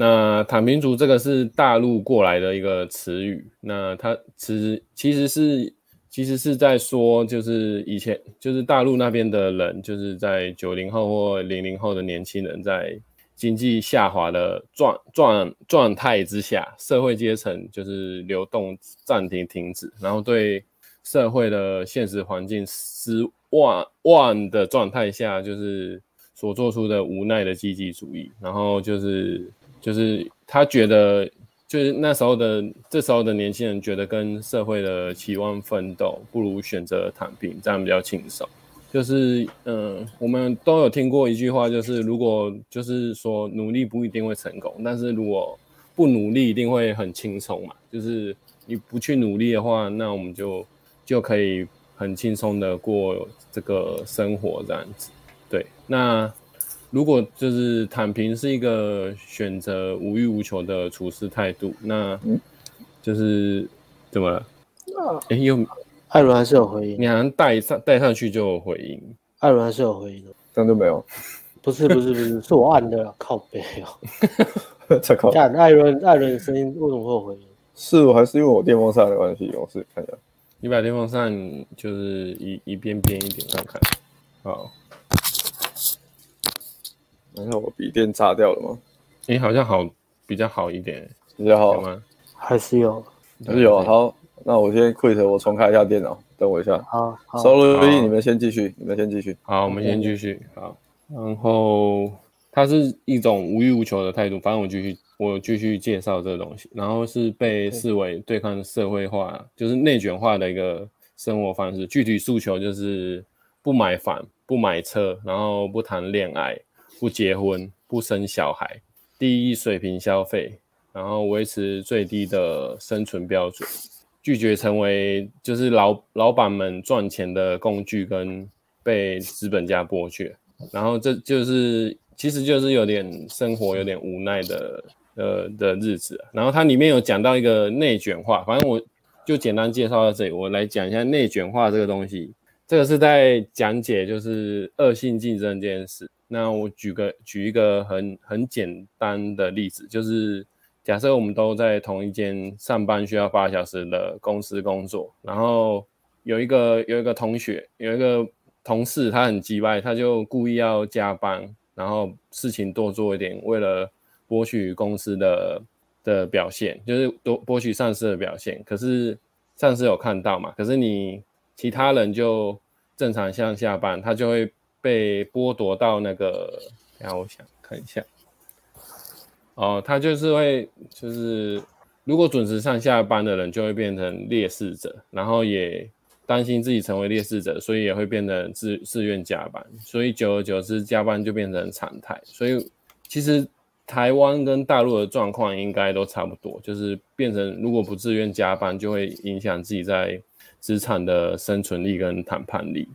那躺平族这个是大陆过来的一个词语，那它其实其实是其实是在说，就是以前就是大陆那边的人，就是在九零后或零零后的年轻人，在经济下滑的状状状态之下，社会阶层就是流动暂停停止，然后对社会的现实环境失望望的状态下，就是所做出的无奈的积极主义，然后就是。就是他觉得，就是那时候的这时候的年轻人觉得跟社会的期望奋斗，不如选择躺平，这样比较轻松。就是嗯，我们都有听过一句话，就是如果就是说努力不一定会成功，但是如果不努力一定会很轻松嘛。就是你不去努力的话，那我们就就可以很轻松的过这个生活这样子。对，那。如果就是躺平是一个选择无欲无求的处事态度，那就是怎么了？哎、欸，又艾伦还是有回应，你好像带上带上去就有回应，艾伦还是有回应的，这样就没有？不是不是不是，是我按的，靠背哦。再靠。看艾伦艾伦的声音为什么会有回音？是我还是因为我电风扇的关系？我试看一下，你把电风扇就是一一边边一点看看，好。那我笔电炸掉了吗？你、欸、好像好比较好一点，比较好吗？还是有，还是有。好，那我先 quit，我重开一下电脑，等我一下。好，收录音，你们先继续，你们先继续。好，我们先继续。好，然后它是一种无欲无求的态度。反正我继续，我继续介绍这个东西。然后是被视为对抗社会化，就是内卷化的一个生活方式。具体诉求就是不买房、不买车，然后不谈恋爱。不结婚，不生小孩，第一水平消费，然后维持最低的生存标准，拒绝成为就是老老板们赚钱的工具跟被资本家剥削，然后这就是其实就是有点生活有点无奈的呃的日子。然后它里面有讲到一个内卷化，反正我就简单介绍到这里，我来讲一下内卷化这个东西。这个是在讲解就是恶性竞争这件事。那我举个举一个很很简单的例子，就是假设我们都在同一间上班需要八小时的公司工作，然后有一个有一个同学有一个同事他很机掰，他就故意要加班，然后事情多做一点，为了博取公司的的表现，就是多博取上司的表现。可是上司有看到嘛？可是你。其他人就正常上下班，他就会被剥夺到那个。然后我想看一下，哦，他就是会，就是如果准时上下班的人就会变成劣势者，然后也担心自己成为劣势者，所以也会变得自自愿加班，所以久而久之加班就变成常态。所以其实台湾跟大陆的状况应该都差不多，就是变成如果不自愿加班，就会影响自己在。职场的生存力跟谈判力，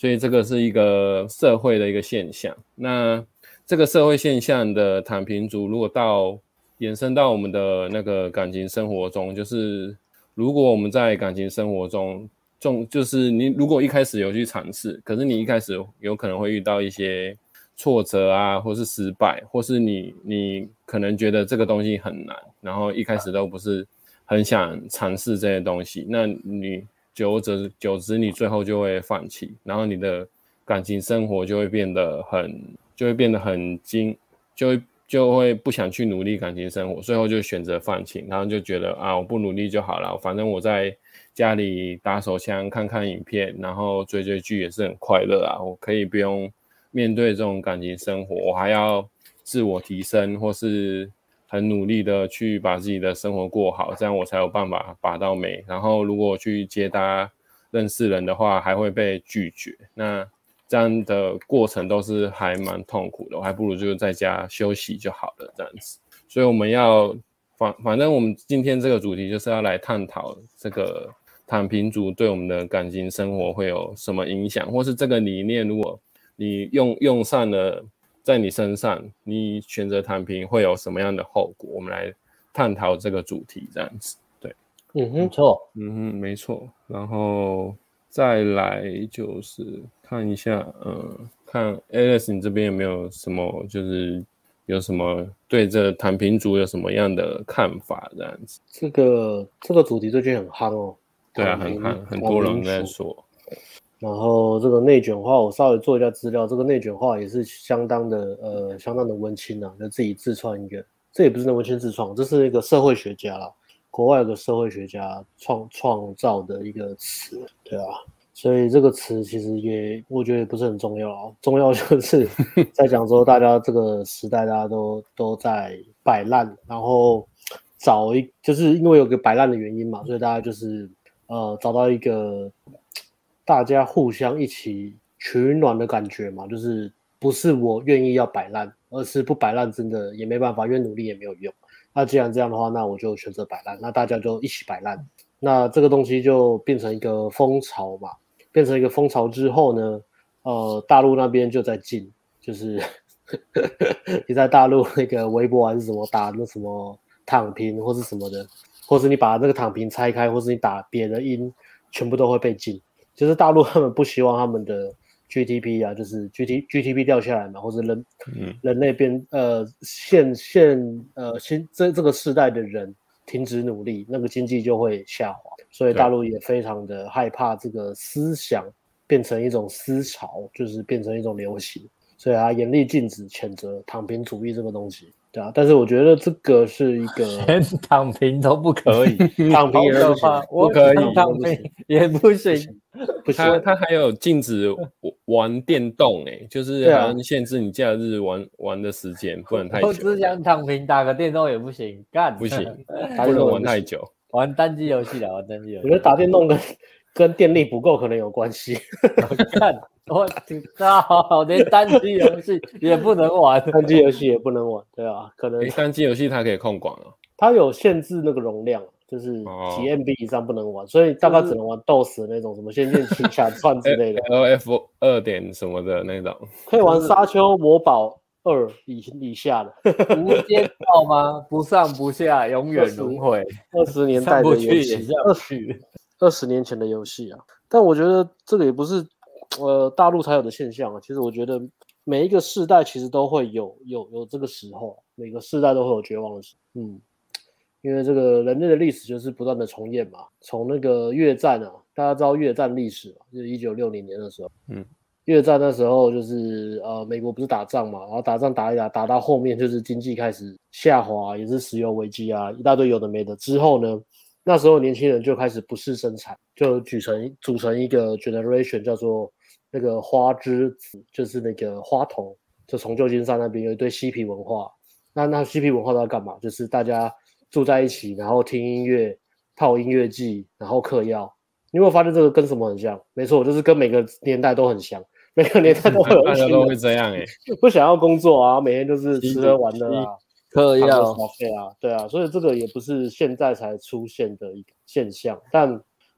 所以这个是一个社会的一个现象。那这个社会现象的躺平族，如果到延伸到我们的那个感情生活中，就是如果我们在感情生活中，重就是你如果一开始有去尝试，可是你一开始有可能会遇到一些挫折啊，或是失败，或是你你可能觉得这个东西很难，然后一开始都不是。很想尝试这些东西，那你久而久之，你最后就会放弃，然后你的感情生活就会变得很，就会变得很精，就会就会不想去努力感情生活，最后就选择放弃，然后就觉得啊，我不努力就好了，反正我在家里打手枪、看看影片，然后追追剧也是很快乐啊，我可以不用面对这种感情生活，我还要自我提升或是。很努力的去把自己的生活过好，这样我才有办法把到美。然后如果去接搭认识人的话，还会被拒绝。那这样的过程都是还蛮痛苦的，我还不如就在家休息就好了，这样子。所以我们要反反正我们今天这个主题就是要来探讨这个躺平族对我们的感情生活会有什么影响，或是这个理念如果你用用上了。在你身上，你选择躺平会有什么样的后果？我们来探讨这个主题，这样子。对，嗯哼，没错，嗯哼，没错。然后再来就是看一下，嗯，看 Alice，你这边有没有什么就是有什么对这躺平族有什么样的看法？这样子，这个这个主题最近很夯哦。对啊，很夯，很多人在说。然后这个内卷化，我稍微做一下资料，这个内卷化也是相当的呃，相当的温馨啊，就自己自创一个，这也不是那温馨自创，这是一个社会学家啦，国外有个社会学家创创造的一个词，对啊，所以这个词其实也我觉得也不是很重要啊，重要就是 在讲说大家这个时代大家都都在摆烂，然后找一就是因为有个摆烂的原因嘛，所以大家就是呃找到一个。大家互相一起取暖的感觉嘛，就是不是我愿意要摆烂，而是不摆烂真的也没办法，因为努力也没有用。那既然这样的话，那我就选择摆烂，那大家就一起摆烂。那这个东西就变成一个风潮嘛，变成一个风潮之后呢，呃，大陆那边就在禁，就是 你在大陆那个微博还是什么打那什么躺平或是什么的，或是你把那个躺平拆开，或是你打别的音，全部都会被禁。就是大陆他们不希望他们的 GDP 啊，就是 G T G T P 掉下来嘛，或者人、嗯、人类变呃现现呃新这这个世代的人停止努力，那个经济就会下滑。所以大陆也非常的害怕这个思想变成一种思潮，就是变成一种流行，所以他严厉禁止谴责躺平主义这个东西。对啊，但是我觉得这个是一个 连躺平都不可以，躺平也不行，不可以，躺平也不行。不他他还有禁止玩电动，哎，就是好像限制你假日玩玩的时间，不能太久。我只想躺平，打个电动也不行，干不行，不能玩太久。玩单机游戏的，玩单机游戏。我觉得打电动跟跟电力不够可能有关系。看。我知道，连单机游戏也不能玩，单机游戏也不能玩，对啊，可能单机游戏它可以控管啊，它有限制那个容量，就是几 MB 以上不能玩，所以大概只能玩 DOS 那种什么《仙剑奇侠传》之类的，LF 二点什么的那种，可以玩《沙丘魔堡二》以以下的，无间道吗？不上不下，永远轮回，二十年代的游戏，二十二十年前的游戏啊，但我觉得这个也不是。呃，大陆才有的现象啊，其实我觉得每一个世代其实都会有有有这个时候，每个世代都会有绝望的时候，嗯，因为这个人类的历史就是不断的重演嘛。从那个越战啊，大家知道越战历史嘛，就是一九六零年的时候，嗯，越战那时候就是呃，美国不是打仗嘛，然后打仗打一打，打到后面就是经济开始下滑，也是石油危机啊，一大堆有的没的。之后呢，那时候年轻人就开始不事生产，就组成组成一个 generation 叫做。那个花之子就是那个花童，就从旧金山那边有一堆嬉皮文化。那那嬉皮文化都要干嘛？就是大家住在一起，然后听音乐、泡音乐季，然后嗑药。你有没有发现这个跟什么很像？没错，就是跟每个年代都很像。每个年代都会有一群人都会这样哎，不想要工作啊，每天就是吃喝玩乐啊，嗑药、消费啊，对啊。所以这个也不是现在才出现的一个现象。但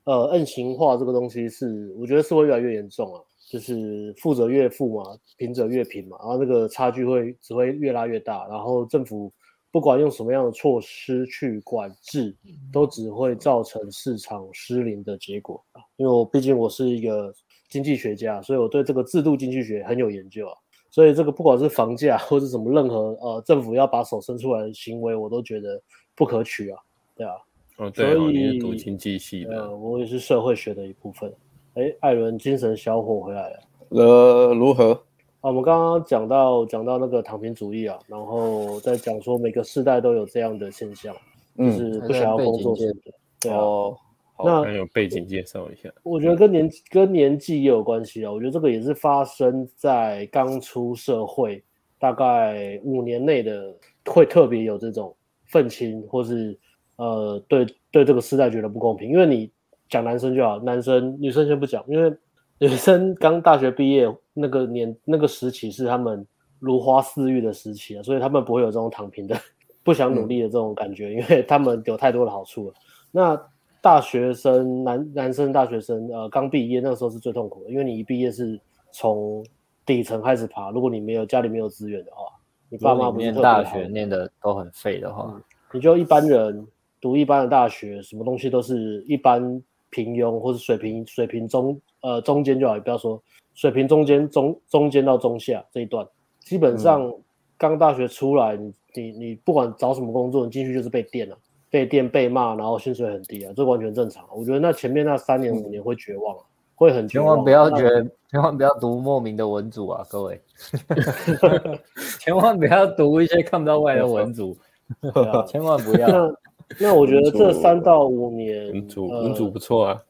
呃，N 型化这个东西是，我觉得是会越来越严重啊。就是富者越富嘛，贫者越贫嘛，然后那个差距会只会越拉越大，然后政府不管用什么样的措施去管制，都只会造成市场失灵的结果啊。因为我毕竟我是一个经济学家，所以我对这个制度经济学很有研究啊。所以这个不管是房价或者什么任何呃政府要把手伸出来的行为，我都觉得不可取啊。对啊，哦对哦，所以你是读经济系的，呃，我也是社会学的一部分。哎，艾伦精神小伙回来了。呃，如何？啊，我们刚刚讲到讲到那个躺平主义啊，然后在讲说每个世代都有这样的现象，嗯、就是不想要工作的。对啊，哦、那还有背景介绍一下。我觉得跟年跟年纪也有关系啊。我觉得这个也是发生在刚出社会大概五年内的，会特别有这种愤青，或是呃，对对这个时代觉得不公平，因为你。讲男生就好，男生女生先不讲，因为女生刚大学毕业那个年那个时期是他们如花似玉的时期啊，所以他们不会有这种躺平的、不想努力的这种感觉，嗯、因为他们有太多的好处了。那大学生男男生大学生呃刚毕业那个时候是最痛苦的，因为你一毕业是从底层开始爬，如果你没有家里没有资源的话，你爸妈不是念大学念的都很废的话、嗯，你就一般人读一般的大学，什么东西都是一般。平庸或者水平水平中呃中间就好，也不要说水平中间中中间到中下这一段，基本上刚大学出来，你你你不管找什么工作，你进去就是被电了，被电被骂，然后薪水很低啊，这完全正常。我觉得那前面那三年五年会绝望，嗯、会很绝望。千万不要觉得，千万不要读莫名的文组啊，各位 千万不要读一些看不到未来的文组，啊、千万不要。那那我觉得这三到五年，文组文组不错啊。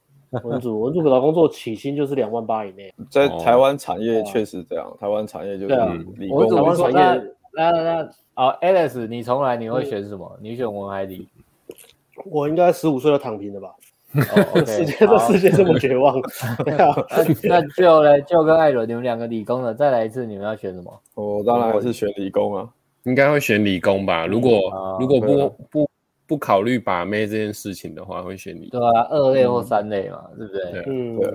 文组文组找工作起薪就是两万八以内，在台湾产业确实这样，哦、台湾产业就是理工。台湾产业，那那那啊，Alice，你重来你会选什么？嗯、你选文海理？我应该十五岁就躺平了吧？哦、世界这世界这么绝望，那就来，就跟艾伦，你们两个理工的，再来一次，你们要选什么？我当然还是选理工啊，应该会选理工吧？如果、嗯、如果不、啊、不。不考虑把妹这件事情的话，会选理工。对啊，二类或三类嘛，对不对？嗯，对，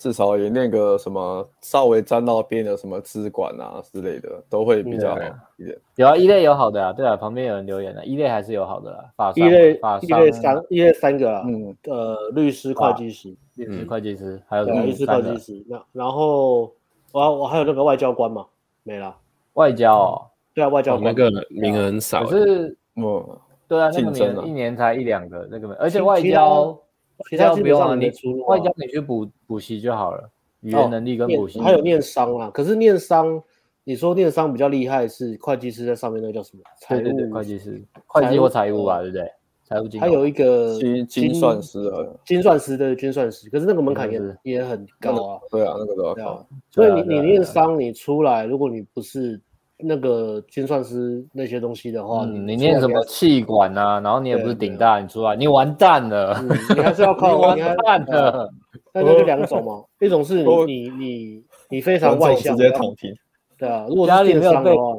至少也那个什么稍微沾到边的什么资管啊之类的，都会比较好一点。有啊，一类有好的啊，对啊，旁边有人留言了，一类还是有好的啦。法一类，法一类三，一类三个啊，嗯，呃，律师、会计师，律师、会计师，还有律师、会计师。那然后我我还有那个外交官嘛，没了。外交哦，对啊，外交官那个名额很少，可是嗯。对啊，那个年一年才一两个那个，而且外交其他不用啊，你外交你去补补习就好了，语言能力跟补习。还有念商啊，可是念商，你说念商比较厉害是会计师在上面那个叫什么？财务会计师，会计或财务吧，对不对？财务金。还有一个精精算师啊，精算师的精算师，可是那个门槛也也很高啊。对啊，那个都要考。所以你你念商你出来，如果你不是。那个精算师那些东西的话，嗯、你念什么气管啊？然后你也不是顶大，你出来你完蛋了，嗯、你还是要靠 完蛋的。那就两种嘛，一种是你你你你非常外向，直接躺平。对啊，如果是电商的话，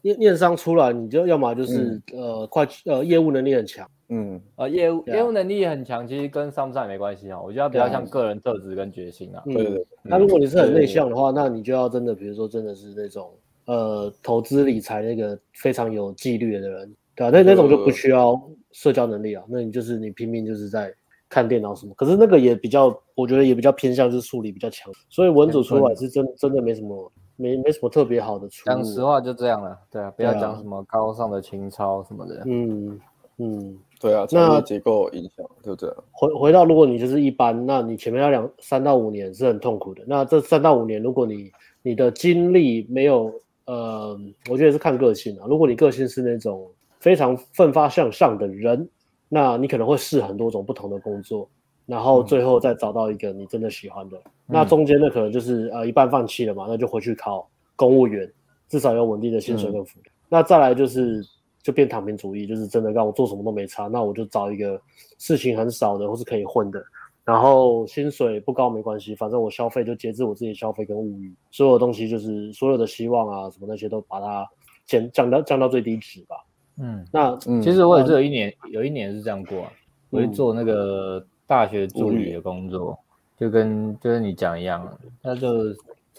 念念商出来，你就要么就是、嗯、呃会计呃业务能力很强，嗯呃业务业务能力很强，其实跟上不上也没关系啊。我觉得比较像个人特质跟决心啊。对对对。那如果你是很内向的话，那你就要真的，比如说真的是那种。呃，投资理财那个非常有纪律的人，对吧？那那种就不需要社交能力啊。那你就是你拼命就是在看电脑什么。可是那个也比较，我觉得也比较偏向就是数理比较强。所以文组出来是真真的没什么，没没什么特别好的出路。讲实话就这样了，对啊，不要讲什么高尚的情操什么的。嗯嗯，对啊，那结构影响就这样。回回到，如果你就是一般，那你前面要两三到五年是很痛苦的。那这三到五年，如果你你的精力没有。呃，我觉得是看个性啊。如果你个性是那种非常奋发向上的人，那你可能会试很多种不同的工作，然后最后再找到一个你真的喜欢的。嗯、那中间的可能就是呃一半放弃了嘛，那就回去考公务员，至少有稳定的薪水跟福利。嗯、那再来就是就变躺平主义，就是真的让我做什么都没差，那我就找一个事情很少的或是可以混的。然后薪水不高没关系，反正我消费就节制我自己消费跟物欲，所有东西就是所有的希望啊什么那些都把它减降到降到最低值吧。嗯，那、嗯、其实我也是有一年、嗯、有一年是这样过、啊，我去做那个大学助理的工作，嗯、就跟就是你讲一样，那就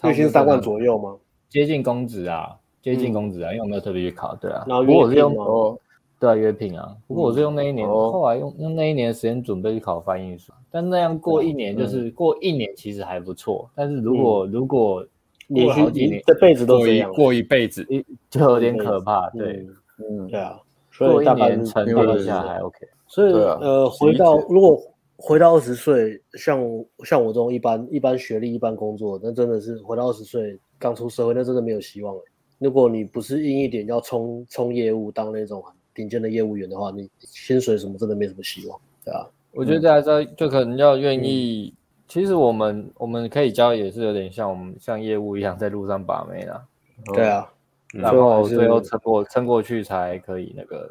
月薪三万左右吗？接近工资啊，接近工资啊，嗯、因为我没有特别去考，对啊。然后我是用哦。对啊，约聘啊。不过我是用那一年，后来用用那一年的时间准备去考翻译所。但那样过一年，就是过一年其实还不错。但是如果如果过好几年，这辈子都这样，过一辈子就有点可怕。对，嗯，对啊。过一年沉淀一下还 OK。所以呃，回到如果回到二十岁，像像我这种一般一般学历、一般工作，那真的是回到二十岁刚出社会，那真的没有希望了。如果你不是硬一点要冲冲业务，当那种。顶尖的业务员的话，你薪水什么真的没什么希望，对吧？我觉得还是要就可能要愿意。嗯、其实我们我们可以教，也是有点像我们像业务一样，在路上把妹啦。对啊，然后最后撑过撑过去才可以那个。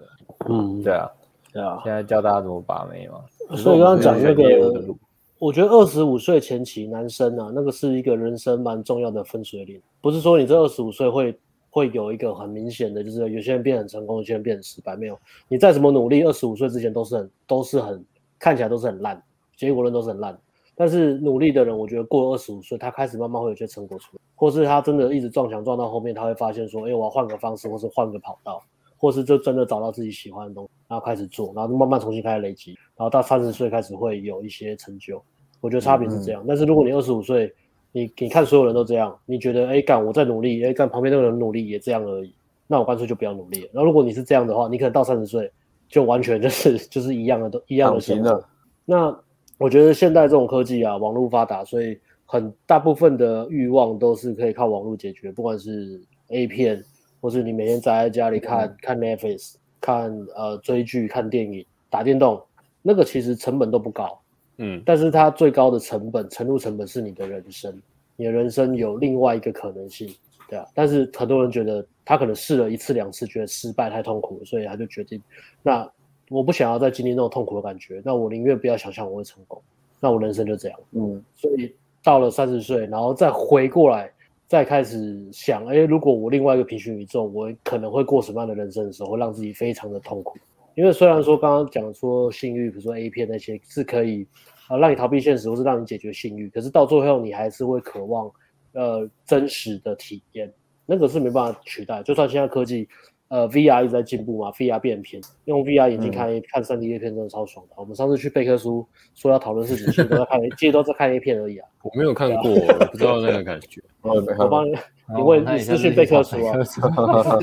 嗯，对啊，对啊。现在教大家怎么把妹嘛。所以刚刚讲那个，我觉得二十五岁前期男生啊，那个是一个人生蛮重要的分水岭。不是说你这二十五岁会。会有一个很明显的，就是有些人变很成功，有些人变很失败。没有，你再怎么努力，二十五岁之前都是很都是很看起来都是很烂，结果论都是很烂。但是努力的人，我觉得过了二十五岁，他开始慢慢会有些成果出来，或是他真的一直撞墙撞到后面，他会发现说，哎，我要换个方式，或是换个跑道，或是就真的找到自己喜欢的东西，然后开始做，然后慢慢重新开始累积，然后到三十岁开始会有一些成就。我觉得差别是这样。嗯嗯，但是如果你二十五岁，你你看所有人都这样，你觉得哎干我在努力，哎干旁边那个人努力也这样而已，那我干脆就不要努力了。那如果你是这样的话，你可能到三十岁就完全就是就是一样的都一样的生活。那我觉得现在这种科技啊，网络发达，所以很大部分的欲望都是可以靠网络解决，不管是 A 片，或是你每天宅在家里看、嗯、看 Netflix，看呃追剧、看电影、打电动，那个其实成本都不高。嗯，但是它最高的成本，沉入成本是你的人生，你的人生有另外一个可能性，对啊。但是很多人觉得他可能试了一次两次，觉得失败太痛苦了，所以他就决定，那我不想要再经历那种痛苦的感觉，那我宁愿不要想象我会成功，那我人生就这样。嗯，所以到了三十岁，然后再回过来，再开始想，哎，如果我另外一个平行宇宙，我可能会过什么样的人生的时候，会让自己非常的痛苦。因为虽然说刚刚讲说性欲，比如说 A 片那些是可以啊让你逃避现实，或是让你解决性欲，可是到最后你还是会渴望呃真实的体验，那个是没办法取代。就算现在科技呃 VR 一直在进步嘛，VR 变片，用 VR 眼镜看、嗯、看 3D A 片真的超爽的。我们上次去贝克书说要讨论事情，其实都在看，其实都在看 A 片而已啊。我没有看过，我不知道那个感觉。我帮你。你问你私讯贝克书啊？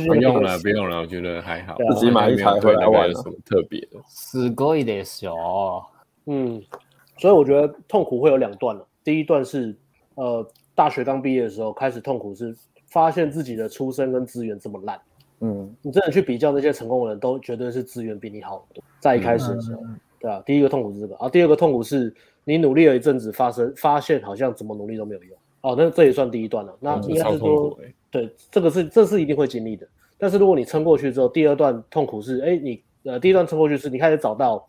不用了，不用了，我觉得还好。自己买一台回来玩什么特别的？すごいですよ。嗯，所以我觉得痛苦会有两段了。第一段是呃，大学刚毕业的时候开始痛苦，是发现自己的出身跟资源这么烂。嗯，你真的去比较那些成功的人都绝对是资源比你好很多。在一开始的时候，对啊，第一个痛苦是这个啊，第二个痛苦是你努力了一阵子，发生发现好像怎么努力都没有用。 哦，那这也算第一段了。那应该是说，对，这个是这是一定会经历的。但是如果你撑过去之后，第二段痛苦是，哎，你呃，第一段撑过去是你开始找到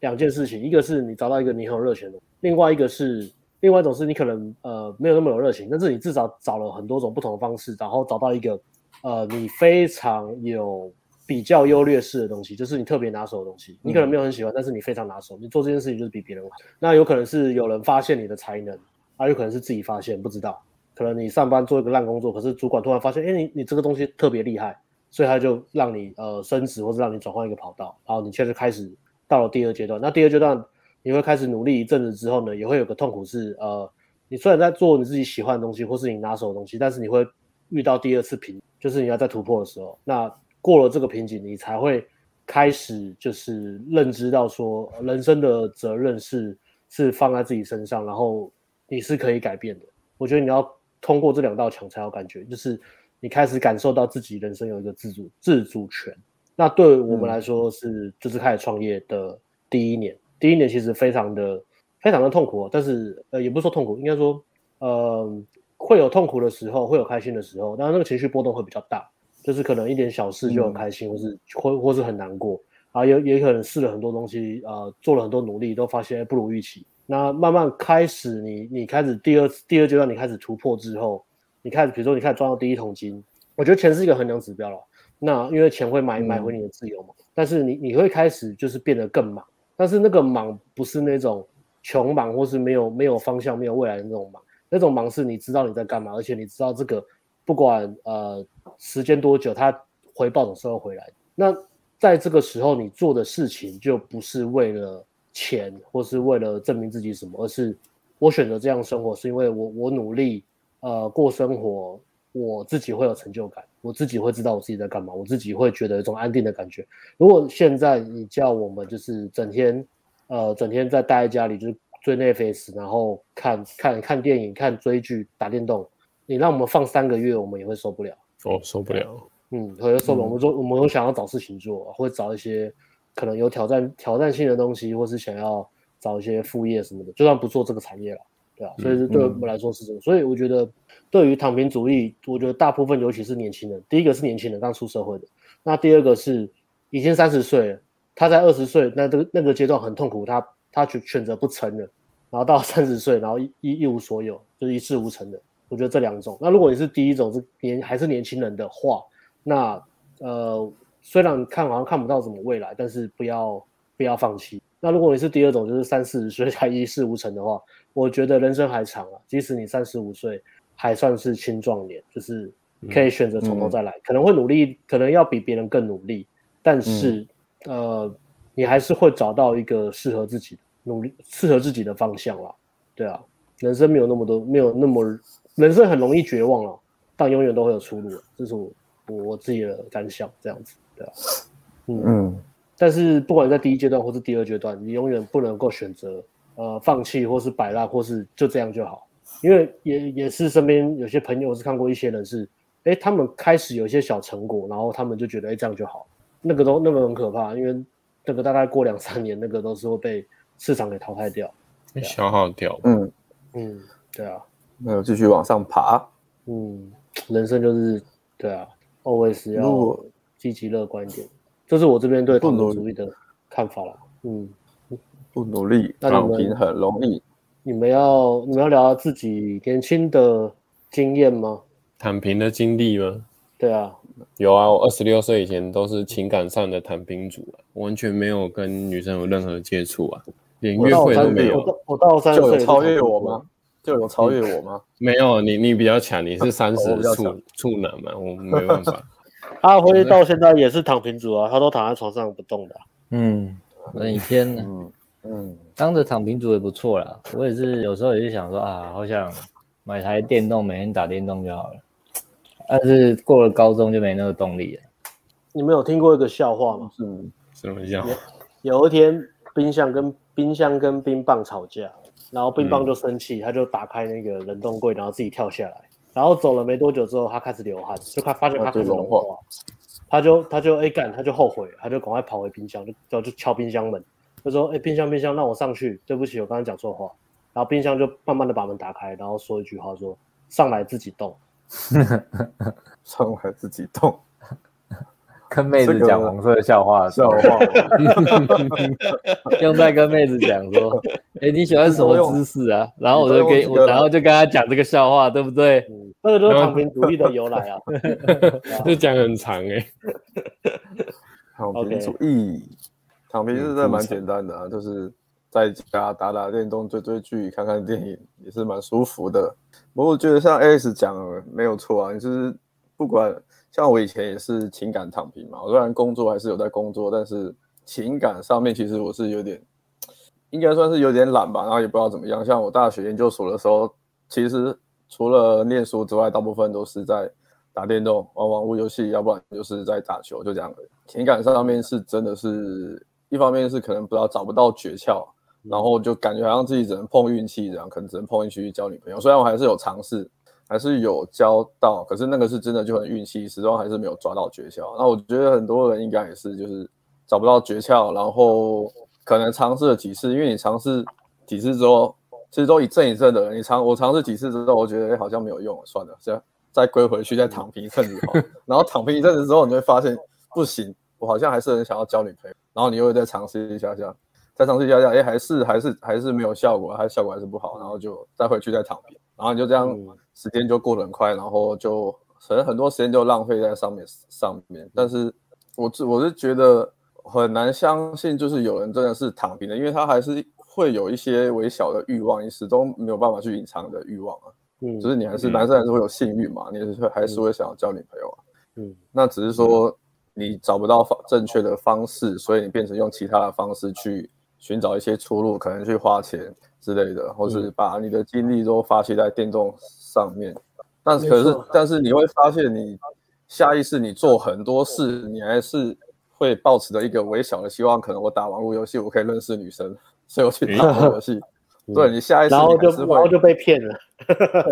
两件事情，一个是你找到一个你很有热情的，另外一个是另外一种是你可能呃没有那么有热情，但是你至少找了很多种不同的方式，然后找到一个呃你非常有比较优劣势的东西，就是你特别拿手的东西。你可能没有很喜欢，但是你非常拿手，你做这件事情就是比别人好。那有可能是有人发现你的才能。啊，有可能是自己发现，不知道。可能你上班做一个烂工作，可是主管突然发现，哎，你你这个东西特别厉害，所以他就让你呃升职，或者让你转换一个跑道。然后你现在开始到了第二阶段。那第二阶段你会开始努力一阵子之后呢，也会有个痛苦是，呃，你虽然在做你自己喜欢的东西，或是你拿手的东西，但是你会遇到第二次瓶，就是你要在突破的时候。那过了这个瓶颈，你才会开始就是认知到说，人生的责任是是放在自己身上，然后。你是可以改变的，我觉得你要通过这两道墙才有感觉，就是你开始感受到自己人生有一个自主自主权。那对我们来说是，嗯、就是开始创业的第一年，第一年其实非常的非常的痛苦，但是呃也不是说痛苦，应该说呃会有痛苦的时候，会有开心的时候，但是那个情绪波动会比较大，就是可能一点小事就很开心，嗯、或是或或是很难过，啊也也可能试了很多东西，呃做了很多努力，都发现不如预期。那慢慢开始你，你你开始第二第二阶段，你开始突破之后，你开始比如说你开始赚到第一桶金，我觉得钱是一个衡量指标了。那因为钱会买买回你的自由嘛，嗯、但是你你会开始就是变得更忙，但是那个忙不是那种穷忙或是没有没有方向没有未来的那种忙，那种忙是你知道你在干嘛，而且你知道这个不管呃时间多久，它回报总是会回来。那在这个时候，你做的事情就不是为了。钱，或是为了证明自己什么，而是我选择这样生活，是因为我我努力，呃，过生活，我自己会有成就感，我自己会知道我自己在干嘛，我自己会觉得有一种安定的感觉。如果现在你叫我们就是整天，呃，整天在待在家里，就是追 Netflix，然后看看看电影、看追剧、打电动，你让我们放三个月，我们也会受不了。哦，受不了。嗯，会受不了。嗯、我们说，我们有想要找事情做，会找一些。可能有挑战挑战性的东西，或是想要找一些副业什么的，就算不做这个产业了，对啊，所以对我们来说是这个。嗯、所以我觉得，对于躺平主义，我觉得大部分尤其是年轻人，第一个是年轻人刚出社会的，那第二个是已经三十岁了，他在二十岁那这个那个阶段很痛苦，他他选选择不撑了，然后到三十岁，然后一一无所有，就是一事无成的。我觉得这两种。那如果你是第一种是年还是年轻人的话，那呃。虽然看好像看不到什么未来，但是不要不要放弃。那如果你是第二种，就是三四十岁才一事无成的话，我觉得人生还长啊。即使你三十五岁还算是青壮年，就是可以选择从头再来，嗯、可能会努力，可能要比别人更努力，但是、嗯、呃，你还是会找到一个适合自己的努力、适合自己的方向啦。对啊，人生没有那么多，没有那么人生很容易绝望了，但永远都会有出路。这是我。我我自己的感想这样子，对啊，嗯，嗯，但是不管在第一阶段或是第二阶段，你永远不能够选择呃放弃或是摆烂，或是就这样就好，因为也也是身边有些朋友是看过一些人是，哎，他们开始有一些小成果，然后他们就觉得哎这样就好，那个都那个很可怕，因为那个大概过两三年，那个都是会被市场给淘汰掉，啊、消耗掉，嗯。嗯，对啊。那有继续往上爬，嗯，人生就是对啊，always 要积极乐观一点，这是我这边对躺平主义的看法啦。嗯，不努力躺平很容易。你们要你们要聊自己年轻的经验吗？躺平的经历吗？对啊，有啊，我二十六岁以前都是情感上的躺平族啊，完全没有跟女生有任何接触啊，连约会都没有。我到我到三岁就超越我吗？就有超越我吗？没有，你你比较强，你是三十处处男嘛，我没办法。阿辉到现在也是躺平族啊，他都躺在床上不动的、啊。嗯，那一天，嗯嗯，当着躺平族也不错啦。我也是有时候也是想说啊，好想买台电动，每天打电动就好了。但是过了高中就没那个动力了。你们有听过一个笑话吗？嗯什么笑话？有一天冰箱跟冰箱跟冰棒吵架。然后冰棒就生气，嗯、他就打开那个冷冻柜，然后自己跳下来。然后走了没多久之后，他开始流汗，就他发现他开始融化，他就他就哎干，他就后悔，他就赶快跑回冰箱，就就敲冰箱门，他说：“哎，冰箱冰箱，让我上去，对不起，我刚才讲错话。”然后冰箱就慢慢的把门打开，然后说一句话说：“上来自己动。”上来自己动。跟妹子讲黄色笑话，笑话，用在跟妹子讲说，哎，你喜欢什么姿势啊？然后我就给我，然后就跟他讲这个笑话，对不对？嗯，这个就是躺平主义的由来啊。这讲很长哎。躺平主义，躺平是真的蛮简单的啊，就是在家打打电动、追追剧、看看电影，也是蛮舒服的。不过我觉得像 Alex 讲的没有错啊，你就是不管。像我以前也是情感躺平嘛，我虽然工作还是有在工作，但是情感上面其实我是有点，应该算是有点懒吧，然后也不知道怎么样。像我大学研究所的时候，其实除了念书之外，大部分都是在打电动、玩网络游戏，要不然就是在打球，就这样的。情感上面是真的是一方面是可能不知道找不到诀窍，然后就感觉好像自己只能碰运气这样，可能只能碰运气去交女朋友。虽然我还是有尝试。还是有交到，可是那个是真的就很运气，始终还是没有抓到诀窍。那我觉得很多人应该也是，就是找不到诀窍，然后可能尝试了几次，因为你尝试几次之后，其实都一阵一阵的。你尝我尝试几次之后，我觉得哎好像没有用，算了，这样再归回去再躺平一阵子好。然后躺平一阵子之后，你就会发现不行，我好像还是很想要交女朋友。然后你又会再尝试一下下，再尝试一下下，哎还是还是还是没有效果，还是效果还是不好，然后就再回去再躺平，然后你就这样。嗯时间就过得很快，然后就可能很多时间就浪费在上面上面。但是我是我是觉得很难相信，就是有人真的是躺平的，因为他还是会有一些微小的欲望，你始终没有办法去隐藏的欲望啊。嗯，就是你还是男生还是会有性欲嘛，嗯、你也是会还是会想要交女朋友啊。嗯，那只是说你找不到方正确的方式，所以你变成用其他的方式去寻找一些出路，可能去花钱之类的，或是把你的精力都发泄在电动。上面，但是可是，但是你会发现，你下意识你做很多事，你还是会抱持着一个微小的希望，可能我打网络游戏，我可以认识女生，所以我去打游戏。对，你下一次，然后就然后就被骗了，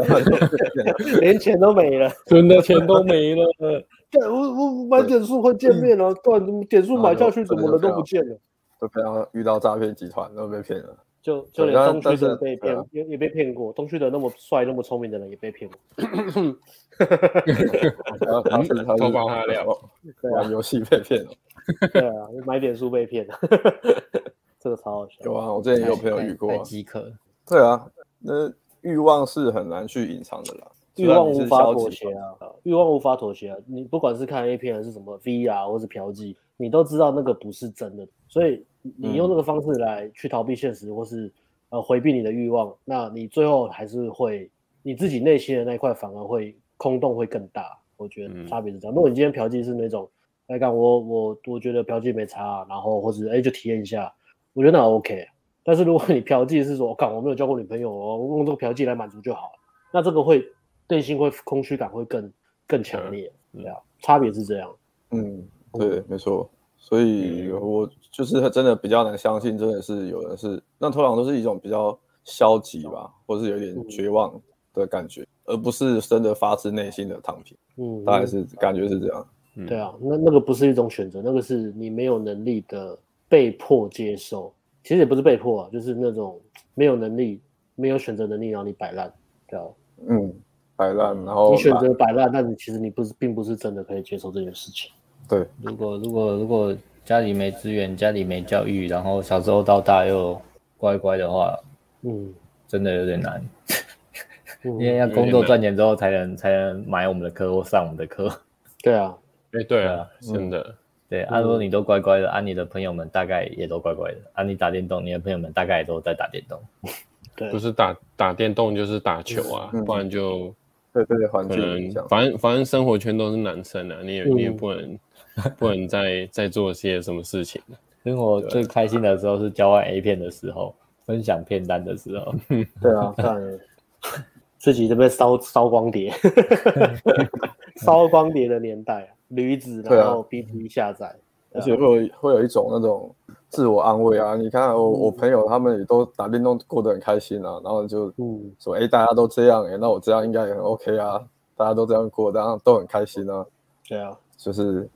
连钱都没了，真的钱都没了。对，我我买点数会见面了，对，点数买下去，怎么人都不见了？就非常遇到诈骗集团都被骗了。就就连东区的被骗，也也被骗过。东区的那么帅、那么聪明的人也被骗过。他是他是玩游戏被骗了。对啊，买点数被骗了。这个超好笑。有啊，我之前也有朋友遇过。饥渴。对啊，那欲望是很难去隐藏的啦。欲望无法妥协啊！欲望无法妥协啊！你不管是看 A 片还是什么 VR 或是嫖妓，你都知道那个不是真的，所以。你用这个方式来去逃避现实，或是呃回避你的欲望，那你最后还是会你自己内心的那一块反而会空洞会更大。我觉得差别是这样。如果你今天嫖妓是那种来干我我我觉得嫖妓没差，然后或者哎就体验一下，我觉得那 OK。但是如果你嫖妓是说我靠我没有交过女朋友，我用这个嫖妓来满足就好了，那这个会内心会空虚感会更更强烈，对啊。差别是这样。嗯，对，没错。所以我就是真的比较难相信，真的是有人是那通常都是一种比较消极吧，或是有点绝望的感觉，嗯、而不是真的发自内心的躺平。嗯，大概是感觉是这样。嗯、对啊，那那个不是一种选择，那个是你没有能力的被迫接受。其实也不是被迫啊，就是那种没有能力、没有选择能力，让你摆烂，对啊。嗯，摆烂，然后你选择摆烂，但是其实你不是，并不是真的可以接受这件事情。对，如果如果如果家里没资源，家里没教育，然后小时候到大又乖乖的话，嗯，真的有点难，因为要工作赚钱之后才能才能买我们的课或上我们的课。对啊，哎，对啊，真的。嗯对，按说你都乖乖的，啊你的朋友们大概也都乖乖的，啊你打电动，你的朋友们大概也都在打电动。对，不是打打电动就是打球啊，不然就对对对，环境反正反正生活圈都是男生啊，你也你也不能 不能再再做些什么事情。生活最开心的时候是交换 A 片的时候，分享片单的时候。对啊，看 自己这边烧烧光碟，烧光碟的年代啊。驴子，然后 B P 下载，而且会有会有一种那种自我安慰啊。你看我我朋友他们也都打电动过得很开心啊，然后就说哎，大家都这样哎，那我这样应该也很 OK 啊。大家都这样过，大家都很开心啊。对啊，就是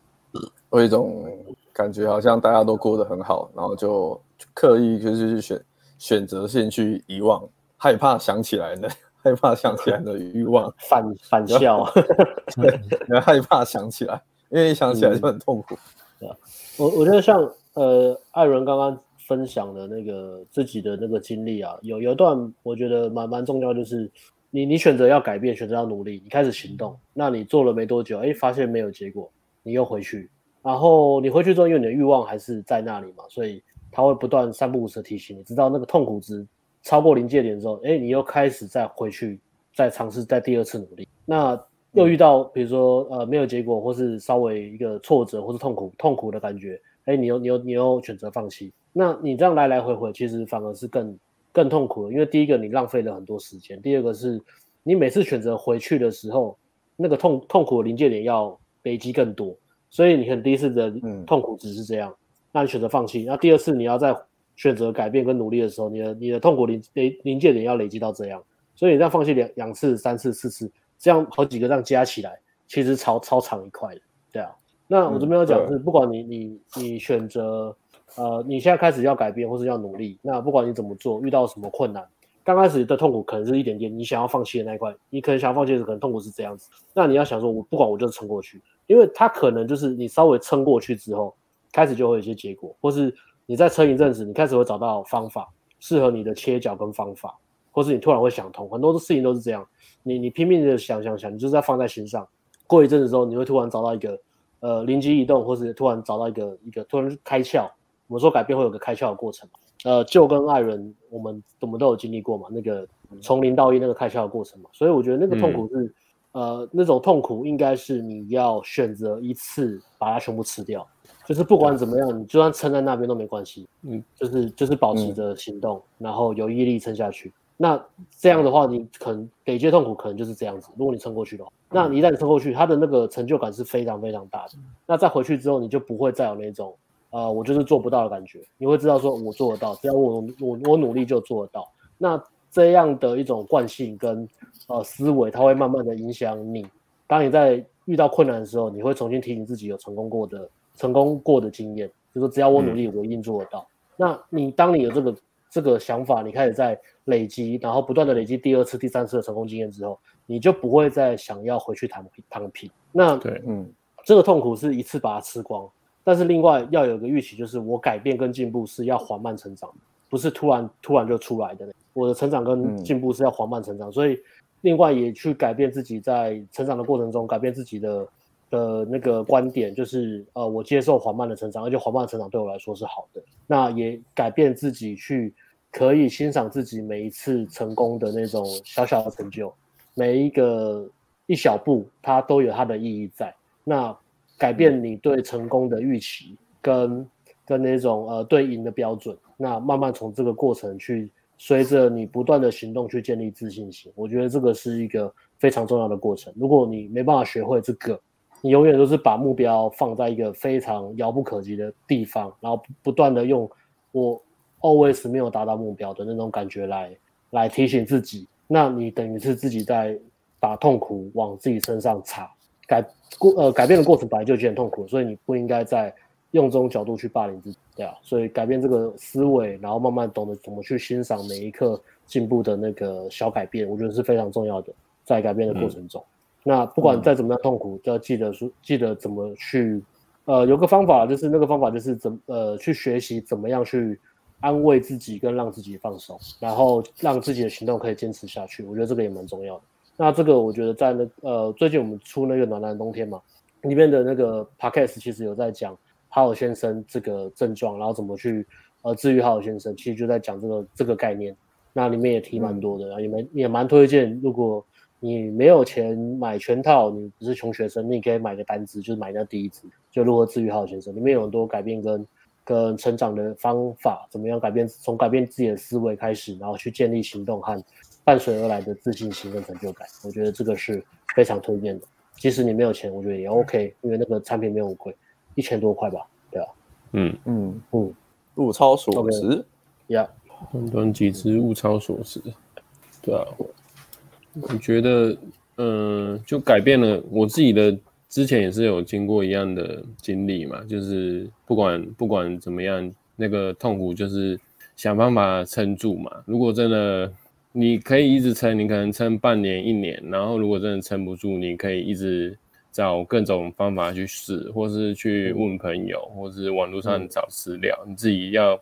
会有一种感觉，好像大家都过得很好，然后就刻意就是去选选择性去遗忘，害怕想起来呢。害怕想起来的欲望，反反笑，对，害怕想起来，因为一想起来就很痛苦。对啊，我我觉得像呃艾伦刚刚分享的那个自己的那个经历啊，有有一段我觉得蛮蛮重要，就是你你选择要改变，选择要努力，你开始行动，那你做了没多久，哎，发现没有结果，你又回去，然后你回去之后，因为你的欲望还是在那里嘛，所以他会不断三不五时提醒你，直到那个痛苦值。超过临界点之后，哎，你又开始再回去，再尝试再第二次努力。那又遇到比如说呃没有结果，或是稍微一个挫折，或是痛苦痛苦的感觉，哎，你又你又你又选择放弃。那你这样来来回回，其实反而是更更痛苦的，因为第一个你浪费了很多时间，第二个是你每次选择回去的时候，那个痛痛苦的临界点要累积更多，所以你看第一次的痛苦只是这样，那你选择放弃，那第二次你要再。选择改变跟努力的时候，你的你的痛苦临临界点要累积到这样，所以你这样放弃两两次、三次、四次，这样好几个这样加起来，其实超超长一块的，对啊。那我这边要讲的是，不管你你你选择呃，你现在开始要改变或是要努力，那不管你怎么做，遇到什么困难，刚开始的痛苦可能是一点点，你想要放弃的那一块，你可能想要放弃的可能痛苦是这样子，那你要想说，我不管我就是撑过去，因为它可能就是你稍微撑过去之后，开始就会有一些结果，或是。你再撑一阵子，你开始会找到方法，适合你的切角跟方法，或是你突然会想通，很多的事情都是这样。你你拼命的想想想，你就是在放在心上。过一阵子之后，你会突然找到一个呃灵机一动，或是突然找到一个一个突然开窍。我们说改变会有个开窍的过程。呃，就跟爱人，我们我们都有经历过嘛，那个从零到一那个开窍的过程嘛。所以我觉得那个痛苦是、嗯、呃那种痛苦，应该是你要选择一次把它全部吃掉。就是不管怎么样，你就算撑在那边都没关系。嗯，就是就是保持着行动，嗯、然后有毅力撑下去。那这样的话，你可能累积痛苦可能就是这样子。如果你撑过去的话，那你一旦撑过去，他的那个成就感是非常非常大的。那再回去之后，你就不会再有那种呃我就是做不到的感觉。你会知道说我做得到，只要我我我努力就做得到。那这样的一种惯性跟呃思维，它会慢慢的影响你。当你在遇到困难的时候，你会重新提醒自己有成功过的。成功过的经验，就是说只要我努力，我一定做得到。嗯、那你当你有这个这个想法，你开始在累积，然后不断的累积第二次、第三次的成功经验之后，你就不会再想要回去躺平。躺平。那对，嗯，这个痛苦是一次把它吃光，但是另外要有个预期，就是我改变跟进步是要缓慢成长，不是突然突然就出来的。我的成长跟进步是要缓慢成长，嗯、所以另外也去改变自己在成长的过程中，改变自己的。的那个观点就是，呃，我接受缓慢的成长，而且缓慢的成长对我来说是好的。那也改变自己，去可以欣赏自己每一次成功的那种小小的成就，每一个一小步，它都有它的意义在。那改变你对成功的预期跟，跟跟那种呃对赢的标准，那慢慢从这个过程去，随着你不断的行动去建立自信心。我觉得这个是一个非常重要的过程。如果你没办法学会这个，你永远都是把目标放在一个非常遥不可及的地方，然后不断的用我 always 没有达到目标的那种感觉来来提醒自己，那你等于是自己在把痛苦往自己身上插。改过呃改变的过程本来就已经很痛苦，所以你不应该再用这种角度去霸凌自己，对啊，所以改变这个思维，然后慢慢懂得怎么去欣赏每一刻进步的那个小改变，我觉得是非常重要的，在改变的过程中。那不管再怎么样痛苦，都要记得说，记得怎么去，呃，有个方法，就是那个方法就是怎呃去学习怎么样去安慰自己，跟让自己放松，然后让自己的行动可以坚持下去。我觉得这个也蛮重要的。那这个我觉得在那呃最近我们出那个暖男冬天嘛，里面的那个 podcast 其实有在讲哈尔先生这个症状，然后怎么去呃治愈哈尔先生，其实就在讲这个这个概念。那里面也提蛮多的，然后也蛮也蛮推荐，如果。你没有钱买全套，你不是穷学生，你可以买个单支，就是买那第一支，就如何治愈好学生，里面有很多改变跟跟成长的方法，怎么样改变，从改变自己的思维开始，然后去建立行动和伴随而来的自信心跟成就感，我觉得这个是非常推荐的。即使你没有钱，我觉得也 OK，因为那个产品没有很贵，一千多块吧，对啊，嗯。嗯。嗯，物超所值，呀，短短几支物超所值，对啊。我觉得，嗯、呃，就改变了我自己的。之前也是有经过一样的经历嘛，就是不管不管怎么样，那个痛苦就是想办法撑住嘛。如果真的你可以一直撑，你可能撑半年一年，然后如果真的撑不住，你可以一直找各种方法去试，或是去问朋友，或是网络上找资料，你自己要。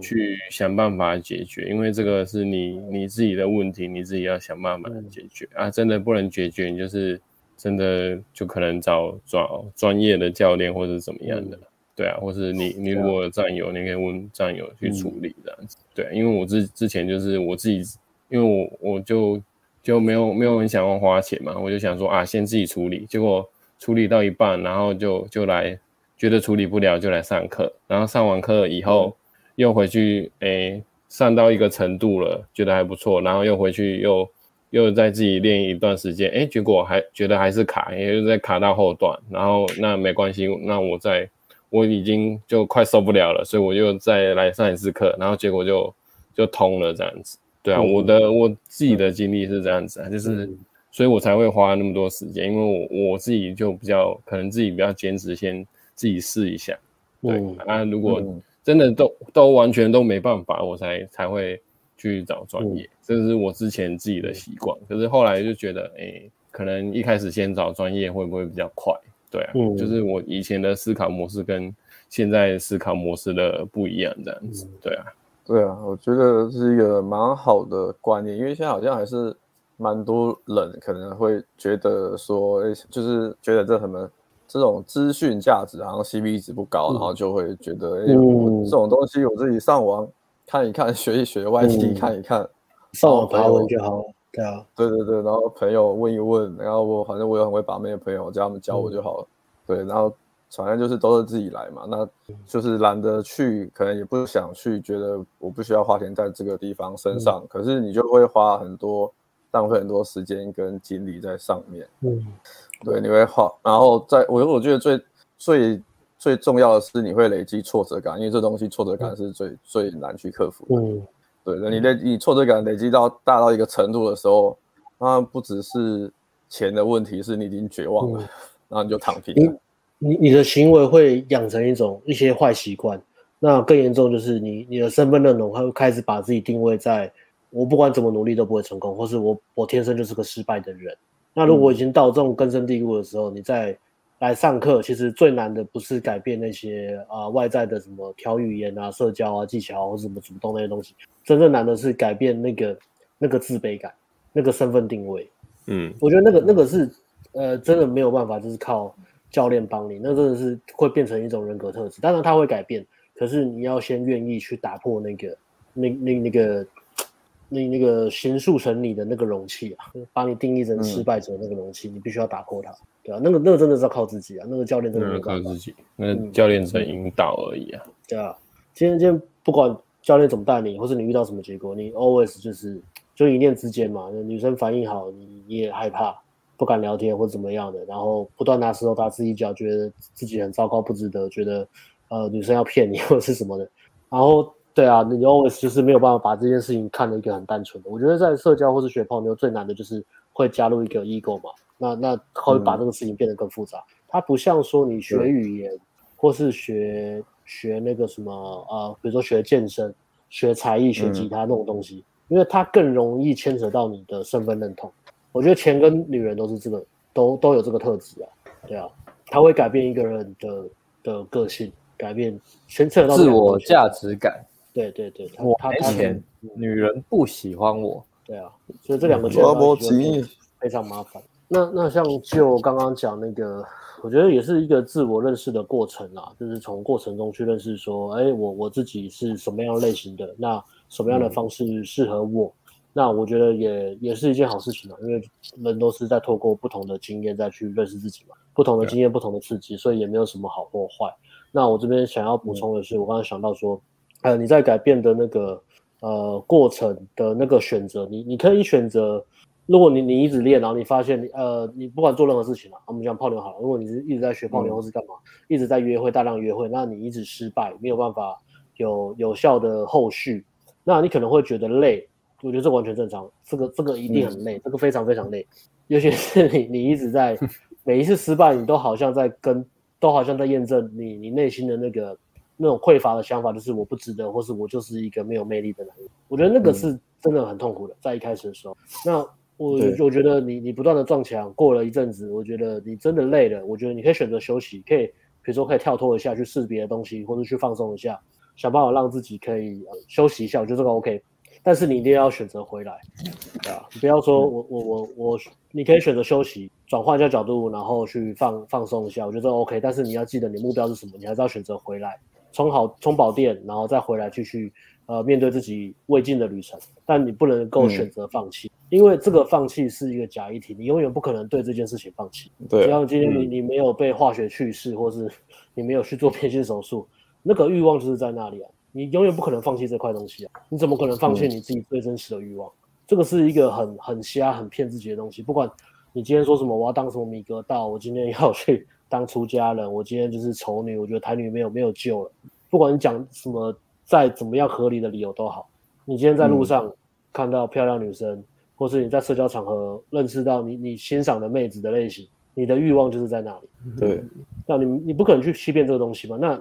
去想办法解决，因为这个是你你自己的问题，你自己要想办法解决。啊！真的不能解决，你就是真的就可能找找专业的教练或者怎么样的，对啊，或是你你如果有战友，你可以问战友去处理这样子，对，因为我之之前就是我自己，因为我我就就没有没有很想要花钱嘛，我就想说啊，先自己处理，结果处理到一半，然后就就来觉得处理不了，就来上课，然后上完课以后。又回去，诶、欸，上到一个程度了，觉得还不错，然后又回去又又再自己练一段时间，诶、欸，结果还觉得还是卡，也就在卡到后段，然后那没关系，那我再我已经就快受不了了，所以我又再来上一次课，然后结果就就通了这样子。对啊，嗯、我的我自己的经历是这样子啊，就是所以我才会花那么多时间，因为我我自己就比较可能自己比较坚持，先自己试一下。对、嗯、啊，如果。嗯真的都都完全都没办法，我才才会去找专业，这是我之前自己的习惯。可是后来就觉得，哎，可能一开始先找专业会不会比较快？对啊，就是我以前的思考模式跟现在思考模式的不一样，这样子。对啊，对啊，我觉得是一个蛮好的观念，因为现在好像还是蛮多人可能会觉得说，哎，就是觉得这什么。这种资讯价值好像 CP 值不高，嗯、然后就会觉得，哎、嗯，这种东西我自己上网看一看，学一学，YT 看一看，嗯、上网爬文就好了。对啊，对对对，然后朋友问一问，然后我反正我有很会把妹的朋友，叫他们教我就好了。嗯、对，然后反正就是都是自己来嘛，那就是懒得去，可能也不想去，觉得我不需要花钱在这个地方身上，嗯、可是你就会花很多，浪费很多时间跟精力在上面。嗯。对，你会画，然后在我我觉得最最最重要的是你会累积挫折感，因为这东西挫折感是最、嗯、最难去克服的。嗯，对，那你累你挫折感累积到大到一个程度的时候，那不只是钱的问题，是你已经绝望了，嗯、然后你就躺平了。你你你的行为会养成一种一些坏习惯，那更严重就是你你的身份认同会开始把自己定位在我不管怎么努力都不会成功，或是我我天生就是个失败的人。那如果已经到这种根深蒂固的时候，你再来上课，其实最难的不是改变那些啊、呃、外在的什么调语言啊、社交啊、技巧啊，或什么主动那些东西，真正难的是改变那个那个自卑感、那个身份定位。嗯，我觉得那个那个是呃真的没有办法，就是靠教练帮你，那真的是会变成一种人格特质。当然他会改变，可是你要先愿意去打破那个那那那个。那那个形塑成你的那个容器啊，把你定义成失败者那个容器，嗯、你必须要打破它，对啊，那个那个真的是要靠自己啊，那个教练真的要靠自己，那个、教练只能引导而已啊。对啊，今天今天不管教练怎么带你，或是你遇到什么结果，你 always 就是就一念之间嘛。女生反应好，你也害怕，不敢聊天或怎么样的，然后不断拿石头打自己脚，觉得自己很糟糕，不值得，觉得呃女生要骗你 或者是什么的，然后对啊，你 always 就是没有办法把这件事情看得一个很单纯的。我觉得在社交或是学泡妞最难的就是会加入一个 ego 嘛，那那会把这个事情变得更复杂。嗯、它不像说你学语言或是学学那个什么呃，比如说学健身、学才艺、学吉他那种东西，嗯、因为它更容易牵扯到你的身份认同。我觉得钱跟女人都是这个，都都有这个特质啊，对啊，它会改变一个人的的个性，改变牵扯到自我价值感。对对对，我没钱，女人不喜欢我。对啊，所以这两个词非常麻烦。那那像就刚刚讲那个，我觉得也是一个自我认识的过程啦，就是从过程中去认识说，哎，我我自己是什么样类型的，那什么样的方式适合我。嗯那我觉得也也是一件好事情嘛，因为人都是在透过不同的经验再去认识自己嘛，不同的经验、不同的刺激，所以也没有什么好或坏。那我这边想要补充的是，我刚刚想到说，呃，你在改变的那个呃过程的那个选择，你你可以选择，如果你你一直练，然后你发现你呃你不管做任何事情啊，我们讲泡妞好了，如果你是一直在学泡妞或是干嘛，一直在约会大量约会，那你一直失败，没有办法有有效的后续，那你可能会觉得累。我觉得这完全正常，这个这个一定很累，嗯、这个非常非常累，尤其是你你一直在 每一次失败，你都好像在跟，都好像在验证你你内心的那个那种匮乏的想法，就是我不值得，或是我就是一个没有魅力的男人。我觉得那个是真的很痛苦的，在一开始的时候。那我我觉得你你不断的撞墙，过了一阵子，我觉得你真的累了，我觉得你可以选择休息，可以比如说可以跳脱一下，去试别的东西，或者去放松一下，想办法让自己可以、呃、休息一下。我觉得这个 OK。但是你一定要选择回来，对啊，你不要说我我我我，你可以选择休息，转换一下角度，然后去放放松一下，我觉得 OK。但是你要记得你目标是什么，你还是要选择回来，充好充饱电，然后再回来继续呃面对自己未尽的旅程。但你不能够选择放弃，嗯、因为这个放弃是一个假议题，你永远不可能对这件事情放弃。对，只要今天你你没有被化学去世，或是你没有去做变性手术，那个欲望就是在那里啊。你永远不可能放弃这块东西啊！你怎么可能放弃你自己最真实的欲望？嗯、这个是一个很很瞎、很骗自己的东西。不管你今天说什么，我要当什么米格道，我今天要去当出家人，我今天就是丑女，我觉得台女没有没有救了。不管你讲什么，再怎么样合理的理由都好，你今天在路上看到漂亮女生，嗯、或是你在社交场合认识到你你欣赏的妹子的类型，你的欲望就是在那里。对，那你你不可能去欺骗这个东西嘛？那。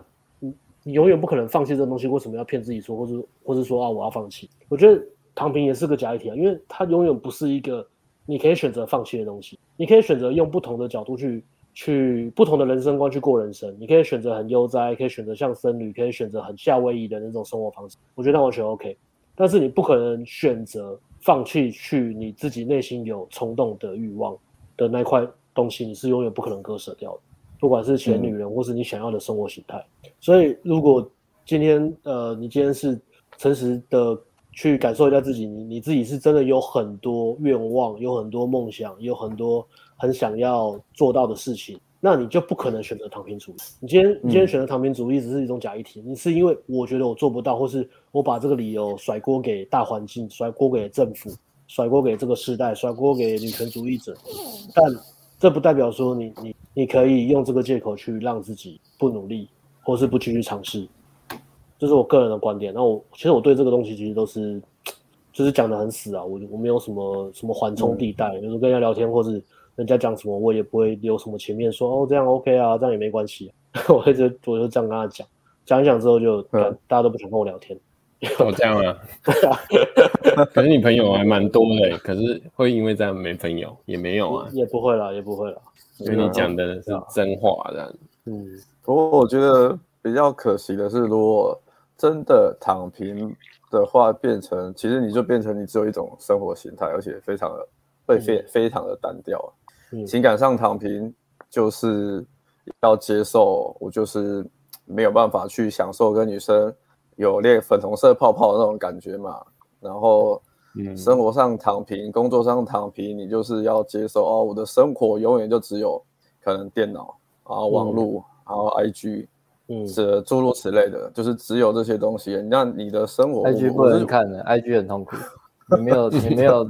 你永远不可能放弃这个东西，为什么要骗自己说，或是或是说啊，我要放弃？我觉得躺平也是个假议题啊，因为它永远不是一个你可以选择放弃的东西。你可以选择用不同的角度去去不同的人生观去过人生。你可以选择很悠哉，可以选择像僧侣，可以选择很夏威夷的那种生活方式。我觉得那完全 OK。但是你不可能选择放弃去你自己内心有冲动的欲望的那块东西，你是永远不可能割舍掉的。不管是前女人，或是你想要的生活形态，嗯、所以如果今天呃，你今天是诚实的去感受一下自己，你你自己是真的有很多愿望，有很多梦想，有很多很想要做到的事情，那你就不可能选择躺平主义。你今天你今天选择躺平主义，只是一种假议题，嗯、你是因为我觉得我做不到，或是我把这个理由甩锅给大环境，甩锅给政府，甩锅给这个时代，甩锅给女权主义者，但。这不代表说你你你可以用这个借口去让自己不努力，或是不继续尝试，这是我个人的观点。那我其实我对这个东西其实都是，就是讲的很死啊。我我没有什么什么缓冲地带，嗯、就是跟人家聊天，或是人家讲什么，我也不会留什么情面说哦这样 OK 啊，这样也没关系、啊。我会就我就这样跟他讲，讲一讲之后就、嗯、大家都不想跟我聊天。哦，这样啊，可是你朋友还蛮多的，可是会因为这样没朋友？也没有啊，也不会啦，也不会啦，因为你讲的是真话这样。嗯，不过我觉得比较可惜的是，如果真的躺平的话，变成其实你就变成你只有一种生活形态，而且非常的会非非常的单调。嗯，情感上躺平就是要接受，我就是没有办法去享受跟女生。有练粉红色泡泡的那种感觉嘛，然后，生活上躺平，嗯、工作上躺平，你就是要接受哦，我的生活永远就只有可能电脑，然后网络，嗯、然后 IG，嗯，是诸如此类的，就是只有这些东西。那你的生活，IG 不能看的，IG 很痛苦。你没有，你没有，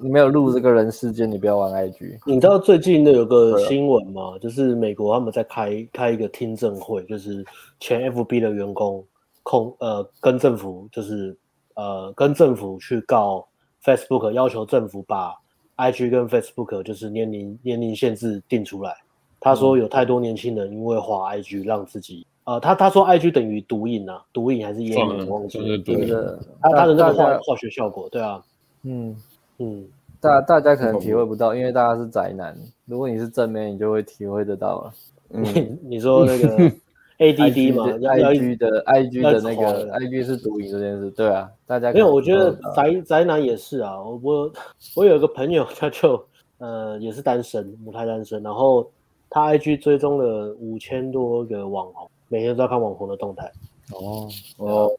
你没有录这个人世间，你不要玩 IG。你知道最近的有个新闻吗？就是美国他们在开开一个听证会，就是前 FB 的员工控呃跟政府就是呃跟政府去告 Facebook，要求政府把 IG 跟 Facebook 就是年龄年龄限制定出来。他说有太多年轻人因为滑 IG 让自己。呃，他他说 I G 等于毒瘾啊，毒瘾还是烟瘾？我忘记了。对的，他他的那个化化学效果，对啊，嗯嗯，大大家可能体会不到，因为大家是宅男。如果你是正面，你就会体会得到了。你你说那个 A D D 嘛，I G 的 I G 的那个 I G 是毒瘾这件事，对啊，大家没有，我觉得宅宅男也是啊。我我我有一个朋友，他就呃也是单身，母胎单身，然后他 I G 追踪了五千多个网红。每天都在看网红的动态，哦哦，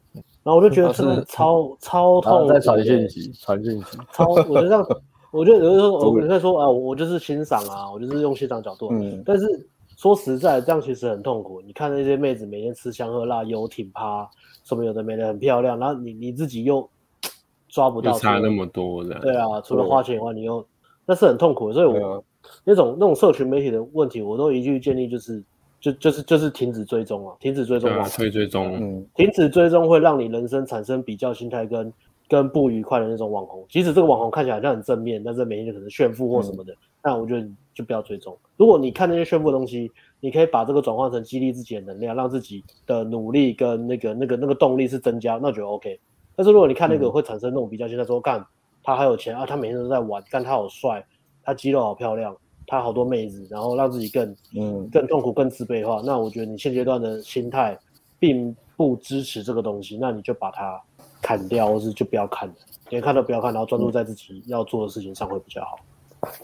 然后我就觉得真的超超痛，在传讯息，传讯息，超，我觉得这样，我觉得有的时候我可以说啊，我就是欣赏啊，我就是用欣赏角度，嗯，但是说实在，这样其实很痛苦。你看那些妹子每天吃香喝辣、游艇趴，什么有的没的，很漂亮，然后你你自己又 抓不到，差那么多的，对啊，除了花钱以外，你又那是很痛苦。所以我那种那种社群媒体的问题，我都一句建议就是。就就是就是停止追踪啊，停止追踪啊，退追踪，嗯，停止追踪会让你人生产生比较心态跟跟不愉快的那种网红。即使这个网红看起来好像很正面，但是每天就可能炫富或什么的，嗯、那我觉得就不要追踪。如果你看那些炫富的东西，你可以把这个转换成激励自己的能量，让自己的努力跟那个那个那个动力是增加，那我觉得 OK。但是如果你看那个会产生那种比较心态，说干他还有钱啊，他每天都在玩，干他好帅，他肌肉好漂亮。他好多妹子，然后让自己更嗯更痛苦、更自卑的话，那我觉得你现阶段的心态并不支持这个东西，那你就把它砍掉，或是就不要看了，连看都不要看，然后专注在自己要做的事情上会比较好，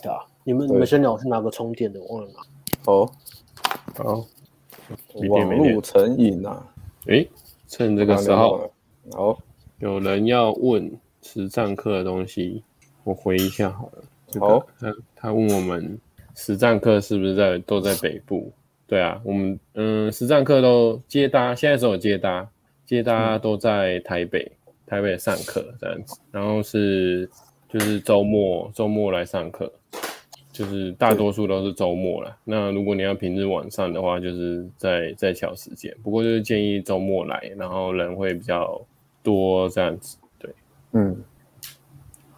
对吧？你们你们先聊，我去拿个充电的，我忘了拿。好，好，网路成瘾啊！诶，趁这个时候，好，有人要问实战课的东西，我回一下好了。好，他他问我们。实战课是不是在都在北部？对啊，我们嗯，实战课都接搭，现在只有接搭，接搭都在台北，嗯、台北上课这样子。然后是就是周末周末来上课，就是大多数都是周末了。那如果你要平日晚上的话，就是在在调时间。不过就是建议周末来，然后人会比较多这样子。对，嗯，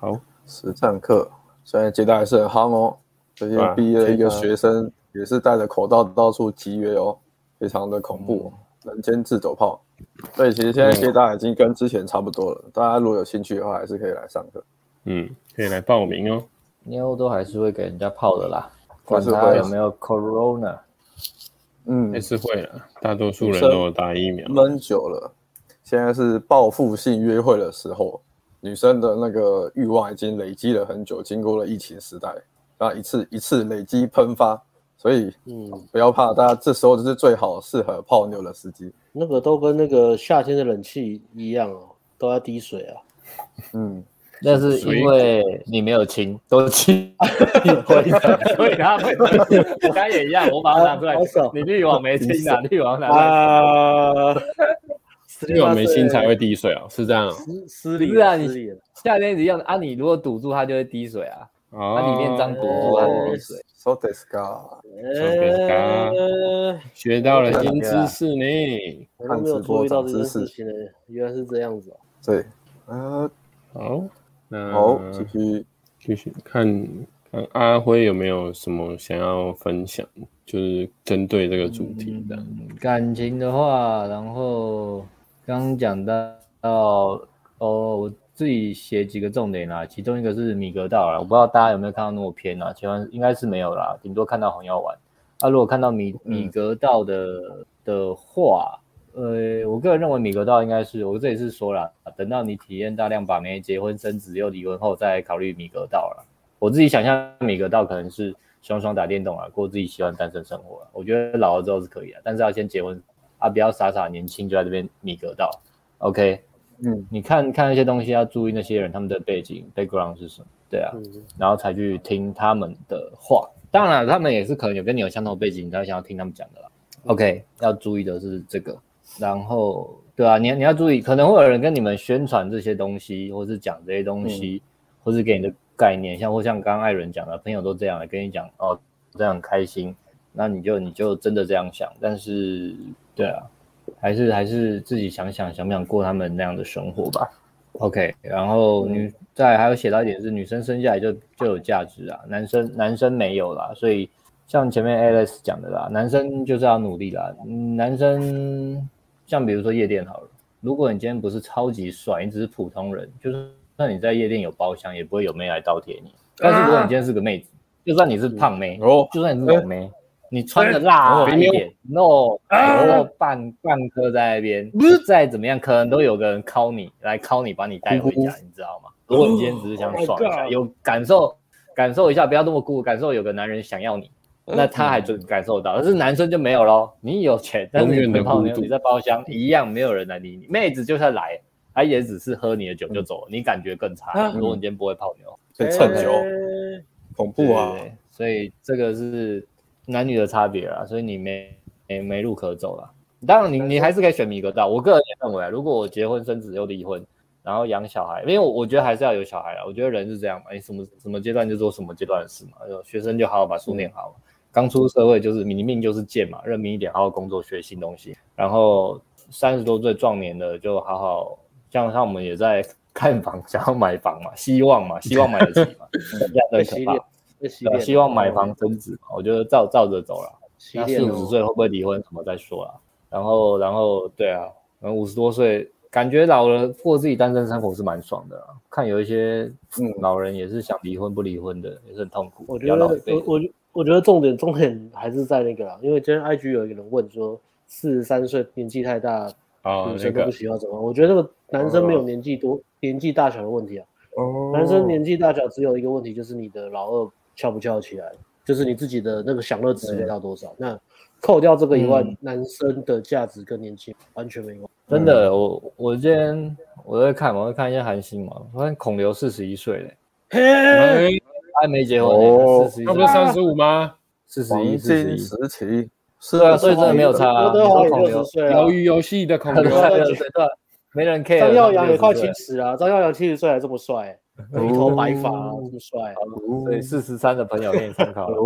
好，实战课现在接搭还是很夯哦。最近毕业的一个学生也是戴着口罩到处集约哦，非常的恐怖，人间自走炮。所以其实现在接搭已经跟之前差不多了，大家如果有兴趣的话，还是可以来上课。嗯，可以来报名哦。妞都还是会给人家泡的啦，管他有没有 Corona。嗯，还是会的，大多数人都有打疫苗。闷久了，现在是报复性约会的时候，女生的那个欲望已经累积了很久，经过了疫情时代。啊，一次一次累积喷发，所以嗯，不要怕，大家这时候就是最好适合泡妞的时机。那个都跟那个夏天的冷气一样哦，都要滴水啊。嗯，那是因为你没有清，都亲，所以他会。我刚也一样，我把它拿出来。你滤网没清啊？滤网拿出来。啊，滤网没清才会滴水啊？是这样？失礼。是啊，你夏天一样的啊，你如果堵住它就会滴水啊。哦，里面脏堵住它的水。So this guy，学到了新知识呢。我都没有注意到这件事情呢，原来是这样子哦。对，啊，好，那好，继续继续看看阿辉有没有什么想要分享，就是针对这个主题的感情的话，然后刚讲到哦。自己写几个重点啦，其中一个是米格道啦，我不知道大家有没有看到那么偏啦，其实应该是没有啦，顶多看到红药丸。那、啊、如果看到米米格道的的话，呃，我个人认为米格道应该是，我这也是说了，等到你体验大量把妹、结婚生子又离婚后，再考虑米格道了。我自己想象米格道可能是双双打电动啊，过自己喜欢单身生活。我觉得老了之后是可以的，但是要先结婚啊，不要傻傻年轻就在这边米格道。OK。嗯，你看看那些东西要注意那些人他们的背景 background 是什么，对啊，嗯、然后才去听他们的话。当然，他们也是可能有跟你有相同背景，你才会想要听他们讲的啦。OK，要注意的是这个。然后对啊，你你要注意，可能会有人跟你们宣传这些东西，或是讲这些东西，嗯、或是给你的概念，像或像刚刚艾伦讲的，朋友都这样来跟你讲哦，这样开心，那你就你就真的这样想，但是对啊，还是还是自己想想想不想过他们那样的生活吧。OK，然后女在还有写到一点是女生生下来就就有价值啊，男生男生没有啦，所以像前面 Alice 讲的啦，男生就是要努力啦。男生像比如说夜店好了，如果你今天不是超级帅，你只是普通人，就是那你在夜店有包厢，也不会有妹来倒贴你。但是如果你今天是个妹子，就算你是胖妹，哦，就算你是老妹。你穿的辣一点，no，然后半半颗在那边，再怎么样，可能都有个人 call 你来 call 你，把你带回家，你知道吗？如果你今天只是想爽一下，有感受感受一下，不要那么孤，感受有个男人想要你，那他还准感受到，但是男生就没有咯。你有钱，但是你没泡妞，你在包厢一样，没有人来理你。妹子就算来，她也只是喝你的酒就走了，你感觉更差。如果你今天不会泡妞，被蹭酒，恐怖啊！所以这个是。男女的差别啊，所以你没没没路可走了。当然你，你你还是可以选米格道。我个人也认为啊，如果我结婚生子又离婚，然后养小孩，因为我我觉得还是要有小孩啊。我觉得人是这样嘛，你什么什么阶段就做什么阶段的事嘛。就学生就好好把书念好，刚出社会就是你命就是贱嘛，认命一点，好好工作学新东西。然后三十多岁壮年的就好好，像像我们也在 看房，想要买房嘛，希望嘛，希望买得起嘛，这样很可怕。希望买房增值，我觉得照照着走了。那四五十岁会不会离婚什么再说啦。然后，然后对啊，然后五十多岁感觉老了过自己单身生活是蛮爽的。看有一些嗯老人也是想离婚不离婚的，也是很痛苦。我觉得我我我觉得重点重点还是在那个啦，因为今天 IG 有一个人问说，四十三岁年纪太大，女生都不喜欢怎么？我觉得这个男生没有年纪多年纪大小的问题啊。哦男生年纪大小只有一个问题，就是你的老二。翘不翘起来，就是你自己的那个享乐值到多少。那扣掉这个以外，嗯、男生的价值跟年轻完全没关。真的，我我今天我在看，我在看一下韩星嘛，我看孔刘四十一岁嘞，嘿还没结婚四十一，他不是三十五吗？四十一，四十一时期，是啊，所以真的没有差啊。孔刘，鱿鱼游戏的孔刘，没人 care。张耀扬也快七十了，张耀扬七十岁还这么帅。一头白发，这么帅，所以四十三的朋友可以参考。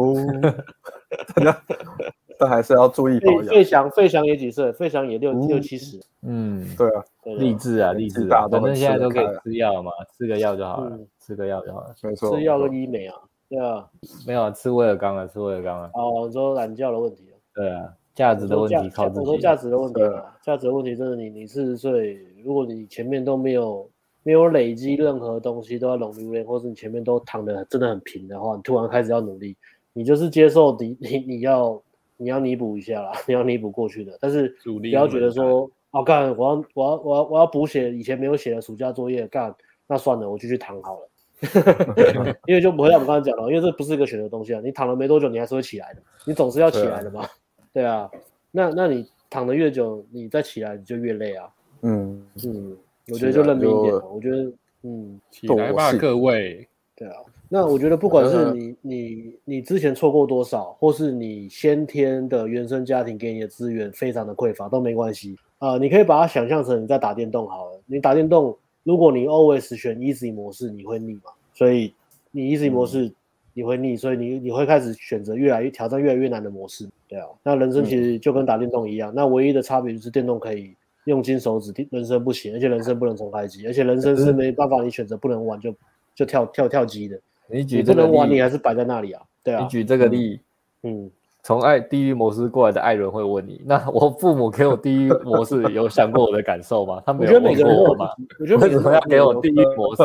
但还是要注意保养。费翔，费翔也几岁？费翔也六六七十。嗯，对啊，励志啊，励志啊，反正现在都可以吃药嘛，吃个药就好了，吃个药就好了。没错，吃药跟医美啊，对啊，没有吃威尔刚啊，吃威尔刚啊。哦，说懒觉的问题。对啊，价值的问题靠自己。我说价值的问题啊，价值的问题真的，你你四十岁，如果你前面都没有。没有累积任何东西都要努力，或是你前面都躺的真的很平的话，你突然开始要努力，你就是接受你 你你要你要弥补一下啦，你要弥补过去的，但是不要觉得说，哦干，我要我要我要我要补写以前没有写的暑假作业，干，那算了，我就去躺好了，因为就不会像我们刚才讲了，因为这不是一个选择东西啊，你躺了没多久，你还是会起来的，你总是要起来的嘛，对啊，那那你躺的越久，你再起来你就越累啊，嗯。嗯。我觉得就认命一点，我觉得，嗯，起来吧，各位。对啊，那我觉得不管是你你你之前错过多少，或是你先天的原生家庭给你的资源非常的匮乏都没关系啊，呃，你可以把它想象成你在打电动好了。你打电动，如果你 always 选 easy 模式，你会腻嘛？所以你 easy 模式你会腻，所以你你会开始选择越来越挑战越来越难的模式。对啊，那人生其实就跟打电动一样，那唯一的差别就是电动可以。用金手指，人生不行，而且人生不能重开机，而且人生是没办法，你选择不能玩就就跳跳跳机的。你举不能玩，你还是摆在那里啊？对啊。你举这个例，嗯，从爱地狱模式过来的艾伦会问你，那我父母给我地狱模式，有想过我的感受吗？他没有问过我吗？我觉得每 个人要给我地狱模式。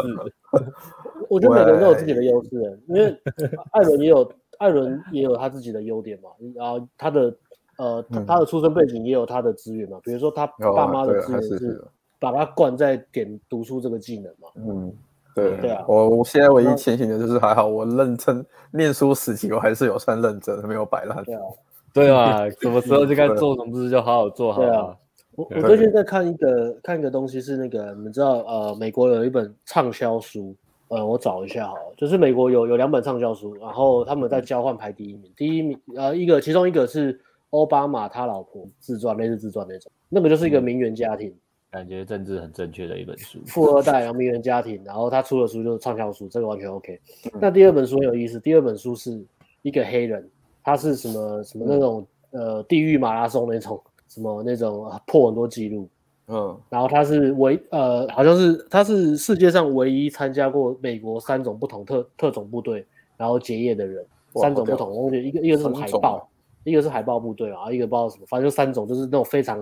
我觉得每个人都有自己的 优势，因为艾伦也有艾伦也有他自己的优点嘛，然后他的。呃，他他的出生背景也有他的资源嘛，比如说他爸妈的资源是把他灌在点读书这个技能嘛。嗯，对对啊。我我现在唯一庆幸的就是还好，我认真念书时期我还是有算认真，没有摆烂。对啊，对啊，什么时候就该 做什么事就好好做好。对啊，我我最近在看一个看一个东西是那个，你们知道呃，美国有一本畅销书，呃，我找一下哈，就是美国有有两本畅销书，然后他们在交换排第一名，第一名呃一个其中一个是。奥巴马他老婆自传，类似自传那种，那个就是一个名媛家庭，感觉政治很正确的一本书。富二代，然后名媛家庭，然后他出的书就是畅销书，这个完全 OK。那第二本书很有意思，第二本书是一个黑人，他是什么什么那种呃地狱马拉松那种什么那种破很多记录。嗯，然后他是唯呃，好像是他是世界上唯一参加过美国三种不同特特种部队然后结业的人，三种不同，我觉得一个一个是海豹，一个是海豹部队啊，一个不知道什么，反正就三种，就是那种非常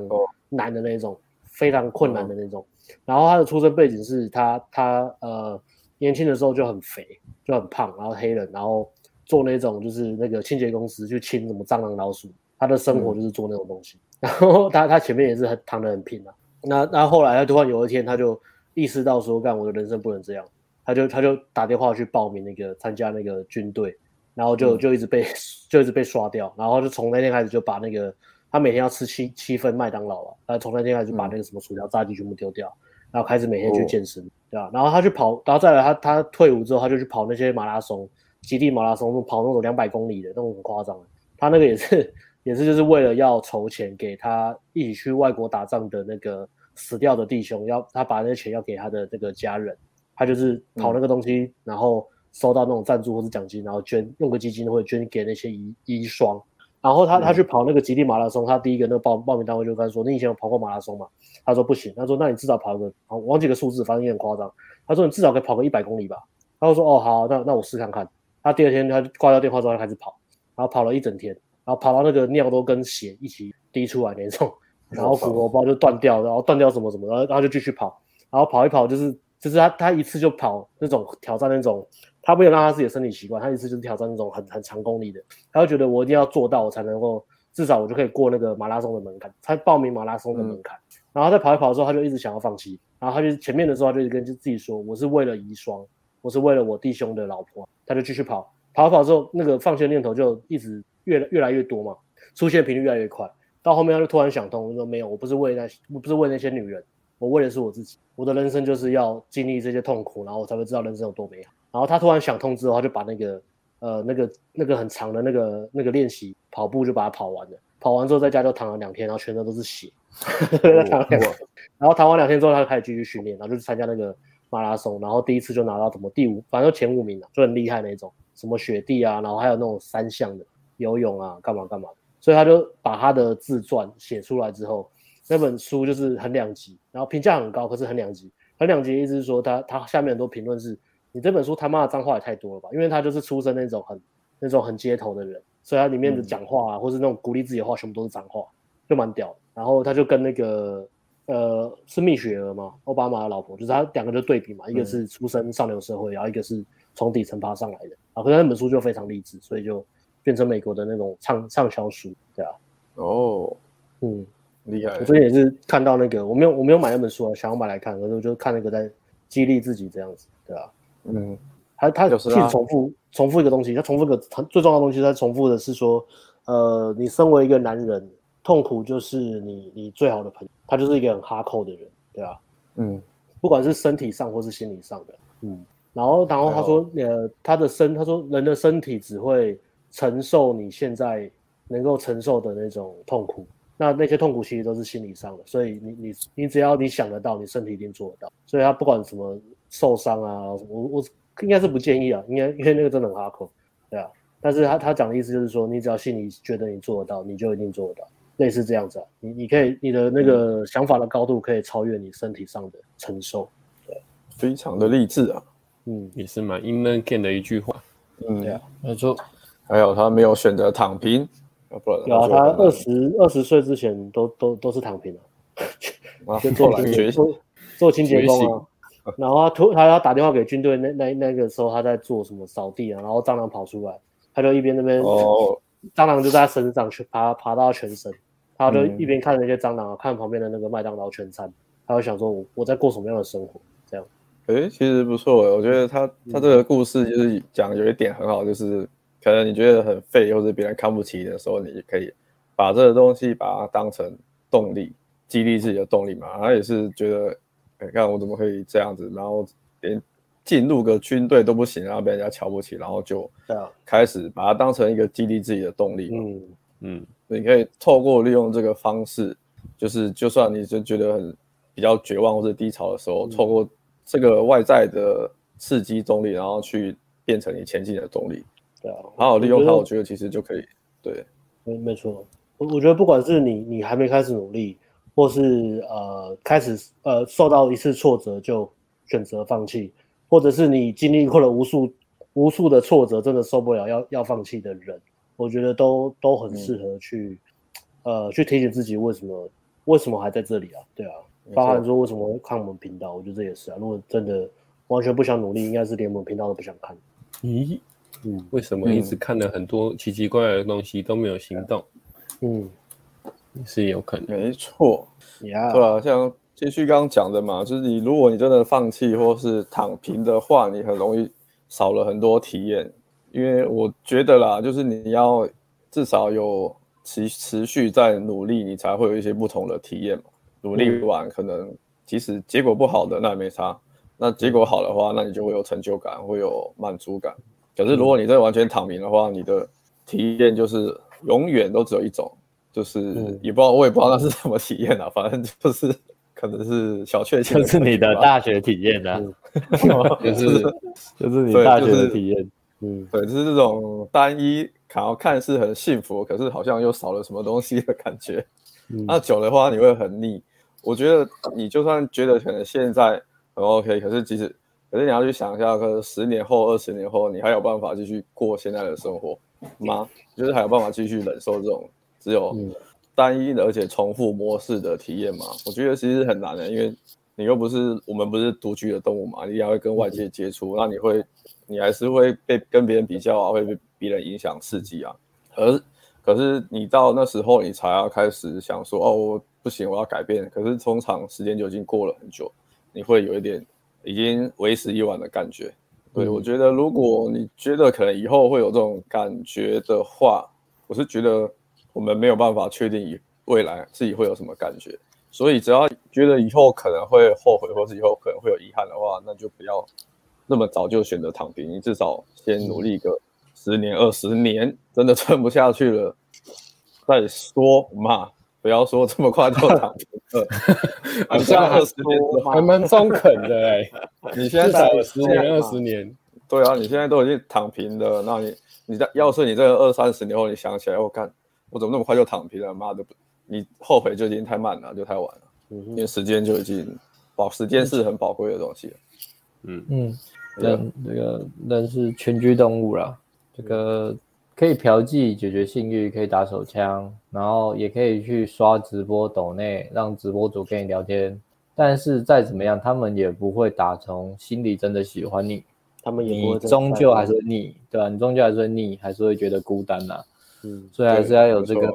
难的那种，非常困难的那种。然后他的出生背景是他他呃年轻的时候就很肥，就很胖，然后黑人，然后做那种就是那个清洁公司去清什么蟑螂老鼠，他的生活就是做那种东西。然后他他前面也是很躺得很平啊。那那后来他突然有一天他就意识到说，干我的人生不能这样，他就他就打电话去报名那个参加那个军队，然后就就一直被 就一直被刷掉，然后就从那天开始就把那个他每天要吃七七份麦当劳啊，他从那天开始就把那个什么薯条炸鸡全部丢掉，然后开始每天去健身，对吧？然后他去跑，然后再来他他退伍之后他就去跑那些马拉松，极地马拉松，跑那种两百公里的那种很夸张的，他那个也是。也是就是为了要筹钱给他一起去外国打仗的那个死掉的弟兄，要他把那些钱要给他的那个家人，他就是跑那个东西，然后收到那种赞助或是奖金，然后捐用个基金会捐给那些遗遗孀。然后他他去跑那个极地马拉松，他第一个那个报报名单位就跟他说：“你以前有跑过马拉松吗？”他说：“不行。”他说：“那你至少跑个……我忘记个数字，反正也很夸张。”他说：“你至少可以跑个一百公里吧？”他就说：“哦，好，那那我试看看。”他第二天他挂掉电话之后他开始跑，然后跑了一整天。然后跑到那个尿都跟血一起滴出来那种，然后骨头包就断掉，然后断掉什么什么，然后然后就继续跑，然后跑一跑就是就是他他一次就跑那种挑战那种，他没有让他自己的身体习惯，他一次就是挑战那种很很长公里的，他就觉得我一定要做到，我才能够至少我就可以过那个马拉松的门槛，他报名马拉松的门槛，嗯、然后在跑一跑的时候，他就一直想要放弃，然后他就前面的时候他就一直跟自己说，我是为了遗孀，我是为了我弟兄的老婆，他就继续跑，跑一跑之后那个放弃的念头就一直越越来越多嘛。出现频率越来越快，到后面他就突然想通，说没有，我不是为那些，我不是为那些女人，我为的是我自己。我的人生就是要经历这些痛苦，然后我才会知道人生有多美好。然后他突然想通之后，他就把那个呃那个那个很长的那个那个练习跑步就把它跑完了。跑完之后在家就躺了两天，然后全身都是血。躺了两天，然后躺完两天之后，他就开始继续训练，然后就去参加那个马拉松，然后第一次就拿到什么第五，反正前五名了，就很厉害那种，什么雪地啊，然后还有那种三项的游泳啊，干嘛干嘛。所以他就把他的自传写出来之后，那本书就是很两极，然后评价很高，可是很两极。很两极的意思是说他，他他下面很多评论是，你这本书他妈的脏话也太多了吧？因为他就是出身那种很那种很街头的人，所以他里面的讲话啊，嗯、或是那种鼓励自己的话，全部都是脏话，就蛮屌的。然后他就跟那个呃是蜜雪儿嘛，奥巴马的老婆，就是他两个就对比嘛，一个是出身上流社会，然后一个是从底层爬上来的。啊，可是那本书就非常励志，所以就。变成美国的那种畅畅销书，对啊，哦，嗯，厉害。我最近也是看到那个，我没有我没有买那本书啊，想要买来看，可是我就看那个在激励自己这样子，对啊，嗯，他他其实重复重复一个东西，他重复一个最重要的东西，他重复的是说，呃，你身为一个男人，痛苦就是你你最好的朋友，他就是一个很哈扣的人，对吧，嗯，不管是身体上或是心理上的，嗯，然后然后他说，呃，他的身，他说人的身体只会。承受你现在能够承受的那种痛苦，那那些痛苦其实都是心理上的，所以你你你只要你想得到，你身体一定做得到。所以他不管什么受伤啊，我我应该是不建议啊，应该因为那个真的很哈口，对啊。但是他他讲的意思就是说，你只要心里觉得你做得到，你就一定做得到，类似这样子啊。你你可以你的那个想法的高度可以超越你身体上的承受，对，非常的励志啊，嗯，也是蛮 in the 的一句话，嗯，对啊，没错。还有他没有选择躺平，不然有啊，他二十二十岁之前都都都是躺平了，先做清洁做做清洁工啊。然后他突他要打电话给军队，那那那个时候他在做什么扫地啊，然后蟑螂跑出来，他就一边那边哦，蟑螂就在他身上去爬爬到他全身，他就一边看着那些蟑螂，看旁边的那个麦当劳全餐，他就想说我我在过什么样的生活这样。诶，其实不错，我觉得他他这个故事就是讲有一点很好，就是。可能你觉得很废，或者别人看不起你的时候，你也可以把这个东西把它当成动力，激励自己的动力嘛。他也是觉得，哎，看我怎么可以这样子，然后连进入个军队都不行，然后被人家瞧不起，然后就开始把它当成一个激励自己的动力。嗯嗯，你可以透过利用这个方式就是就算你就觉得很比较绝望或者低潮的时候，透过这个外在的刺激动力，然后去变成你前进的动力。对啊，好好利用它，我觉得其实就可以。对，没没错。我我觉得不管是你你还没开始努力，或是呃开始呃受到一次挫折就选择放弃，或者是你经历过了无数无数的挫折，真的受不了要要放弃的人，我觉得都都很适合去、嗯、呃去提醒自己为什么为什么还在这里啊？对啊，包含说为什么会看我们频道，我觉得这也是啊。如果真的完全不想努力，应该是连我们频道都不想看。咦？嗯，为什么一直看了很多奇奇怪怪的东西都没有行动？嗯，是有可能。没错.对啊，像继续刚刚讲的嘛，就是你如果你真的放弃或是躺平的话，你很容易少了很多体验。因为我觉得啦，就是你要至少有持持续在努力，你才会有一些不同的体验嘛。努力完可能即使结果不好的，那也没差。那结果好的话，那你就会有成就感，会有满足感。可是如果你真的完全躺平的话，你的体验就是永远都只有一种，就是也不知道，我也不知道那是什么体验啊，反正就是可能是小确幸，就是你的大学体验啊，就是就是你大学的体验，嗯，对，就是这种单一，然后看似很幸福，可是好像又少了什么东西的感觉。那久的话你会很腻。我觉得你就算觉得可能现在很 OK，可是即使可是你要去想一下，可能十年后、二十年后，你还有办法继续过现在的生活吗？就是还有办法继续忍受这种只有单一的而且重复模式的体验嘛？我觉得其实很难的，因为你又不是我们不是独居的动物嘛，你也会跟外界接触，那你会你还是会被跟别人比较啊，会被别人影响刺激啊。而可是你到那时候，你才要开始想说，哦，我不行，我要改变。可是通常时间就已经过了很久，你会有一点。已经为时已晚的感觉，对，我觉得，如果你觉得可能以后会有这种感觉的话，我是觉得我们没有办法确定以未来自己会有什么感觉，所以只要觉得以后可能会后悔，或是以后可能会有遗憾的话，那就不要那么早就选择躺平，你至少先努力个十年、二十年，真的撑不下去了再说嘛。不要说这么快就躺平了，好像二十年还蛮中肯的哎、欸。你现在有十年、二十年，对啊，你现在都已经躺平了，那你你在要是你这个二三十年后你想起来，我看我怎么那么快就躺平了？妈的，你后悔就已经太慢了，就太晚了。嗯，因为时间就已经宝，时间是很宝贵的东西。嗯嗯，人这个人是群居动物啦，这个。可以嫖妓解决性欲，可以打手枪，然后也可以去刷直播抖内，让直播主跟你聊天。但是再怎么样，他们也不会打从心里真的喜欢你，他们也不会，终究还是会腻，对吧、啊？你终究还是会腻，还是会觉得孤单呐、啊。嗯，所以还是要有这个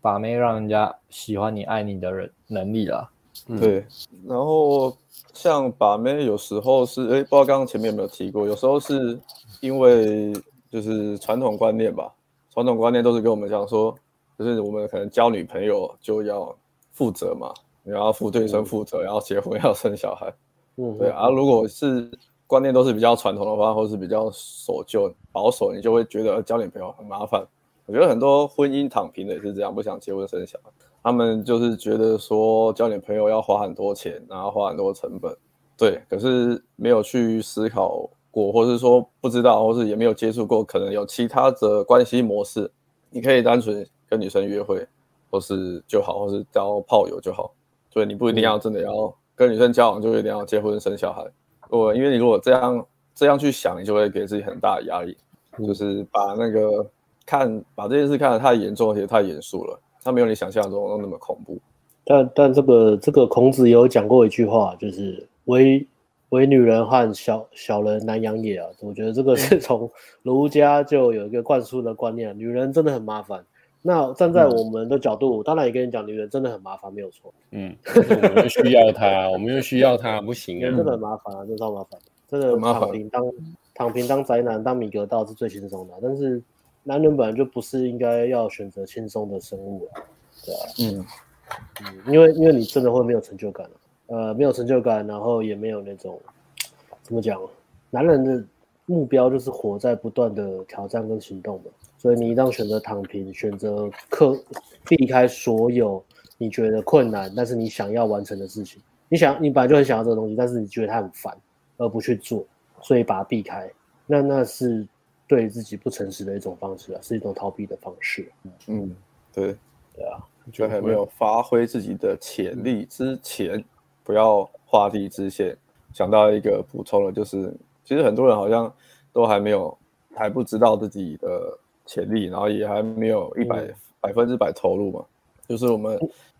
把妹让人家喜欢你、爱你的人能力啦。嗯、对，然后像把妹，有时候是哎，不知道刚刚前面有没有提过，有时候是因为。就是传统观念吧，传统观念都是跟我们讲说，就是我们可能交女朋友就要负责嘛，你要负对生负责，然后结婚 要生小孩，嗯，对啊。如果是观念都是比较传统的话，或是比较守旧保守，你就会觉得交女朋友很麻烦。我觉得很多婚姻躺平的也是这样，不想结婚生小孩，他们就是觉得说交女朋友要花很多钱，然后花很多成本，对，可是没有去思考。过，或是说不知道，或是也没有接触过，可能有其他的关系模式。你可以单纯跟女生约会，或是就好，或是交炮友就好。所以你不一定要真的要跟女生交往，就一定要结婚生小孩。我因为你如果这样这样去想，你就会给自己很大的压力，就是把那个看把这件事看得太严重，而且太严肃了。它没有你想象中那么恐怖。但但这个这个孔子有讲过一句话，就是唯。唯女人和小小人难养也啊！我觉得这个是 从儒家就有一个灌输的观念，女人真的很麻烦。那站在我们的角度，嗯、当然也跟你讲，女人真的很麻烦，没有错。嗯，我们需要她，我们又需要她，不行啊！真的很麻烦啊，真的超麻烦。真的躺平当躺平当宅男当米格道是最轻松的，但是男人本来就不是应该要选择轻松的生物啊，对啊，嗯。嗯，因为因为你真的会没有成就感了。呃，没有成就感，然后也没有那种怎么讲，男人的目标就是活在不断的挑战跟行动嘛，所以你一旦选择躺平，选择克避开所有你觉得困难，但是你想要完成的事情，你想你本来就很想要这个东西，但是你觉得它很烦，而不去做，所以把它避开，那那是对自己不诚实的一种方式啊，是一种逃避的方式。嗯，对，对啊，就还没有发挥自己的潜力之前，不要画地自限。想到一个补充的，就是其实很多人好像都还没有，还不知道自己的潜力，然后也还没有一百百分之百投入嘛。就是我们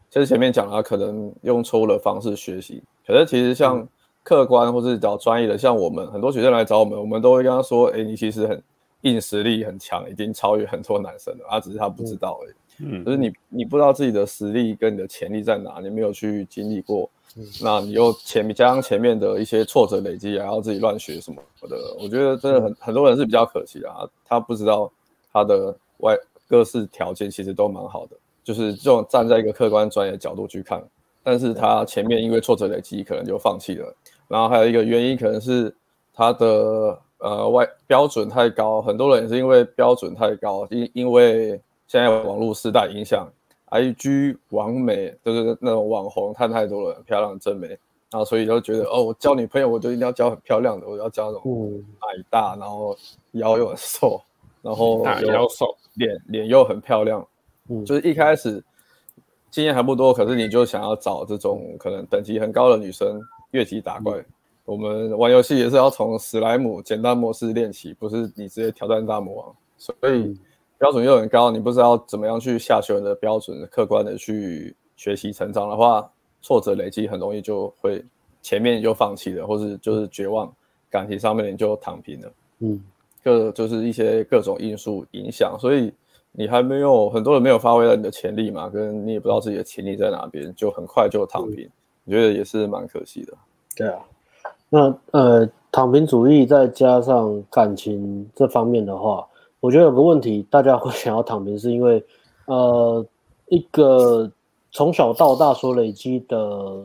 其实前面讲了，可能用错误的方式学习，可是其实像客观或是找专业的，像我们很多学生来找我们，我们都会跟他说：“哎，你其实很硬实力很强，已经超越很多男生了，啊，只是他不知道而已。”嗯，就是你你不知道自己的实力跟你的潜力在哪，你没有去经历过。嗯、那你又前面加上前面的一些挫折累积，然后自己乱学什么的，我觉得真的很很多人是比较可惜的啊。他不知道他的外各式条件其实都蛮好的，就是这种站在一个客观专业的角度去看，但是他前面因为挫折累积可能就放弃了。然后还有一个原因可能是他的呃外标准太高，很多人也是因为标准太高，因因为现在网络时代影响。IG 网美就是那种网红，看太多了，很漂亮的正美，然后所以就觉得哦，我交女朋友我就一定要交很漂亮的，我要交那种矮大，然后腰又很瘦，然后大腰瘦，脸脸又很漂亮，嗯，就是一开始经验还不多，可是你就想要找这种可能等级很高的女生越级打怪。嗯、我们玩游戏也是要从史莱姆简单模式练起，不是你直接挑战大魔王，所以。嗯标准又很高，你不知道怎么样去下修你的标准，客观的去学习成长的话，挫折累积很容易就会前面就放弃了，或是就是绝望，感情上面你就躺平了。嗯，各就是一些各种因素影响，所以你还没有很多人没有发挥到你的潜力嘛，跟你也不知道自己的潜力在哪边，就很快就躺平，我觉得也是蛮可惜的。对啊，那呃，躺平主义再加上感情这方面的话。我觉得有个问题，大家会想要躺平，是因为，呃，一个从小到大所累积的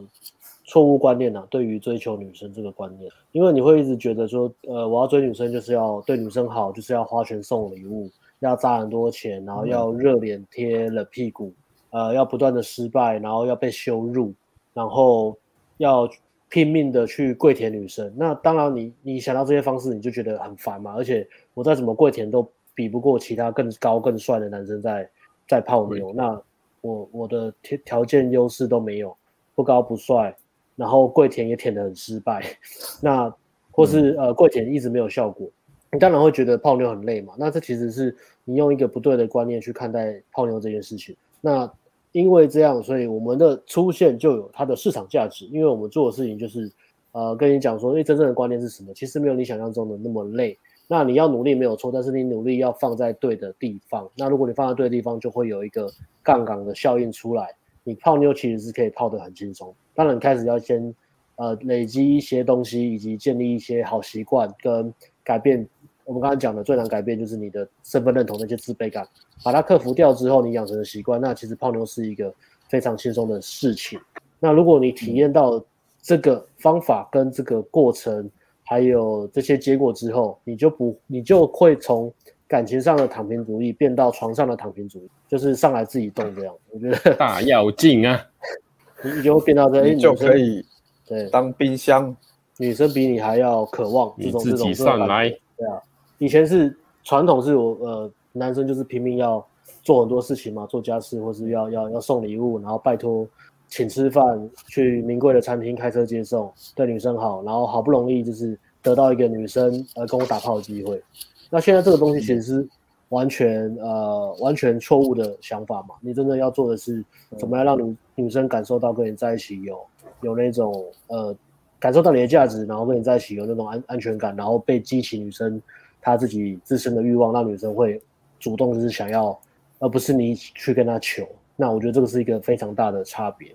错误观念啊，对于追求女生这个观念，因为你会一直觉得说，呃，我要追女生就是要对女生好，就是要花钱送礼物，要砸很多钱，然后要热脸贴冷屁股，呃，要不断的失败，然后要被羞辱，然后要拼命的去跪舔女生。那当然你，你你想到这些方式，你就觉得很烦嘛，而且我再怎么跪舔都。比不过其他更高更帅的男生在在泡妞，那我我的条条件优势都没有，不高不帅，然后跪舔也舔得很失败，那或是呃跪舔一直没有效果，你当然会觉得泡妞很累嘛。那这其实是你用一个不对的观念去看待泡妞这件事情。那因为这样，所以我们的出现就有它的市场价值，因为我们做的事情就是呃跟你讲说，因为，真正的观念是什么？其实没有你想象中的那么累。那你要努力没有错，但是你努力要放在对的地方。那如果你放在对的地方，就会有一个杠杆的效应出来。你泡妞其实是可以泡得很轻松。当然，开始要先呃累积一些东西，以及建立一些好习惯，跟改变。我们刚才讲的最难改变就是你的身份认同那些自卑感，把它克服掉之后，你养成的习惯，那其实泡妞是一个非常轻松的事情。那如果你体验到这个方法跟这个过程，还有这些结果之后，你就不，你就会从感情上的躺平主义变到床上的躺平主义，就是上来自己动这样。我觉得大要劲啊，你就会变到这，你就可以对当冰箱，女生比你还要渴望这种这种上来。对啊，以前是传统是我呃男生就是拼命要做很多事情嘛，做家事或是要要要送礼物，然后拜托。请吃饭，去名贵的餐厅开车接送，对女生好，然后好不容易就是得到一个女生呃跟我打炮的机会。那现在这个东西其实是完全呃完全错误的想法嘛。你真的要做的是怎么样让女女生感受到跟你在一起有有那种呃感受到你的价值，然后跟你在一起有那种安安全感，然后被激起女生他自己自身的欲望，让女生会主动就是想要，而不是你去跟她求。那我觉得这个是一个非常大的差别。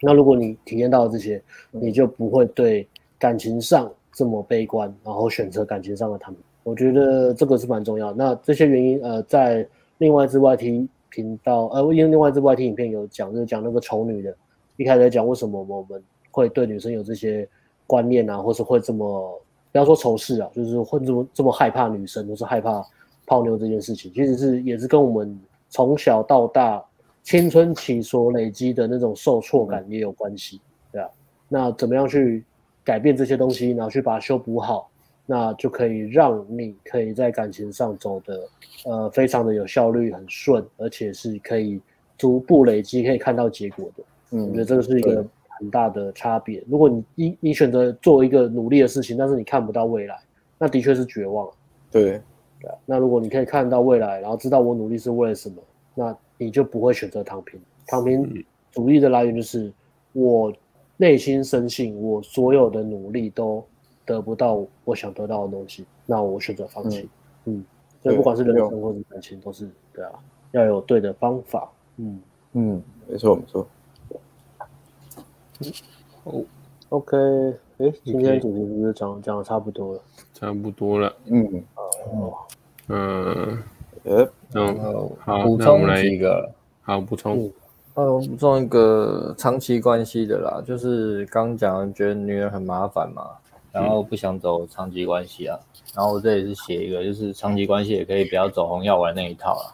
那如果你体验到了这些，你就不会对感情上这么悲观，然后选择感情上的他们。我觉得这个是蛮重要。那这些原因，呃，在另外一支 YT 频道，呃，因为另外一支 YT 影片有讲，就是讲那个丑女的，一开始讲为什么我们会对女生有这些观念啊，或是会这么不要说仇视啊，就是会这么这么害怕女生，或是害怕泡妞这件事情，其实是也是跟我们从小到大。青春期所累积的那种受挫感也有关系，对啊。那怎么样去改变这些东西，然后去把它修补好，那就可以让你可以在感情上走的呃非常的有效率，很顺，而且是可以逐步累积，可以看到结果的。嗯，我觉得这个是一个很大的差别。如果你你你选择做一个努力的事情，但是你看不到未来，那的确是绝望。对，对啊。那如果你可以看到未来，然后知道我努力是为了什么，那你就不会选择躺平。躺平主义的来源就是我内心深信，我所有的努力都得不到我想得到的东西，那我选择放弃。嗯，嗯，所以不管是人生或者感情，都是对啊，要有对的方法。嗯嗯，没错没错。哦，OK，哎，今天主题是不是讲讲的差不多了？差不多了，嗯，哦，嗯，呃，嗯，好，补充几个，好，补充，呃，补充一个长期关系的啦，就是刚讲觉得女人很麻烦嘛，然后不想走长期关系啊，然后我这里是写一个，就是长期关系也可以不要走红药丸那一套啊，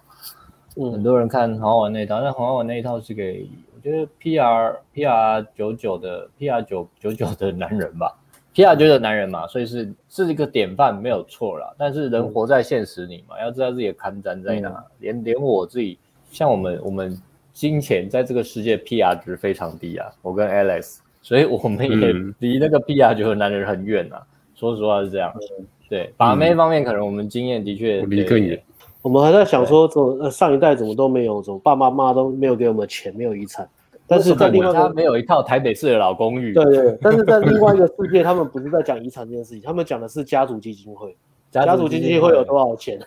嗯，很多人看红药丸那一套，但红药丸那一套是给。我觉得 P R P R 九九的 P R 九九九的男人吧，P R 九九的男人嘛，所以是是一个典范，没有错啦。但是人活在现实里嘛，嗯、要知道自己的看瞻在哪。嗯、连连我自己，像我们我们金钱在这个世界 P R 值非常低啊。我跟 Alex，所以我们也离那个 P R 九九的男人很远啊。说实话是这样。嗯、对，把妹方面可能我们经验的确离更远。我们还在想说，怎么上一代怎么都没有，怎么爸爸妈妈都没有给我们钱，没有遗产。但是在另外他没有一套台北市的老公寓。对对，但是在另外一个世界，他们不是在讲遗产这件事情，他们讲的是家族基金会。家族基金会有多少钱？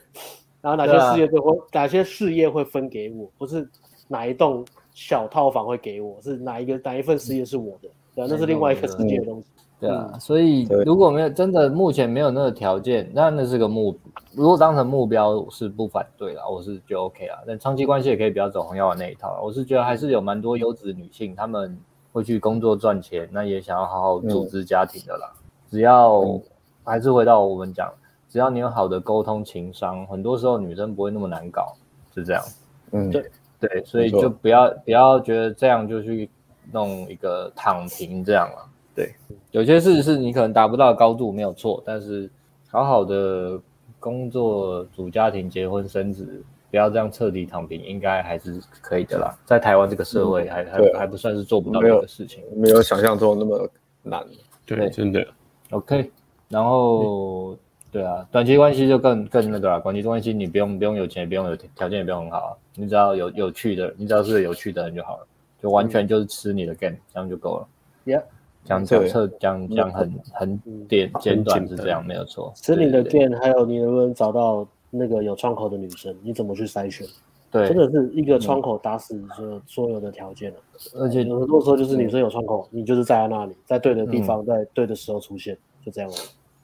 然后哪些事业会哪些事业会分给我？不是哪一栋小套房会给我，是哪一个哪一份事业是我的？对，那是另外一个世界的东西。对啊，所以如果没有真的目前没有那个条件，那那是个目，如果当成目标是不反对啦，我是就 OK 啦。但长期关系也可以不要走红药丸那一套，我是觉得还是有蛮多优质女性，她们会去工作赚钱，那也想要好好组织家庭的啦。只要还是回到我们讲，只要你有好的沟通情商，很多时候女生不会那么难搞，是这样。嗯，对对，所以就不要不要觉得这样就去弄一个躺平这样了。对，有些事是你可能达不到高度没有错，但是好好的工作、组家庭、结婚、生子，不要这样彻底躺平，应该还是可以的啦。在台湾这个社会还，还、嗯、还还不算是做不到的事情，没有，没有想象中那么难。对，对真的。OK，然后对啊，短期关系就更更那个啦。短期关系你不用不用有钱，也不用有条件，也不用很好啊，你只要有有趣的，你只要是个有趣的人就好了，就完全就是吃你的 game，、嗯、这样就够了。Yeah。讲讲测讲讲很很点简短是这样没有错。吃你的 game，还有你能不能找到那个有窗口的女生？你怎么去筛选？对，真的是一个窗口打死所所有的条件了。而且很多时候就是女生有窗口，你就是在那里，在对的地方，在对的时候出现，就这样了。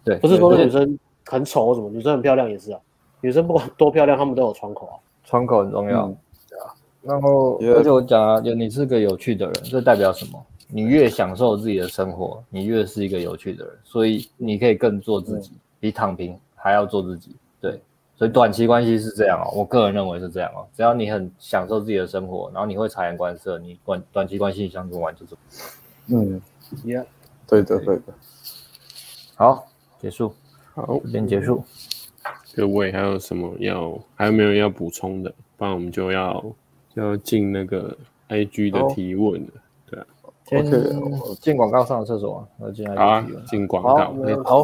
对，不是说女生很丑或什么，女生很漂亮也是啊。女生不管多漂亮，她们都有窗口啊。窗口很重要。对啊。然后而且我讲啊，就你是个有趣的人，这代表什么？你越享受自己的生活，你越是一个有趣的人，所以你可以更做自己，比躺平还要做自己。对，所以短期关系是这样哦，我个人认为是这样哦。只要你很享受自己的生活，然后你会察言观色，你短短期关系相处完就是。嗯，Yeah，对的对的。好，结束。好，先结束。各位还有什么要还有没有要补充的？不然我们就要就要进那个 IG 的提问了。先进广告上厕所啊，然后进来。啊，进广告。好，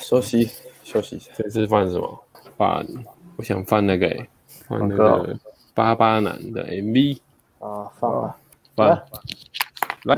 休息休息一下。这次放什么？放，我想放那个，放那个巴巴男的 MV。啊，放了。放。来。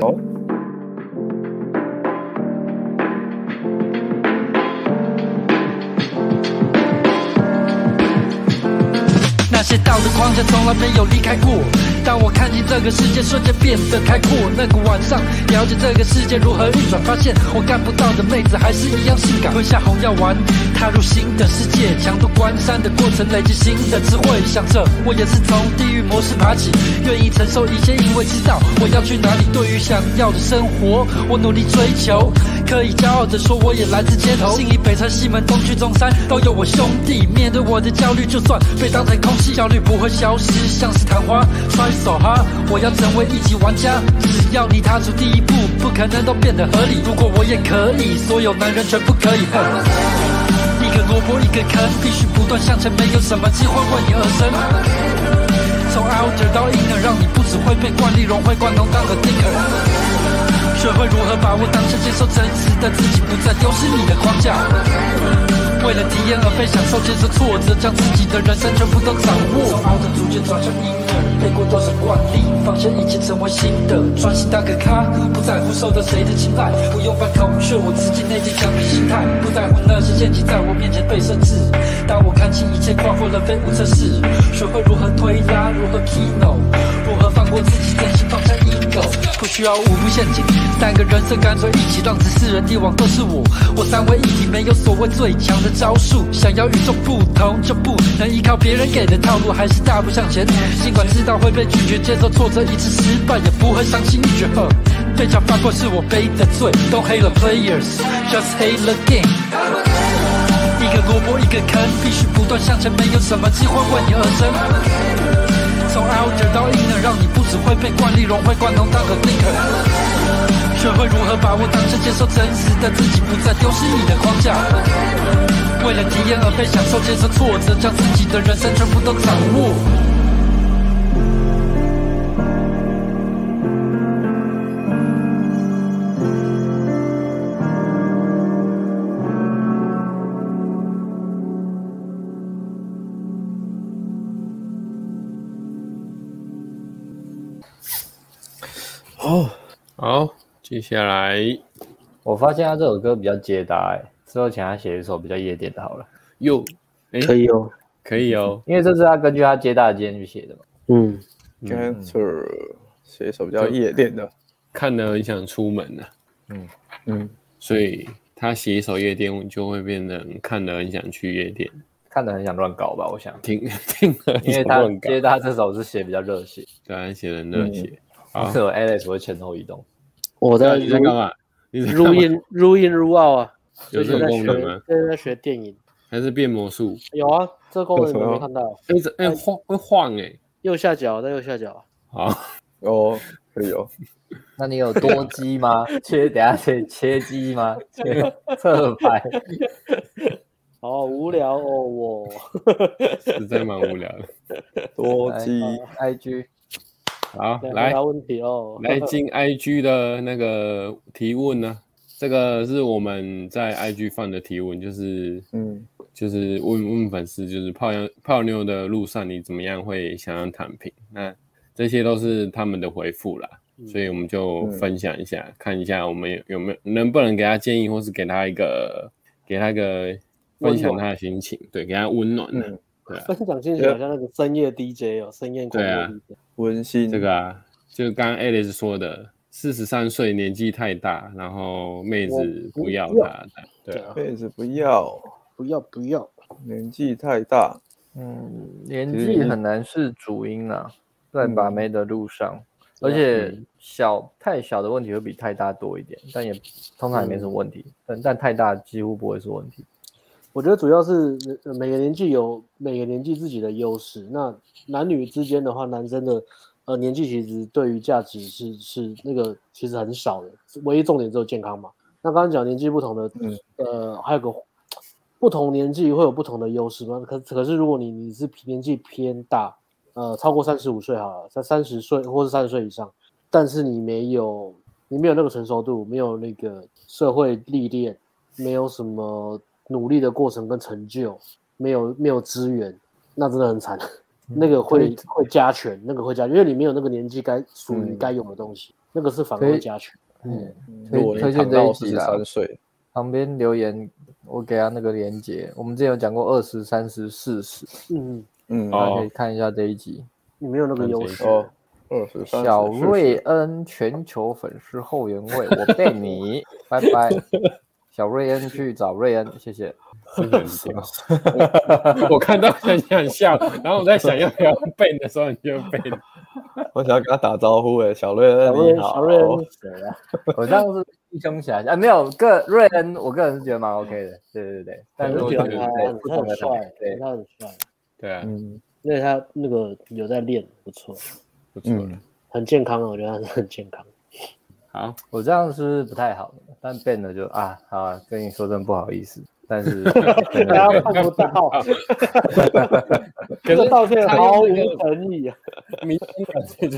那些道德框架从来没有离开过。当我看见这个世界瞬间变得开阔，那个晚上了解这个世界如何运转，发现我干不到的妹子还是一样性感。吞下红药丸，踏入新的世界，强度关山的过程累积新的智慧。想着我也是从地狱模式爬起，愿意承受一切，因为知道我要去哪里。对于想要的生活，我努力追求。可以骄傲地说我也来自街头，信义北城西门东区中山都有我兄弟。面对我的焦虑，就算被当成空气，焦虑不会消失，像是昙花。穿 so ha 我要成为一级玩家。只要你踏出第一步，不可能都变得合理。如果我也可以，所有男人全部可以。一个萝卜一个坑，必须不断向前，没有什么机会为你而生。从 outer 到 inner，让你不只会被惯例融会贯通当个 thinker，学会如何把握当下，接受真实的自己，不再丢失你的框架。为了体验而被享受，接受挫折，将自己的人生全部都掌握。从 outer 逐渐转向婴儿背过多少惯例，放下一切成为新的，专心当个咖，不在乎受到谁的青睐，不用反口却我自己内心强逼心态，不在乎那些陷阱在我面前被设置。当我看清一切，跨过了非无测试，学会如何推拉，如何 k e y n o 如何放过自己，真心放下不需要五步陷阱，三个人生干脆一起，让这四人帝王都是我，我三位一体，没有所谓最强的招数，想要与众不同，就不能依靠别人给的套路，还是大步向前，尽管知道会被拒绝，接受挫折，一次失败也不会伤心欲绝。被嘲犯过是我背的罪，Don't hate the players，just hate the game。一个萝卜一个坑，必须不断向前，没有什么机会为你而生。从 out 到 inner，让你不只会被惯例融会贯通当个 thinker，学会如何把握当下，接受真实的自己，不再丢失你的框架。为了体验而被享受，接受挫折，将自己的人生全部都掌握。好，接下来我发现他这首歌比较接搭，哎，之后请他写一首比较夜店的，好了。哟，可以哦，可以哦，因为这是他根据他接搭的今天去写的嘛。嗯，Cancer 写一首比较夜店的，看了很想出门呢。嗯嗯，所以他写一首夜店，就会变成看了很想去夜店，看了很想乱搞吧？我想听 听了，因为他接搭这首是写比较热血，对，他写的热血。是我 Alex 会前后移动，我在你在干嘛？入音入音入奥啊！有这个功能吗？现在在学电影，还是变魔术？有啊，这个功能你没看到？一直哎晃会晃哎，右下角在右下角。好 哦，可以哦。那你有多机吗？切，等下切切机吗？切侧拍。好无聊哦，我实在蛮无聊的。多机 IG。好，来。问题哦，来进 IG 的那个提问呢？这个是我们在 IG 放的提问，就是嗯，就是问问粉丝，就是泡妞泡妞的路上你怎么样会想要躺平？那这些都是他们的回复啦，嗯、所以我们就分享一下，嗯、看一下我们有有没有能不能给他建议，或是给他一个给他一个分享他的心情，对，给他温暖的。嗯。对啊、分享心情好像那个深夜 DJ 哦，深夜广播 DJ，温馨。这个啊，就刚刚 Alice 说的，四十三岁年纪太大，然后妹子不要他，对啊，妹子不要，不要不要，年纪太大，嗯，年纪很难是主因啊，在把妹的路上，嗯、而且小太小的问题会比太大多一点，但也通常也没什么问题，嗯、但但太大几乎不会是问题。我觉得主要是每个年纪有每个年纪自己的优势。那男女之间的话，男生的呃年纪其实对于价值是是那个其实很少的，唯一重点只有健康嘛。那刚刚讲年纪不同的，嗯、呃，还有个不同年纪会有不同的优势吗？可可是如果你你是年纪偏大，呃，超过三十五岁好了，在三十岁或是三十岁以上，但是你没有你没有那个成熟度，没有那个社会历练，没有什么。努力的过程跟成就没有没有资源，那真的很惨。嗯、那个会会加权，那个会加，因为你没有那个年纪该属于该有的东西，嗯、那个是反而会加权。嗯，推推荐这一集啦。旁边留言，我给他那个连接。我们之前有讲过二十三十四十，嗯嗯，大家可以看一下这一集。你没有那个优势。二十三。小瑞恩全球粉丝后援会，我背你，拜拜。小瑞恩去找瑞恩，谢谢。我看到很想笑，然后我在想要不要背的时候，你就背。我想要跟他打招呼诶，小瑞恩你好。小瑞恩是谁啊？我像是弟兄侠啊，没有个瑞恩，我个人是觉得蛮 OK 的，对对对，但是我觉得他很帅，对，他很帅，对啊，嗯，因为他那个有在练，不错，不错，很健康啊，我觉得他是很健康。好，我这样是不是不太好？但变了就啊，好啊，跟你说真不好意思。但是 大家看不到，可是道歉毫无诚意啊！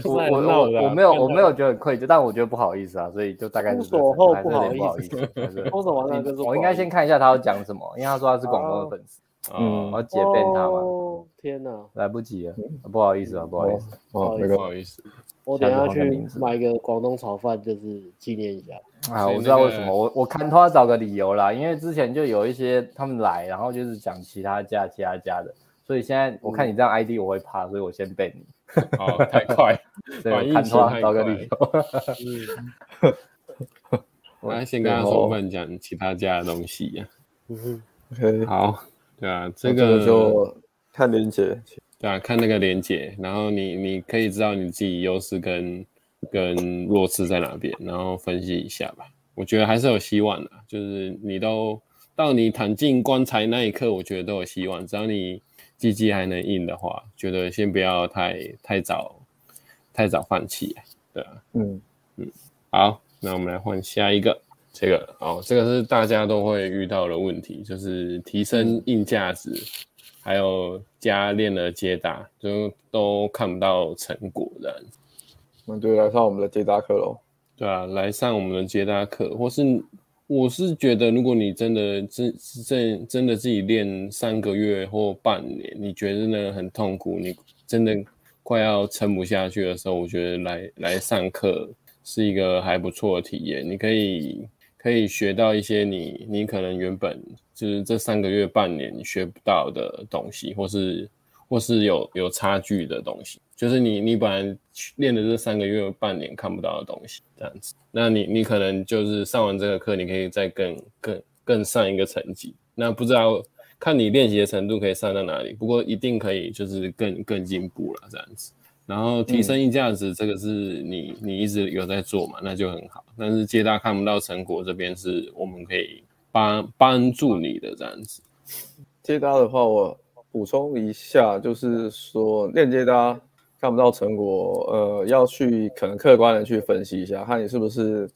我我我没有我没有觉得很愧疚，但我觉得不好意思啊，所以就大概是封锁后不好意思，封锁完了就是我应该先看一下他要讲什么，因为他说他是广东的粉丝，嗯，我要解变他嘛。天哪，来不及了，不好意思啊，不好意思，哦，不好意思。我等下去买一个广东炒饭，就是纪念一下。啊，我知道为什么，我我看他找个理由啦，因为之前就有一些他们来，然后就是讲其他家其他家的，所以现在我看你这样 ID 我会怕，所以我先背你。哦，太快，对，看他找个理由。我要先跟他说，不能讲其他家的东西呀。嗯，OK，好，对啊，这个就看连接。对啊，看那个连接，然后你你可以知道你自己优势跟跟弱势在哪边，然后分析一下吧。我觉得还是有希望的，就是你都到你躺进棺材那一刻，我觉得都有希望。只要你鸡鸡还能硬的话，觉得先不要太太早太早放弃。对啊，嗯嗯，好，那我们来换下一个，这个哦，这个是大家都会遇到的问题，就是提升硬价值。嗯还有加练了接搭，就都看不到成果的，那就来上我们的接搭课喽。对啊，来上我们的接搭课，或是我是觉得，如果你真的真真真的自己练三个月或半年，你觉得真的很痛苦，你真的快要撑不下去的时候，我觉得来来上课是一个还不错的体验，你可以。可以学到一些你你可能原本就是这三个月半年学不到的东西，或是或是有有差距的东西，就是你你本来练的这三个月半年看不到的东西，这样子，那你你可能就是上完这个课，你可以再更更更上一个层级。那不知道看你练习的程度可以上到哪里，不过一定可以就是更更进步了这样子。然后提升一价值，这个是你你一直有在做嘛，那就很好。但是接搭看不到成果，这边是我们可以帮帮助你的这样子。接搭的话，我补充一下，就是说链接搭看不到成果，呃，要去可能客观的去分析一下，看你是不是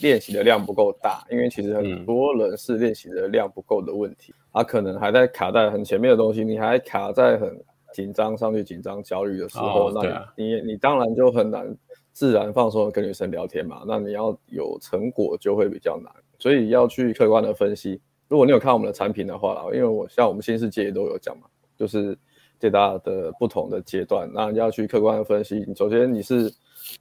练习的量不够大。因为其实很多人是练习的量不够的问题，他、可能还在卡在很前面的东西，你还卡在很。紧张上去，紧张焦虑的时候，哦、那你、啊、你你当然就很难自然放松的跟女生聊天嘛。那你要有成果就会比较难，所以要去客观的分析。如果你有看我们的产品的话啦，因为我像我们新世界也都有讲嘛，就是最大的不同的阶段，那你要去客观的分析。首先你是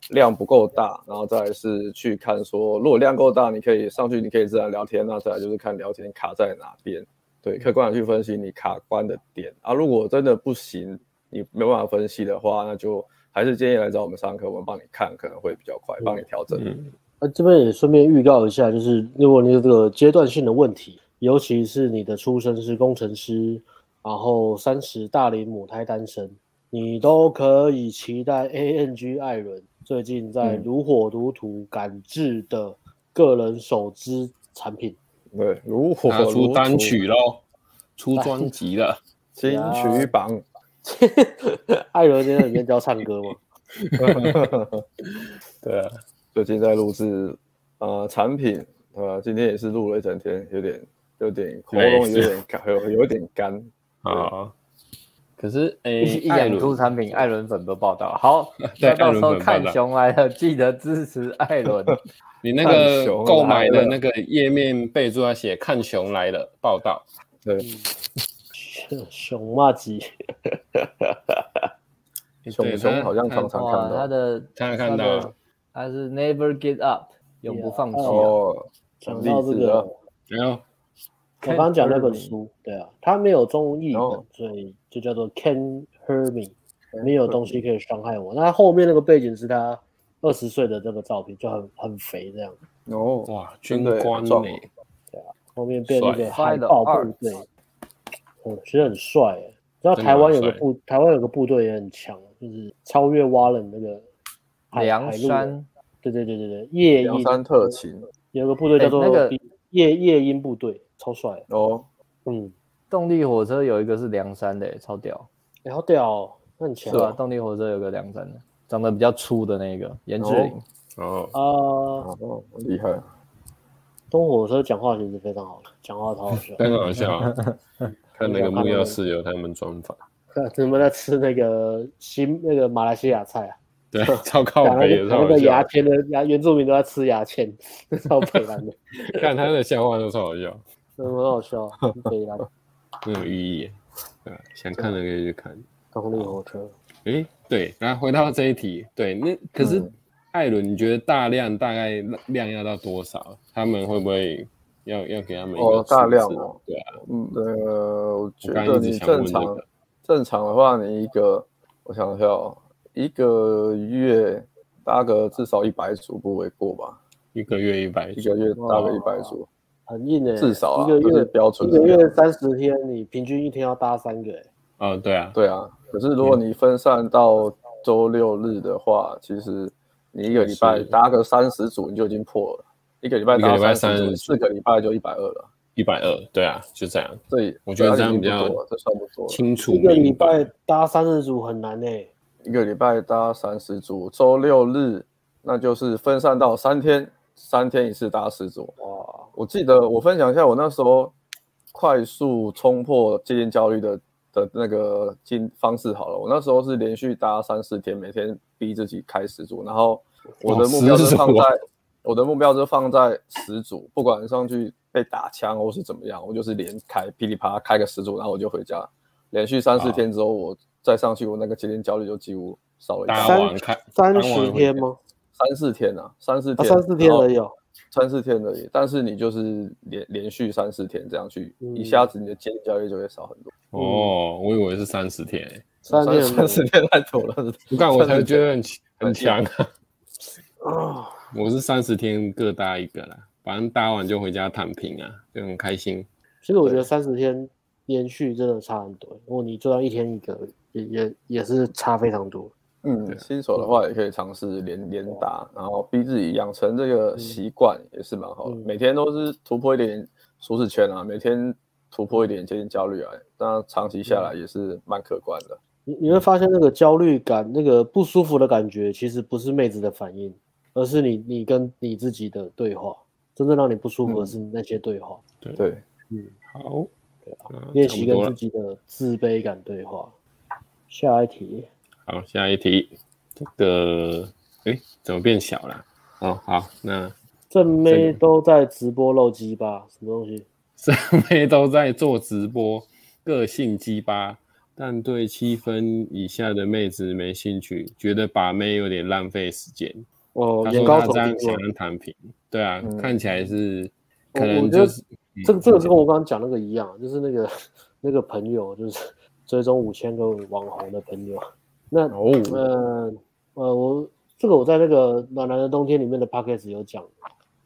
量不够大，然后再来是去看说，如果量够大，你可以上去，你可以自然聊天。那再来就是看聊天卡在哪边。对，客观的去分析你卡关的点啊，如果真的不行，你没办法分析的话，那就还是建议来找我们上课，我们帮你看，可能会比较快，帮你调整。嗯，那这边也顺便预告一下，就是如果你有这个阶段性的问题，尤其是你的出身是工程师，然后三十大龄母胎单身，你都可以期待 ANG 艾伦最近在如火如荼赶制的个人手织产品。对，如火如出单曲喽，出专辑了，金曲榜。艾伦今天里面教唱歌吗？对啊，最近在录制呃产品，呃，今天也是录了一整天，有点有点喉咙有点干，有有点干啊。可是诶，一演出产品，艾伦粉都报道。好，那到时候看熊来了，记得支持艾伦。你那个购买的那个页面备注要写“看熊来了”报道，对，熊骂鸡，熊熊好像常常看到。他的，常常看到，他是 Never Give Up，永不放弃哦。讲到这个，没有，我刚刚讲那本书，对啊，他没有中译本，所以就叫做 Can't Hurt Me，没有东西可以伤害我。那后面那个背景是他。二十岁的这个照片就很很肥这样哦，哇，军官呢？对啊，后面变那个海豹部队，哦，其实很帅诶。知道台湾有个部，台湾有个部队也很强，就是超越蛙人那个梁山，对对对对对，夜鹰凉山特勤，有个部队叫做那个夜夜鹰部队，超帅哦。嗯，动力火车有一个是梁山的，超屌。欸、好屌，那很强。是吧？动力火车有个梁山的，长得比较粗的那个颜志玲。哦啊，哦，厉害。东火车讲话其实非常好，讲话超好笑，非常好笑、啊。看那个木曜室友他们专访，他们在吃那个新那个马来西亚菜啊？对，超靠北的，那个牙签的牙原住民都在吃牙签，超北烂的。看他的笑话都超好笑，很好笑，北烂，很有寓意义。对，想看的可以去看。动力火车。哎、欸，对，然后回到这一题，对，那可是。嗯艾伦，你觉得大量大概量要到多少？他们会不会要要给他们一个、哦、大量哦？对啊，嗯，呃，我觉得你正常正常的话，你一个我想一下哦，一个月搭个至少一百组不为过吧？一个月一百，一个月搭个一百组，很硬诶，至少、啊、一个月标准，一个月三十天，你平均一天要搭三个诶。哦，对啊，对啊。可是如果你分散到周六日的话，嗯、其实。你一个礼拜搭个三十组，你就已经破了。一个礼拜搭三十组，四个礼拜就一百二了。一百二，对啊，就这样。对，我觉得这样比较这算不错。清楚。一个礼拜搭三十组很难诶、欸。一个礼拜搭三十组，周六日那就是分散到三天，三天一次搭十组。哇，我记得我分享一下我那时候快速冲破戒烟焦虑的的那个经方式好了。我那时候是连续搭三四天，每天。逼自己开十组，然后我的目标是放在、哦、我的目标是放在十组，不管上去被打枪或是怎么样，我就是连开噼里啪啦开个十组，然后我就回家。连续三四天之后，我再上去，我那个戒烟焦虑就几乎少了一半。三十天吗？三四天啊，三四天，三四天而已，三四天而已。但是你就是连连续三四天这样去，嗯、一下子你的戒烟焦虑就会少很多。哦，我以为是三十天、欸。三天三十天太久了，不干我才觉得很很强啊！我是三十天各搭一个啦，反正搭完就回家躺平啊，就很开心。其实我觉得三十天连续真的差很多，如果你做到一天一个，也也也是差非常多。嗯，新手的话也可以尝试连连打，然后逼自己养成这个习惯也是蛮好的。每天都是突破一点舒适圈啊，每天突破一点接近焦虑啊，那长期下来也是蛮可观的。你你会发现那个焦虑感，那个不舒服的感觉，其实不是妹子的反应，而是你你跟你自己的对话。真正让你不舒服的是那些对话。对、嗯、对，嗯，好，对啊，练习跟自己的自卑感对话。下一题，好，下一题，这个，哎，怎么变小了？哦，好，那正妹都在直播露鸡巴，什么东西？正妹都在做直播，个性鸡巴。但对七分以下的妹子没兴趣，觉得把妹有点浪费时间。哦，他说他这样才能躺平。对啊，嗯、看起来是可能就是这个这个是跟我刚刚讲那个一样，就是那个 那个朋友，就是追踪五千个网红的朋友。那哦，呃呃，我这个我在那个暖男的冬天里面的 podcast 有讲，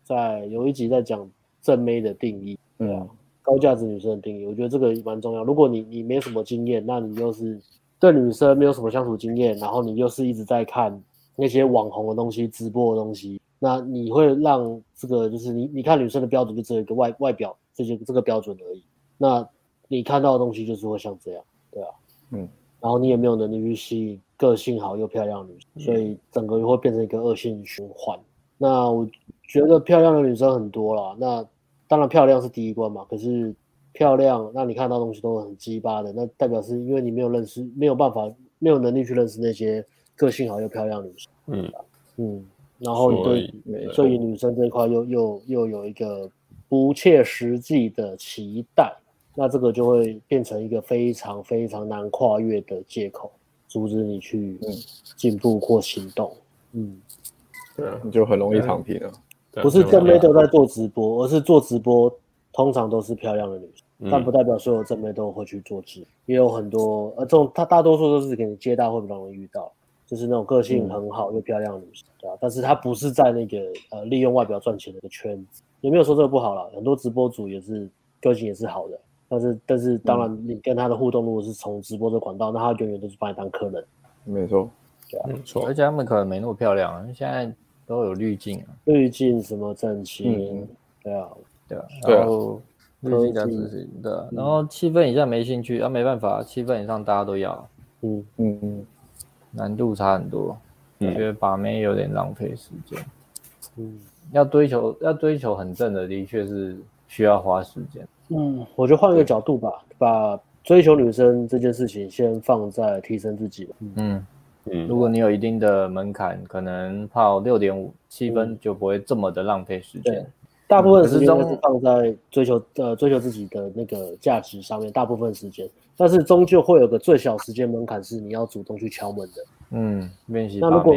在有一集在讲正妹的定义。对啊。嗯高价值女生的定义，我觉得这个蛮重要。如果你你没什么经验，那你又是对女生没有什么相处经验，然后你又是一直在看那些网红的东西、直播的东西，那你会让这个就是你你看女生的标准就只有一个外外表这些这个标准而已。那你看到的东西就是会像这样，对啊，嗯，然后你也没有能力去吸引个性好又漂亮的女生，所以整个会变成一个恶性循环。那我觉得漂亮的女生很多啦，那。当然漂亮是第一关嘛，可是漂亮，那你看到东西都很鸡巴的，那代表是因为你没有认识，没有办法，没有能力去认识那些个性好又漂亮的女生。嗯嗯，然后你对对于女生这一块又又又有一个不切实际的期待，那这个就会变成一个非常非常难跨越的借口，阻止你去进步或行动。嗯，对啊，你就很容易躺平了。不是正妹都在做直播，而是做直播通常都是漂亮的女生，嗯、但不代表所有正妹都会去做直，也有很多呃，这种他大多数都是给你接待会比较容易遇到，就是那种个性很好又漂亮的女生，对吧？但是她不是在那个呃利用外表赚钱的一个圈子，也没有说这个不好了，很多直播主也是个性也是好的，但是但是当然你跟他的互动如果是从直播的管道，那他永远都是把你当客人，没错，对啊，没错，而且他们可能没那么漂亮，现在。都有滤镜啊，滤镜什么整齐，嗯，对啊，对啊，然后滤镜加自信，对啊，然后七分以下没兴趣，啊，没办法，七分以上大家都要，嗯。嗯。嗯，难度差很多，我觉得把妹有点浪费时间，嗯，要追求要追求很正的，的确是需要花时间，嗯，我就换一个角度吧，把追求女生这件事情先放在提升自己吧，嗯。嗯，如果你有一定的门槛，可能泡六点五七分就不会这么的浪费时间。对，大部分时间是放在追求呃追求自己的那个价值上面，大部分时间。但是终究会有个最小时间门槛，是你要主动去敲门的。嗯，练习。那如果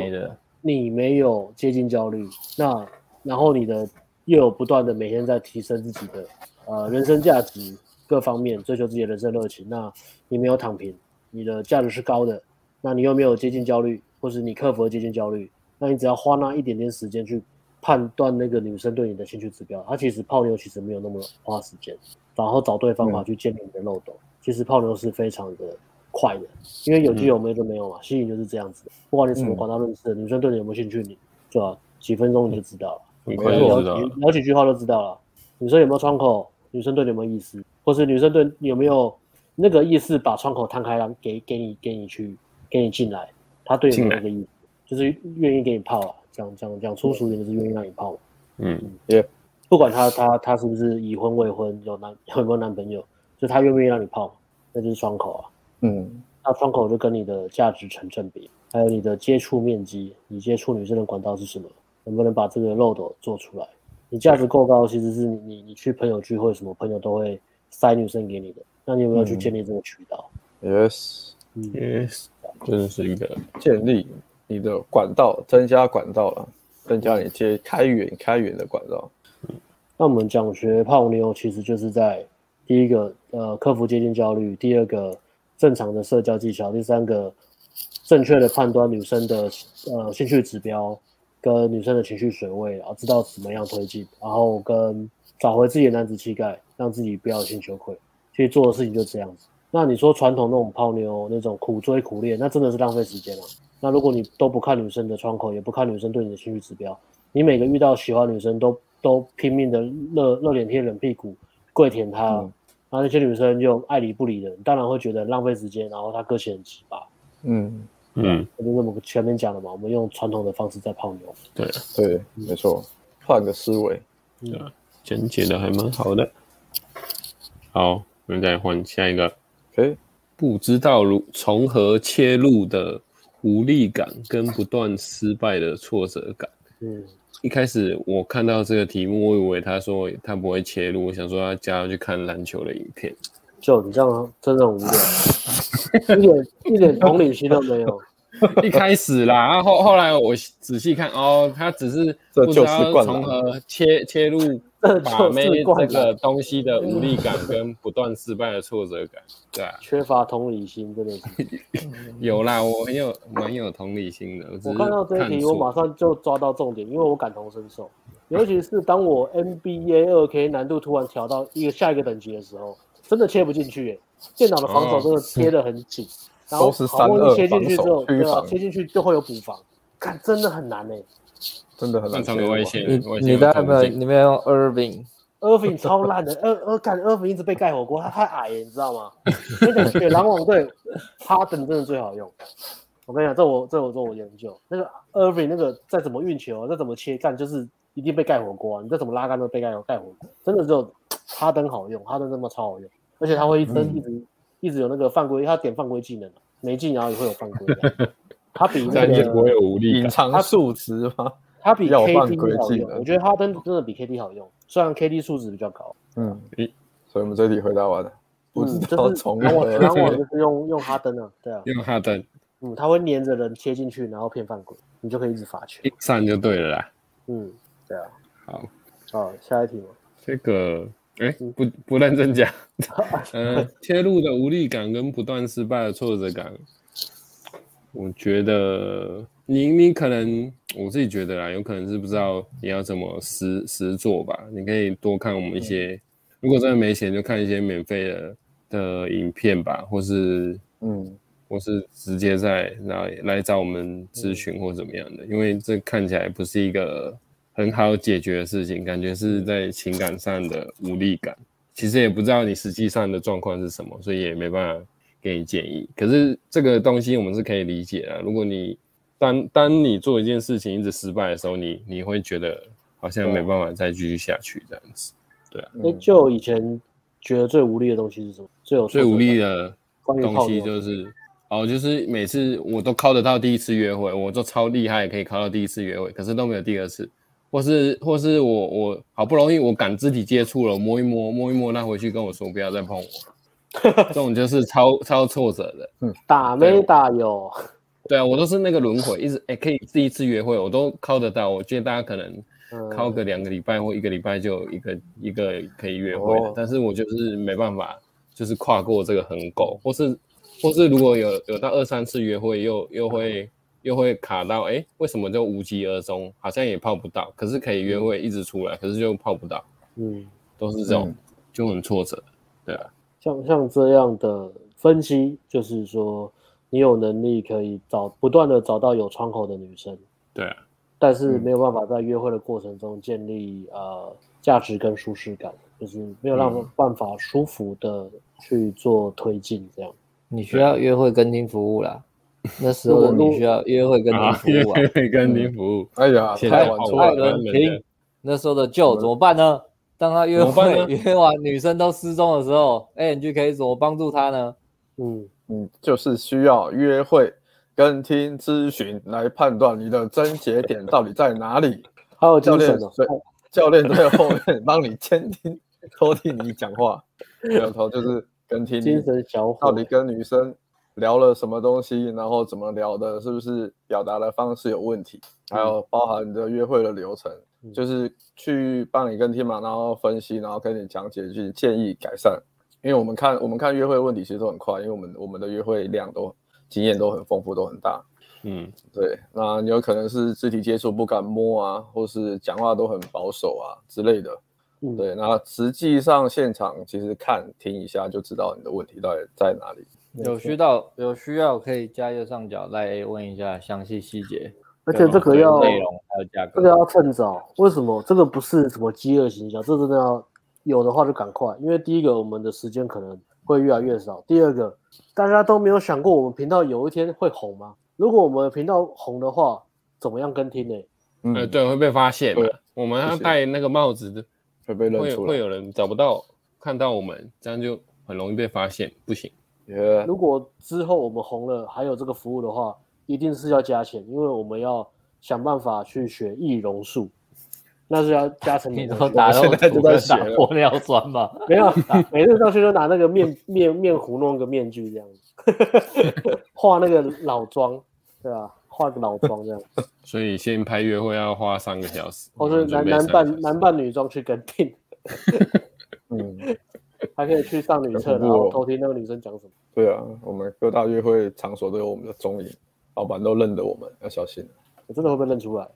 你没有接近焦虑，那然后你的又有不断的每天在提升自己的呃人生价值各方面，追求自己的人生热情，那你没有躺平，你的价值是高的。那你又没有接近焦虑，或是你克服了接近焦虑，那你只要花那一点点时间去判断那个女生对你的兴趣指标，她其实泡妞其实没有那么花时间，然后找对方法去建立你的漏斗，嗯、其实泡妞是非常的快的，因为有就有，没就没有嘛，吸引就是这样子，不管你什么管道认识的，女生对你有没有兴趣，你对吧？几分钟你就知道了，很快就知道了，聊几句话就知道了，女生有没有窗口，女生对你有没有意思，或是女生对你有没有那个意思，把窗口摊开让给给你给你去。给你进来，他对你有那个意思，就是愿意给你泡啊，讲讲讲粗俗点就是愿意让你泡。嗯，也不管他他他是不是已婚未婚，有男 有没有男朋友，就他愿不愿意让你泡，那就是窗口啊。嗯，那窗口就跟你的价值成正比，还有你的接触面积，你接触女生的管道是什么，能不能把这个漏斗做出来？你价值够高，其实是你你你去朋友聚会，什么朋友都会塞女生给你的，那你有没有去建立这个渠道？嗯？Yes。Yes，真的是一个建立你的管道，增加管道了，增加你接开源开源的管道。那我们讲学泡妞，其实就是在第一个呃克服接近焦虑，第二个正常的社交技巧，第三个正确的判断女生的呃兴趣指标跟女生的情绪水位，然后知道怎么样推进，然后跟找回自己的男子气概，让自己不要心羞愧。其实做的事情就这样子。那你说传统那种泡妞那种苦追苦恋，那真的是浪费时间了。那如果你都不看女生的窗口，也不看女生对你的兴趣指标，你每个遇到喜欢女生都都拼命的热热脸贴冷屁股跪舔她，嗯、然后那些女生就爱理不理的，你当然会觉得浪费时间，然后她个性很奇葩。嗯嗯，就那么前面讲的嘛，我们用传统的方式在泡妞。对对，没错，换个思维，对，讲解的还蛮好的。好，我们再换下一个。诶，不知道如从何切入的无力感跟不断失败的挫折感。嗯，一开始我看到这个题目，我以为他说他不会切入，我想说他加去看篮球的影片。就你这样真的无聊，一点一点同理心都没有。一开始啦，然后后来我仔细看，哦，他只是不知道从何切切入。把妹这个东西的无力感跟不断失败的挫折感，对啊，缺乏同理心真的是。有啦，我很有蛮有同理心的。我，我看到这一题，我马上就抓到重点，因为我感同身受。尤其是当我 NBA 二 K 难度突然调到一个下一个等级的时候，真的切不进去耶。电脑的防守真的贴得很紧，哦、然后好不容易切进去之后，对啊，切进去就会有补防，看真的很难哎。真的很难。长的外线，你你在没有？你没有用 Irving？Irving 超烂的，呃呃，干 Irving 一直被盖火锅，他太矮了，你知道吗？那个选篮网队，哈登真的最好用。我跟你讲，这我这我做我研究，那个 Irving 那个再怎么运球，再怎么切干，就是一定被盖火锅。你再怎么拉杆都被盖盖火锅，真的只有哈登好用，哈登这么超好用，而且他会一直一直一直有那个犯规，他点犯规技能，没进然后也会有犯规。他比那个不会有无力，隐藏数值吗？他比 KD 好用，我觉得哈登真的比 KD 好用，虽然 KD 数值比较高。嗯，所以我们这题回答完了。不知道从篮网就是用用哈登啊，对啊，用哈登。嗯，他会黏着人切进去，然后骗犯规，你就可以一直罚球，一上就对了啦。嗯，对啊。好，好，下一题吗？这个，哎，不不认真讲。嗯，切入 的无力感跟不断失败的挫折感，我觉得。你你可能我自己觉得啦，有可能是不知道你要怎么实实做吧。你可以多看我们一些，嗯、如果真的没钱，就看一些免费的的影片吧，或是嗯或是直接在来来找我们咨询或怎么样的，因为这看起来不是一个很好解决的事情，感觉是在情感上的无力感。其实也不知道你实际上的状况是什么，所以也没办法给你建议。可是这个东西我们是可以理解的。如果你当当你做一件事情一直失败的时候，你你会觉得好像没办法再继续下去这样子。对啊。哎，就以前觉得最无力的东西是什么？最有最无力的东西就是。哦，就是每次我都靠得到第一次约会，我都超厉害，可以靠到第一次约会，可是都没有第二次，或是或是我我好不容易我敢肢体接触了，摸一摸摸一摸，那回去跟我说不要再碰我，这种就是超超挫折的。嗯，打没打有？对啊，我都是那个轮回，一直哎、欸、可以第一次约会我都靠得到，我觉得大家可能靠个两个礼拜或一个礼拜就有一个一个可以约会的，但是我就是没办法，就是跨过这个横沟，或是。或是如果有有到二三次约会又，又又会又会卡到，哎、欸，为什么就无疾而终？好像也泡不到，可是可以约会一直出来，可是就泡不到。嗯，都是这种，嗯、就很挫折。对啊，像像这样的分析，就是说你有能力可以找不断的找到有窗口的女生。对啊，但是没有办法在约会的过程中建立呃价值跟舒适感，就是没有让办法舒服的去做推进这样。你需要约会跟听服务啦，那时候你需要约会跟听服务啊，约会跟听服务。哎呀，现在晚出了，听那时候的旧怎么办呢？当他约会 约完女生都失踪的时候，ANG 可以怎么帮助他呢？嗯嗯，就是需要约会跟听咨询来判断你的症结点到底在哪里。还有 教练，教练在后面帮你监听、偷听你讲话，有头就是。跟听精神小伙到底跟女生聊了什么东西，然后怎么聊的，是不是表达的方式有问题？还有包含你的约会的流程，嗯、就是去帮你跟听嘛，然后分析，然后跟你讲解，去建议改善。因为我们看我们看约会问题其实都很快，因为我们我们的约会量都经验都很丰富，都很大。嗯，对。那你有可能是肢体接触不敢摸啊，或是讲话都很保守啊之类的。对，那实际上现场其实看听一下就知道你的问题到底在哪里。有需要有需要可以加右上角来问一下详细细节，而且这个要内容还有价格，这个要趁早。为什么？这个不是什么饥饿营销，这真的要有的话就赶快。因为第一个，我们的时间可能会越来越少；第二个，大家都没有想过我们频道有一天会红吗？如果我们频道红的话，怎么样跟听呢？嗯，对，会被发现嘛。我们要戴那个帽子的。会被认出来，会有人找不到，看到我们，这样就很容易被发现，不行。如果之后我们红了，还有这个服务的话，一定是要加钱，因为我们要想办法去学易容术，那是要加成你都打，现在就在打玻尿酸嘛？没有，每次上去都拿那个面面面糊弄个面具这样子，画那个老妆，对吧？化个老妆这样，所以先拍约会要花三个小时，或是男男扮男扮女装去跟定，嗯，还可以去上女厕，然后偷听那个女生讲什么。对啊，我们各大约会场所都有我们的踪影，老板都认得我们，要小心。我真的会被认出来？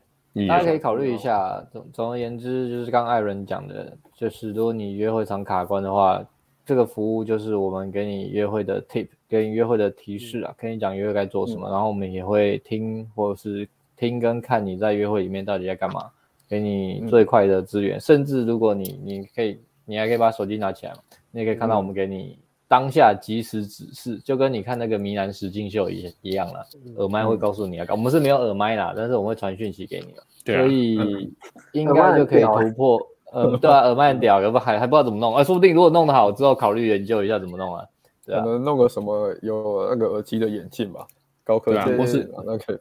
大家可以考虑一下。总总而言之，就是刚艾伦讲的，就是如果你约会场卡关的话，这个服务就是我们给你约会的 tip。给你约会的提示啊，跟你讲约会该做什么，嗯、然后我们也会听或者是听跟看你在约会里面到底在干嘛，给你最快的资源。嗯、甚至如果你你可以，你还可以把手机拿起来，你也可以看到我们给你当下即时指示，嗯、就跟你看那个迷男实境秀一一样了。耳麦会告诉你啊，我们是没有耳麦啦，但是我们会传讯息给你，对啊、所以应该就可以突破。呃，对啊，耳麦很屌，有不还还不知道怎么弄啊？说不定如果弄得好之后，考虑研究一下怎么弄啊。可能弄个什么有那个耳机的眼镜吧，高科技，或是那个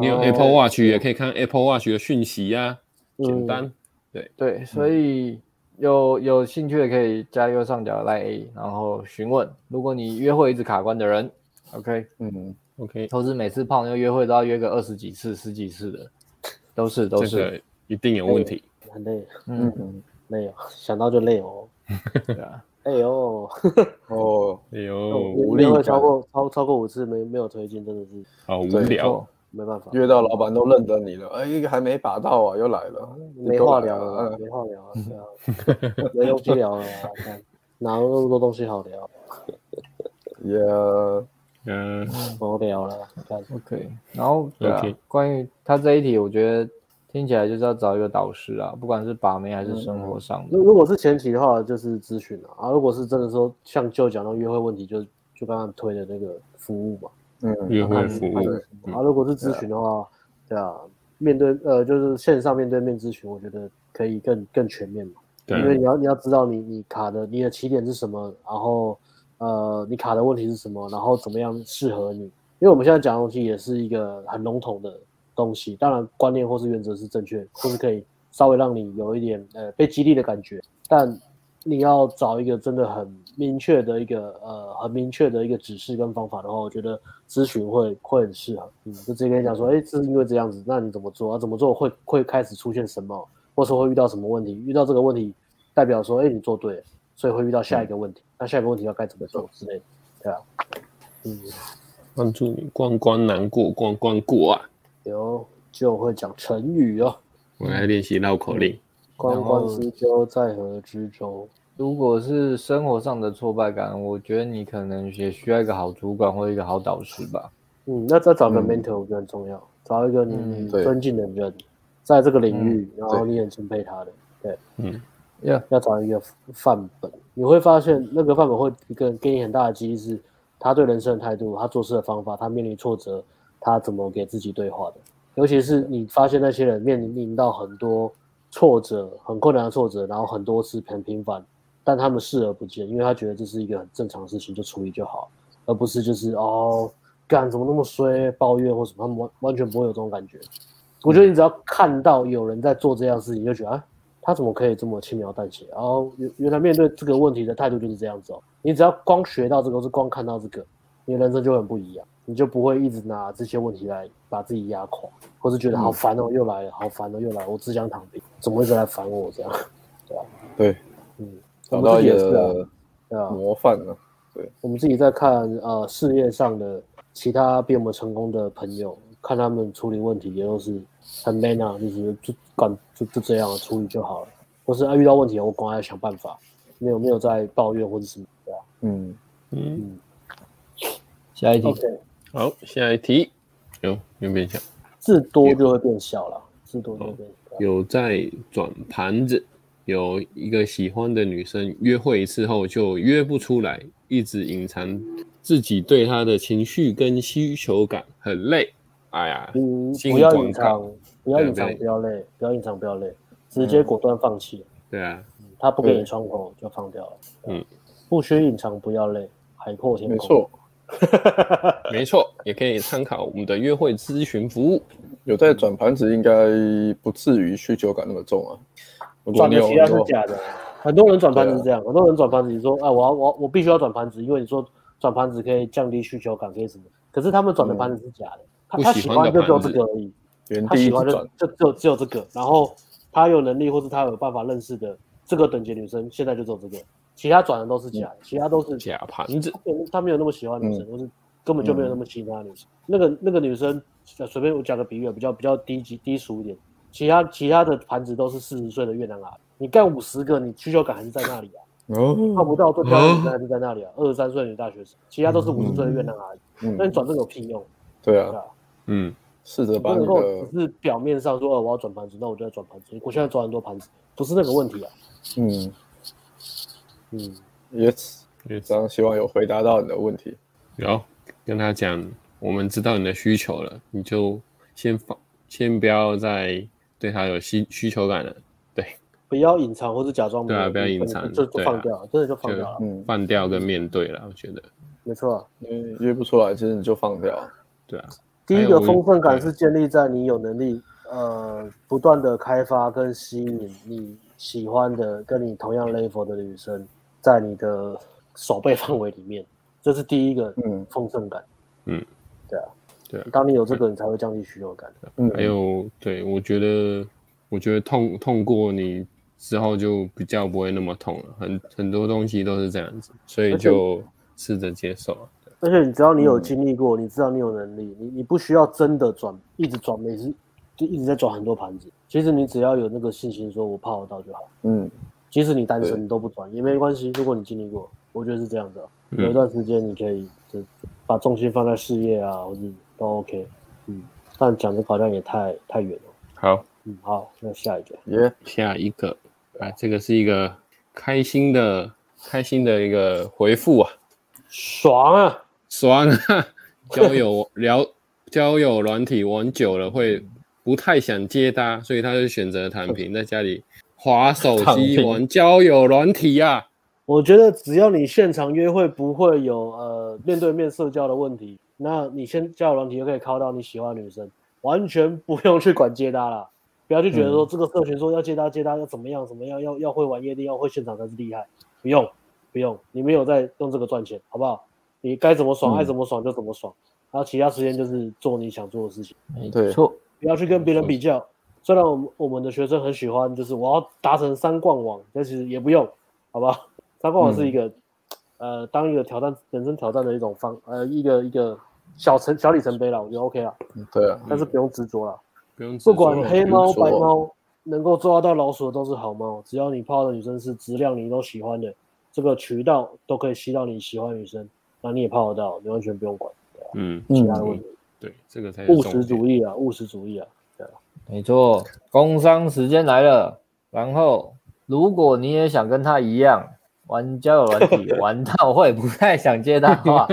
你有 Apple Watch 也可以看 Apple Watch 的讯息呀，简单。对对，所以有有兴趣的可以加右上角 LINE A，然后询问。如果你约会一直卡关的人，OK，嗯，OK，都是每次泡妞约会都要约个二十几次、十几次的，都是都是。一定有问题，很累，嗯。嗯，累哦，想到就累哦，对啊。哎呦，哦，哎呦，无力超过超超过五次没没有推进，真的是。好无聊，没办法，约到老板都认得你了，哎，还没把到啊，又来了，没话聊了，没话聊 啊，没东西聊了，哪有那么多东西好聊？也嗯，无聊了。OK，然后对啊，关于他这一题，我觉得听起来就是要找一个导师啊，不管是把妹还是生活上的。如如果是前期的话，就是咨询了啊。如果是真的说像就讲到约会问题，就就刚刚推的那个服务嘛。嗯，约会服务。啊，如果是咨询的话，对啊，面对呃就是线上面对面咨询，我觉得可以更更全面嘛。对，因为你要你要知道你你卡的你的起点是什么，然后。呃，你卡的问题是什么？然后怎么样适合你？因为我们现在讲的东西也是一个很笼统的东西，当然观念或是原则是正确，或是可以稍微让你有一点呃被激励的感觉。但你要找一个真的很明确的一个呃很明确的一个指示跟方法的话，我觉得咨询会会很适合。嗯，就直接跟你讲说，哎，是因为这样子，那你怎么做啊？怎么做会会开始出现什么，或者说会遇到什么问题？遇到这个问题，代表说，哎，你做对了。所以会遇到下一个问题，那、嗯、下一个问题要该怎么做之类的，对啊，嗯，帮助你关关难过关关过啊，有就会讲成语哦。我来练习绕口令，关关之鸠，在河之洲。如果是生活上的挫败感，我觉得你可能也需要一个好主管或一个好导师吧。嗯，那再找个 mentor 我觉得很重要，嗯、找一个你尊敬的人，嗯、在这个领域，嗯、然后你很钦佩他的，对，嗯。要要找一个范本，你会发现那个范本会一个给你很大的激励，是他对人生的态度，他做事的方法，他面临挫折，他怎么给自己对话的。尤其是你发现那些人面临到很多挫折，很困难的挫折，然后很多次很频繁，但他们视而不见，因为他觉得这是一个很正常的事情，就处理就好，而不是就是哦干怎么那么衰，抱怨或什么，他们完完全不会有这种感觉。我觉得你只要看到有人在做这样事情，就觉得啊。他怎么可以这么轻描淡写？然后原原来面对这个问题的态度就是这样子哦。你只要光学到这个，或是光看到这个，你的人生就很不一样。你就不会一直拿这些问题来把自己压垮，或是觉得好烦哦，又来了，好烦哦，又来了，我只想躺平，怎么一直来烦我这样？对吧？对，嗯，找到也是对啊，模范了。对，我们自己在看呃事业上的其他比我们成功的朋友，看他们处理问题也都是。很 man 啊，就是就管就就这样处理就好了，或是啊遇到问题我赶快想办法，没有没有在抱怨或者什么，对吧？嗯嗯，嗯下一题，Okay. 好，下一题，有有变小，字多就会变小了，字多就会变小。有在转盘子，有一个喜欢的女生，约会一次后就约不出来，一直隐藏自己对她的情绪跟需求感，很累。哎呀，嗯，不要隐藏，不要隐藏，不要累，不要隐藏，不要累，直接果断放弃。对啊，他不给你窗口就放掉了。嗯，不需隐藏，不要累，海阔天空。没错，没错，也可以参考我们的约会咨询服务。有在转盘子，应该不至于需求感那么重啊。转的其他是假的，很多人转盘子是这样，很多人转盘子，你说，啊，我要我我必须要转盘子，因为你说转盘子可以降低需求感，可以什么？可是他们转的盘子是假的。他他喜欢就只有这个而已，他喜欢就就只有只有这个，然后他有能力或是他有办法认识的这个等级女生，现在就只有这个，其他转的都是假的，其他都是假盘子。他没有那么喜欢女生，或是根本就没有那么喜欢女生。那个那个女生，随便我讲个比喻，比较比较低级低俗一点，其他其他的盘子都是四十岁的越南阿姨，你干五十个，你需求感还是在那里啊？哦，看不到最漂亮女生还是在那里啊？二十三岁女大学生，其他都是五十岁的越南阿姨，那你转这个有屁用？对啊。嗯，试着把那个只是表面上说，哦，我要转盘子，那我就要转盘子。我现在转很多盘子，不是那个问题啊。嗯嗯，，yes，也这样，希望有回答到你的问题。有跟他讲，我们知道你的需求了，你就先放，先不要再对他有需需求感的。对，不要隐藏或是假装。对啊，不要隐藏，就就放掉，真的就放掉了。嗯，放掉跟面对了，我觉得没错。因为约不出来，其实你就放掉。对啊。第一个丰盛感是建立在你有能力，呃，不断的开发跟吸引你喜欢的、跟你同样 level 的女生，在你的手背范围里面，这是第一个，嗯，丰盛感，嗯，对啊，对啊，当你有这个，你才会降低需求感。嗯，还有，对，我觉得，我觉得痛痛过你之后就比较不会那么痛了，很很多东西都是这样子，所以就试着接受。而且你只要你有经历过，嗯、你知道你有能力，你你不需要真的转，一直转，每次就一直在转很多盘子。其实你只要有那个信心，说我泡得到就好。嗯，即使你单身，你都不转也没关系。如果你经历过，我觉得是这样子。嗯、有一段时间你可以就把重心放在事业啊，或者都 OK。嗯，但讲的好像也太太远了。好，嗯，好，那下一个，耶，下一个啊，这个是一个开心的、开心的一个回复啊，爽啊，爽啊！交友聊交友软体玩久了会不太想接搭，所以他就选择躺平，在家里划手机玩交友软体啊。我觉得只要你现场约会不会有呃面对面社交的问题，那你先交友软体就可以靠到你喜欢的女生，完全不用去管接搭了。不要去觉得说这个社群说要接搭接搭要怎么样怎么样，要要会玩夜店，要会现场才是厉害。不用不用，你没有在用这个赚钱，好不好？你该怎么爽爱怎么爽就怎么爽，然后其他时间就是做你想做的事情。没错，不要去跟别人比较。虽然我们我们的学生很喜欢，就是我要达成三冠王，但其实也不用，好吧？三冠王是一个，嗯、呃，当一个挑战人生挑战的一种方，呃，一个一个小成小里程碑了，我觉得 OK 了。对啊，但是不用执着了，不用。不管黑猫白猫，能够抓到老鼠的都是好猫。只要你泡的女生是质量你都喜欢的，这个渠道都可以吸到你喜欢的女生，那你也泡得到，你完全不用管。嗯，其他的问题。对，这个才是务实主义啊，务实主义啊，对啊。没错，工商时间来了。然后，如果你也想跟他一样。玩交友软体 玩到会不太想接他话，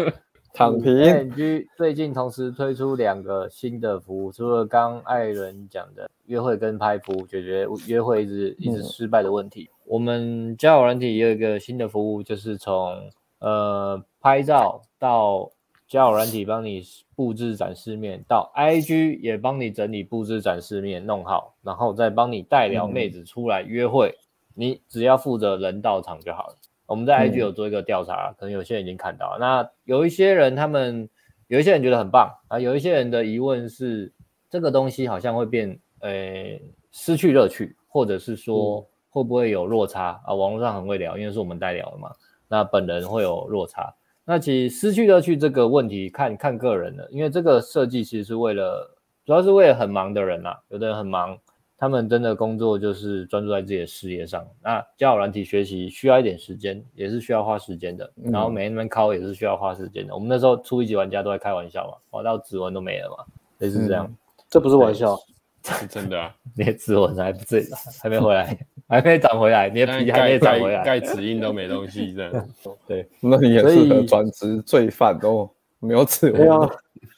躺平。ING 最近同时推出两个新的服务，除了刚艾伦讲的约会跟拍服务，解决约会一直一直失败的问题。嗯、我们交友软体也有一个新的服务，就是从呃拍照到交友软体帮你布置展示面，到 IG 也帮你整理布置展示面弄好，然后再帮你带聊妹子出来约会。嗯你只要负责人到场就好了。我们在 IG 有做一个调查，嗯、可能有些人已经看到。那有一些人，他们有一些人觉得很棒啊，有一些人的疑问是，这个东西好像会变，呃，失去乐趣，或者是说会不会有落差啊？网络上很会聊，因为是我们代聊的嘛，那本人会有落差。那其实失去乐趣这个问题看，看看个人的，因为这个设计其实是为了，主要是为了很忙的人啊，有的人很忙。他们真的工作就是专注在自己的事业上。那交友软体学习需要一点时间，也是需要花时间的。然后每天那边考也是需要花时间的。嗯、我们那时候初一级玩家都在开玩笑嘛，玩到指纹都没了嘛，类似这样。嗯、这不是玩笑，是真的啊！你的指纹还不是，还没回来，还没长回来，你的皮还没长回来，盖指印都没东西，这样。对，那你也适合转职罪犯哦，没有指纹。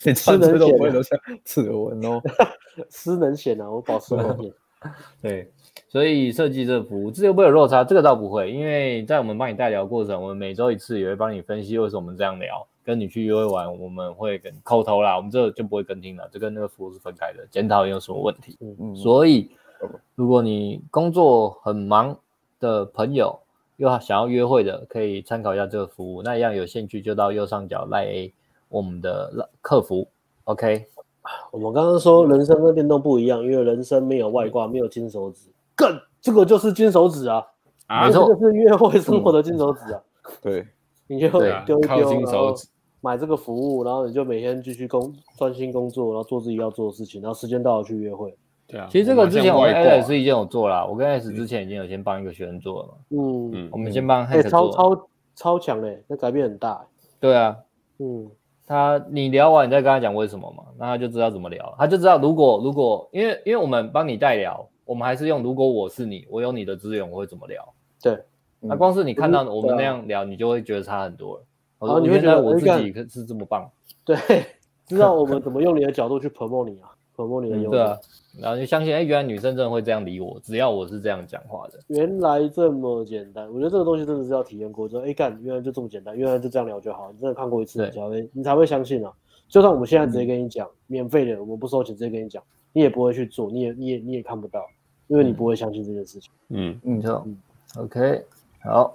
你穿这都不会留下指纹哦，失能险啊，我保持后面。对，所以设计这个服务，这个不会有落差，这个倒不会，因为在我们帮你代聊过程，我们每周一次也会帮你分析为什么我们这样聊，跟你去约会玩，我们会跟口头啦，我们这个就不会跟听了，这跟那个服务是分开的，检讨有什么问题。嗯嗯。所以，如果你工作很忙的朋友，又想要约会的，可以参考一下这个服务。那一样有兴趣就到右上角赖 A。我们的客服，OK。我们刚刚说人生跟电动不一样，因为人生没有外挂，没有金手指。更这个就是金手指啊，啊，这个是约会生活的金手指啊。对，你就丢一丢，金手指买这个服务，然后你就每天继续工专心工作，然后做自己要做的事情，然后时间到了去约会。对啊，其实这个之前我跟 S 已经有做了，我跟 S 之前已经有先帮一个学生做了嘛。嗯嗯，我们先帮 S 做，超超超强嘞，那改变很大。对啊，嗯。他，你聊完，你再跟他讲为什么嘛，那他就知道怎么聊，他就知道如果如果，因为因为我们帮你代聊，我们还是用如果我是你，我有你的资源，我会怎么聊？对，那光是你看到我们那样聊，你就会觉得差很多了。然后你会觉得我自己可是这么棒，对，知道我们怎么用你的角度去 promote 你啊，promote 你的优点。对啊，然后就相信，哎，原来女生真的会这样理我，只要我是这样讲话的。原来这么简单，我觉得这个东西真的是要体验过之后，哎干，原来就这么简单，原来就这样聊就好。你真的看过一次，你才会你才会相信啊。就算我们现在直接跟你讲、嗯、免费的，我们不收钱，直接跟你讲，你也不会去做，你也你也你也看不到，因为你不会相信这件事情。嗯嗯，错。OK，好，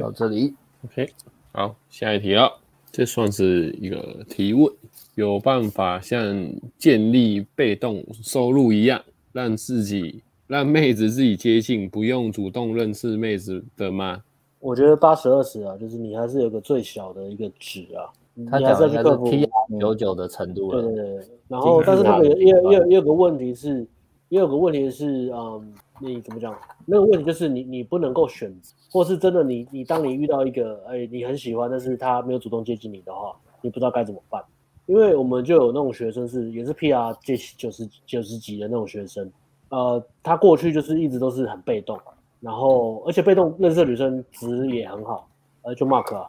到这里。OK，好，下一题了。这算是一个提问，有办法像建立被动收入一样，让自己让妹子自己接近，不用主动认识妹子的吗？我觉得八十二十啊，就是你还是有个最小的一个值啊。他讲的是 T R 九九的程度了。对对对。然后，但是那个也也也有个问题是，也有个问题是，嗯，你怎么讲？那个问题就是你你不能够选择，或是真的你你当你遇到一个哎你很喜欢，但是他没有主动接近你的话，你不知道该怎么办。因为我们就有那种学生是也是 PR 届九十九十几的那种学生，呃，他过去就是一直都是很被动，然后而且被动认识的女生值也很好，呃，就 Mark 啊，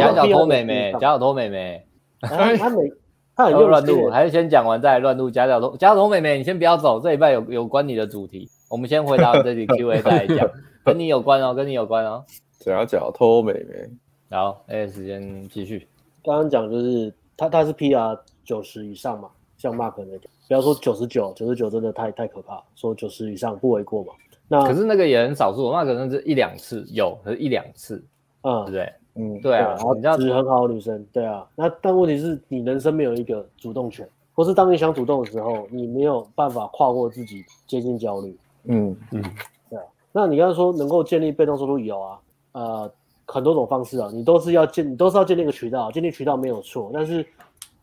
夹脚拖妹妹，夹脚拖妹妹，他他每他很 乱录，还是先讲完再乱录夹脚拖夹脚拖妹妹，你先不要走，这礼拜有有关你的主题，我们先回答这里 Q&A 再来讲，跟你有关哦，跟你有关哦，夹脚拖妹妹，好，哎，时间继续。刚刚讲就是他他是 PR 九十以上嘛，像 Mark 那个，不要说九十九，九十九真的太太可怕，说九十以上不为过嘛。那可是那个也很少数，那可能是一两次有，可是一两次，嗯，对不对？嗯，对啊，然后值很好的女生，对啊。那但问题是你人生没有一个主动权，或是当你想主动的时候，你没有办法跨过自己接近焦虑。嗯嗯，对啊。那你刚才说能够建立被动收入有啊，呃。很多种方式啊，你都是要建，你都是要建立一个渠道，建立渠道没有错，但是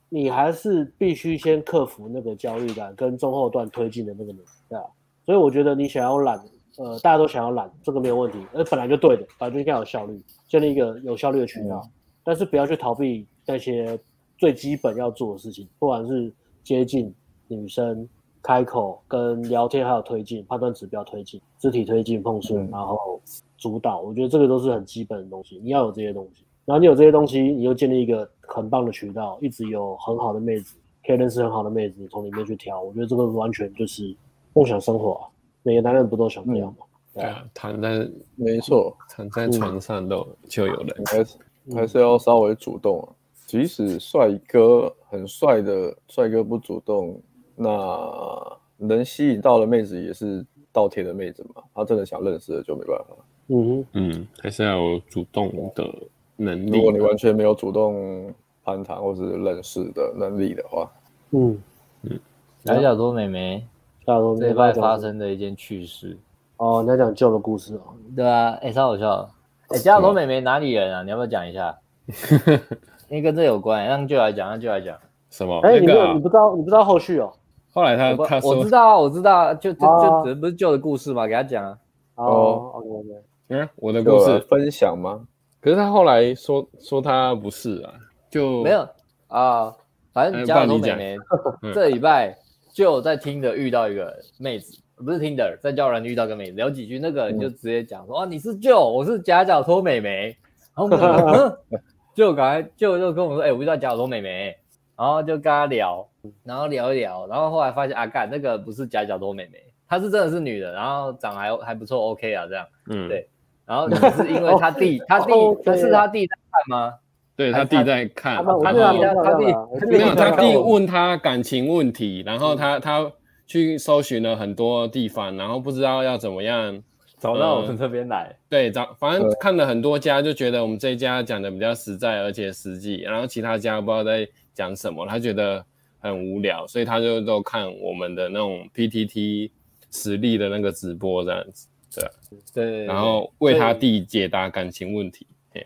你还是必须先克服那个焦虑感跟中后段推进的那个能力，对啊。所以我觉得你想要懒，呃，大家都想要懒，这个没有问题，那本来就对的，本来就应该有效率，建立一个有效率的渠道，嗯、但是不要去逃避那些最基本要做的事情，不管是接近女生、开口跟聊天，还有推进判断指标推进、肢体推进碰触，嗯、然后。主导，我觉得这个都是很基本的东西，你要有这些东西，然后你有这些东西，你又建立一个很棒的渠道，一直有很好的妹子，可以认识很好的妹子，从里面去挑，我觉得这个完全就是梦想生活啊！每个男人不都想这样吗？对啊，躺在没错，躺在床上都就有人，还是还是要稍微主动啊。即使帅哥很帅的帅哥不主动，那能吸引到的妹子也是倒贴的妹子嘛？他真的想认识的就没办法。嗯嗯，还是要有主动的能力。如果你完全没有主动攀谈或是认识的能力的话，嗯嗯，来讲说美眉，讲说这礼拜发生的一件趣事。哦，你要讲旧的故事哦。对啊，哎、欸，超好笑。哎、欸，加多美眉哪里人啊？你要不要讲一下？因为跟这有关，让就来讲，让就来讲。什么？哎、欸，你不你不知道，你不知道后续哦。后来他他说，我知道，我知道，就就就只不是旧的故事嘛，给他讲啊。哦，OK OK。嗯，我的故事分享吗？可是他后来说说他不是啊，就没有啊、呃。反正加多美眉，这礼拜就在听的遇到一个妹子，不是听的，在叫人遇到个妹子，聊几句，那个人就直接讲说、嗯、啊，你是舅，我是夹脚拖妹妹。然后 就赶快就就跟我说，哎、欸，我遇到夹脚拖妹妹，然后就跟他聊，然后聊一聊，然后后来发现啊，干那个不是夹脚拖妹妹，她是真的是女的，然后长得还还不错，OK 啊，这样，嗯，对。然后 你是因为他弟，他弟是他弟在看吗？对他弟在看，他弟他弟没有他弟问他感情问题，然后他他去搜寻了很多地方，然后不知道要怎么样找到我们这边来。对，找反正看了很多家，就觉得我们这一家讲的比较实在而且实际，然后其他家不知道在讲什么，他觉得很无聊，所以他就都看我们的那种 PTT 实力的那个直播这样子。对对，然后为他弟解答感情问题。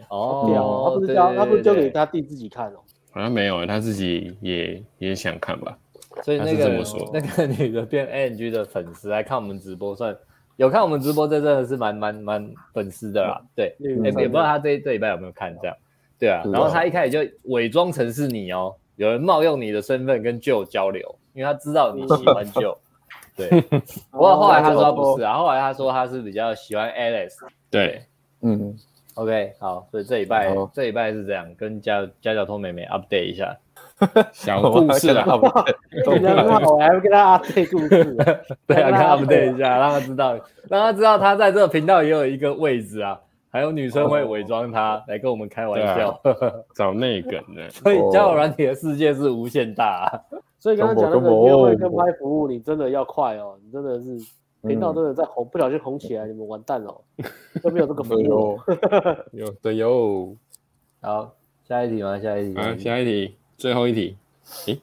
哦，他不是教，他不是交给他弟自己看哦。好像没有，他自己也也想看吧。所以那个 那个女的变 ANG 的粉丝来看我们直播，算有看我们直播，这真的是蛮蛮蛮粉丝的啦。对，也也不知道他这这礼拜有没有看这样。对啊，然后他一开始就伪装成是你哦，有人冒用你的身份跟 Joe 交流，因为他知道你喜欢 Joe。对，不过后来他说不是，啊 后后来他说他是比较喜欢 Alice。对，嗯，OK，好，所以这礼拜这礼拜是这样，跟家家教通妹妹 update 一下。小故事啦，好不好？我还要跟他 update 故事，对啊，跟他 update 一下，让他知道，让他知道他在这个频道也有一个位置啊，还有女生会伪装他来跟我们开玩笑，找内梗的，所以交友软体的世界是无限大。所以刚刚讲那个约会跟拍服务，你真的要快哦！你真的是频道真的在红，不小心红起来，你们完蛋了，都没有这个服务。有的有。好，下一题吗？下一题。啊，下一题，最后一题。诶，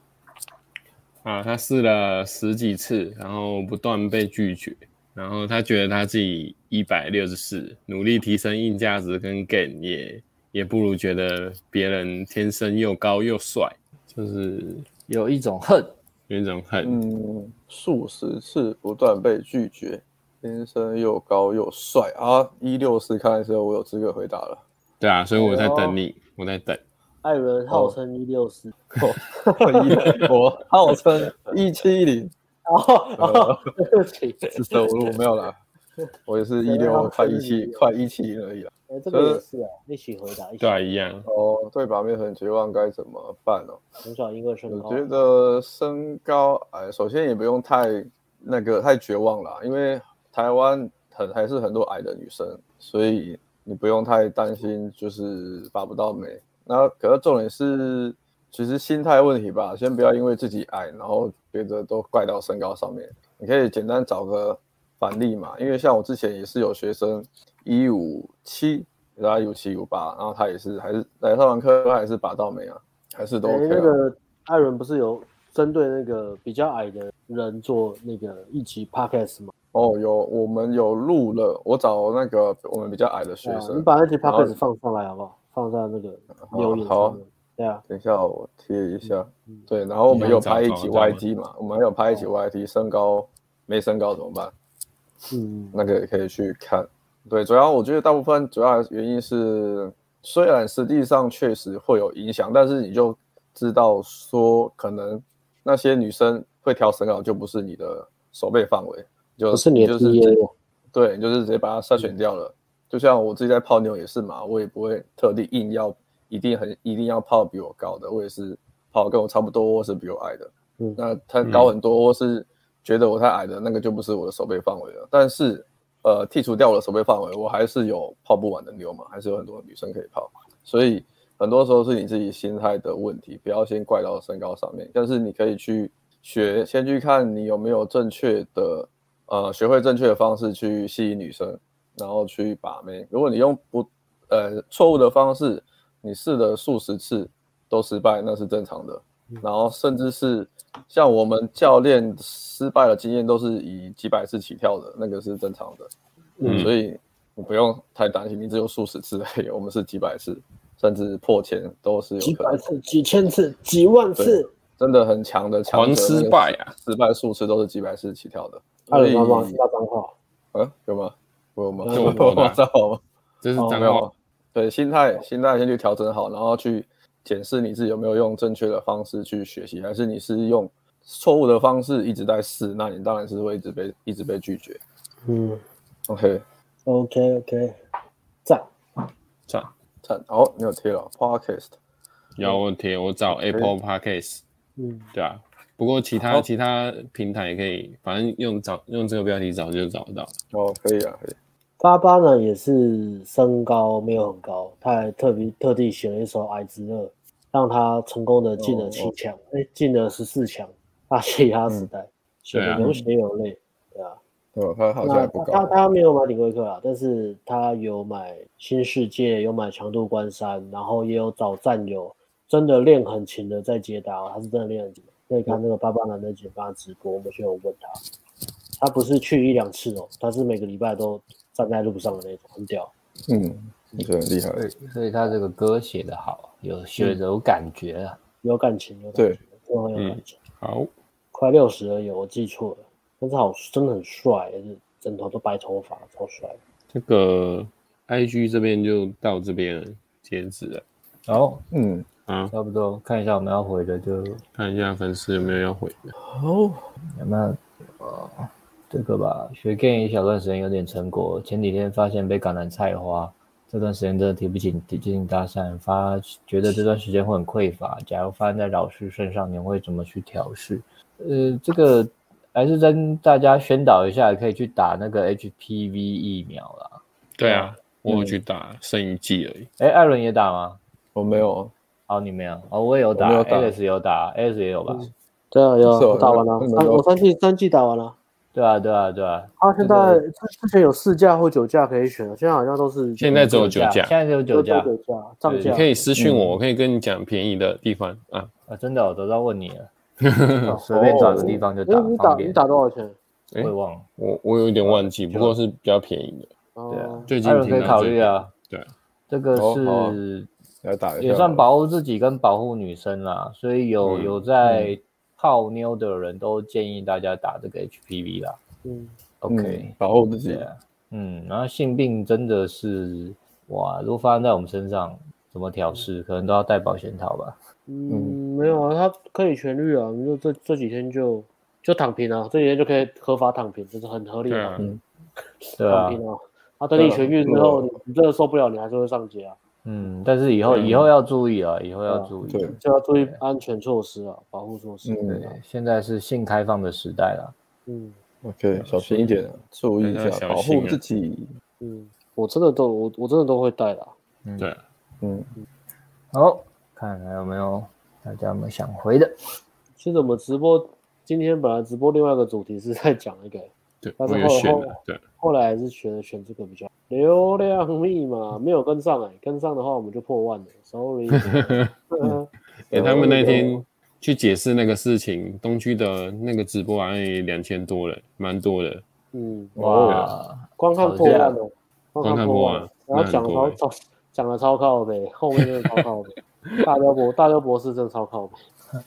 啊，他试了十几次，然后不断被拒绝，然后他觉得他自己一百六十四，努力提升硬价值跟 gain 也也不如觉得别人天生又高又帅，就是。有一种恨，有一种恨嗯，数十次不断被拒绝，天生又高又帅啊！一六四，看来是我有资格回答了。对啊，所以我在等你，哎、我在等。艾伦号称一六四，我 号称一七零。哦哦，对不起，四舍五入没有了，我也是一六快一七，快一七而已了。哎，这个也是啊，一起回答一，对，一样。哦，对，把妹很绝望，该怎么办呢？从小因为身高，我觉得身高矮，首先也不用太那个太绝望了，因为台湾很还是很多矮的女生，所以你不用太担心，就是把不到眉。那可是重点是，其实心态问题吧，先不要因为自己矮，然后觉得都怪到身高上面。你可以简单找个反例嘛，因为像我之前也是有学生。一五七，然后一五七一五八，然后他也是还是来上完课，还是拔到没啊？还是都、OK 啊欸、那个艾伦不是有针对那个比较矮的人做那个一集 podcast 吗？哦，有，我们有录了。我找那个我们比较矮的学生，啊、你把那集 podcast 放上来好不好？放在那个留言好，好，对啊，等一下我贴一下。嗯、对，然后我们有拍一集 YT 嘛？我们还有拍一集 YT，身高没身高怎么办？嗯，那个也可以去看。对，主要我觉得大部分主要原因是，虽然实际上确实会有影响，但是你就知道说，可能那些女生会挑身高，就不是你的守备范围，就不是你的职业。对，你就是直接把它筛选掉了。就像我自己在泡妞也是嘛，我也不会特地硬要一定很一定要泡比我高的，我也是泡跟我差不多或是比我矮的。嗯，那他高很多或是觉得我太矮的，那个就不是我的手背范围了。但是。呃，剔除掉我的手背范围，我还是有泡不完的妞嘛，还是有很多女生可以泡，所以很多时候是你自己心态的问题，不要先怪到身高上面。但是你可以去学，先去看你有没有正确的，呃，学会正确的方式去吸引女生，然后去把妹。如果你用不，呃，错误的方式，你试了数十次都失败，那是正常的。然后甚至是像我们教练失败的经验都是以几百次起跳的，那个是正常的，嗯，所以你不用太担心，你只有数十次而已，我们是几百次，甚至破千都是有可能。几百次、几千次、几万次，真的很强的强。强失败啊，失败数次都是几百次起跳的。还有吗？是脏话？嗯，有吗？我有吗？有 吗？有吗？这是脏话。对，心态，心态先去调整好，然后去。检视你自己有没有用正确的方式去学习，还是你是用错误的方式一直在试？那你当然是会一直被一直被拒绝。嗯，OK，OK，OK，赞赞赞。哦，你有贴了 Podcast？有我贴，我找 Apple Podcast。嗯，对啊。不过其他其他平台也可以，反正用找用这个标题找就找得到。哦，可以啊，可以。八八呢也是身高没有很高，他还特别特地写了一首《矮子乐》。让他成功的进了七强，哎、哦，进了十四强，大西哈时代，血的有血有泪，对啊，对，他好像不高，他他没有买顶规课啊，但是他有买新世界，有买强度关山，然后也有找战友，真的练很勤的在接搭，他是真的练很勤，可以看那个巴巴男的解发直播，我们就有问他，他不是去一两次哦，他是每个礼拜都站在路上的那种，很屌，嗯。你很厉害，所以，他这个歌写得好，有写的有感觉啊，有感情，有感觉，对，很有感情。好，快六十而已，我记错了，但是好，真的很帅，是整头都白头发，超帅。这个 IG 这边就到这边截止了。好，嗯，啊，差不多，看一下我们要回的，就看一下粉丝有没有要回的。好，有没有？呃，这个吧，学 game 一小段时间有点成果，前几天发现被感染菜花。这段时间真的提不起提进大三，发觉得这段时间会很匮乏。假如发生在老师身上，你会怎么去调试？呃，这个还是跟大家宣导一下，可以去打那个 HPV 疫苗啦。对啊，我有去打，剩一剂而已。哎，艾伦也打吗？我没有。哦，你没有？哦，我也有打，Alex 有打，Alex 也有吧？对啊，有，我打完了，我三剂三剂打完了。对啊，对啊，对啊。他现在之前有四架或九架可以选，现在好像都是现在只有九架，现在只有九架，九价涨价。你可以私讯我，我可以跟你讲便宜的地方啊啊！真的，我都要问你了，随便找个地方就打。你打你打多少钱？我也忘了，我我有点忘记，不过是比较便宜的。对啊，最近可以考虑啊。对，这个是也算保护自己跟保护女生啦，所以有有在泡妞的人都建议大家打这个 HPV 啦。嗯，OK，嗯、保护自己。嗯，然后性病真的是哇，如果发生在我们身上，怎么调适，可能都要带保险套吧。嗯，嗯没有啊，它可以痊愈啊，你就这这几天就就躺平啊，这几天就可以合法躺平，这是很合理的。嗯，对啊。躺平啊，啊，等你痊愈之后，你真的受不了，你还是会上街啊。嗯，但是以后以后要注意啊，以后要注意，对，就要注意安全措施啊，保护措施。对，现在是性开放的时代了。嗯，OK，小心一点，注意一下，保护自己。嗯，我真的都我我真的都会带的。嗯，对，嗯，好，看还有没有大家有没有想回的？其实我们直播今天本来直播另外一个主题是在讲一个。对，但是后后对，后来还是选了选这个比较流量密码没有跟上哎、欸，跟上的话我们就破万了，sorry。给他们那天去解释那个事情，东区的那个直播好像也两千多了，蛮多的。嗯，哇，光看破万了，光看破万，然后讲超超讲的超靠呗，后面真的超靠呗。大雕博大雕博士真的超靠北。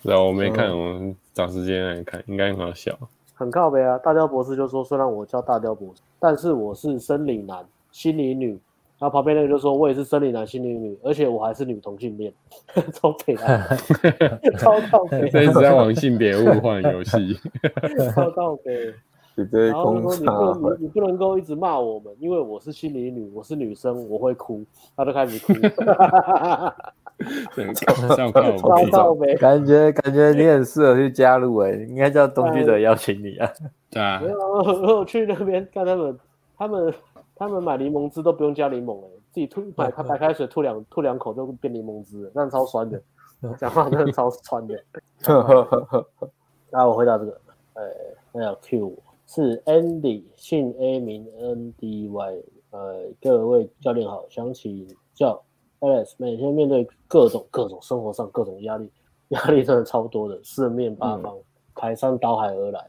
对啊，我没看，我们找时间来看，应该很好笑。很靠呗啊！大雕博士就说：“虽然我叫大雕博士，但是我是森林男，心理女。”然后旁边那个就说：“我也是生理男，心理女，而且我还是女同性恋。”超北啊！超靠北！这一直在玩性别物换游戏。超靠北！然后就说：“你不能，你不能够一直骂我们，因为我是心理女，我是女生，我会哭。”他就开始哭。感觉感觉你很适合去加入哎、欸，应该叫东区的邀请你啊。对啊，没有，我去那边看他们，他们他们买柠檬汁都不用加柠檬哎、欸，自己吐买 白开水吐两吐两口就变柠檬汁了，那超酸的，讲话真的超酸的。那我回答这个，哎，那要 Q 我是 Andy，姓 A 名 N D Y，呃，各位教练好，想请教。Alex 每天面对各种各种生活上各种压力，压力真的超多的，四面八方，嗯、排山倒海而来。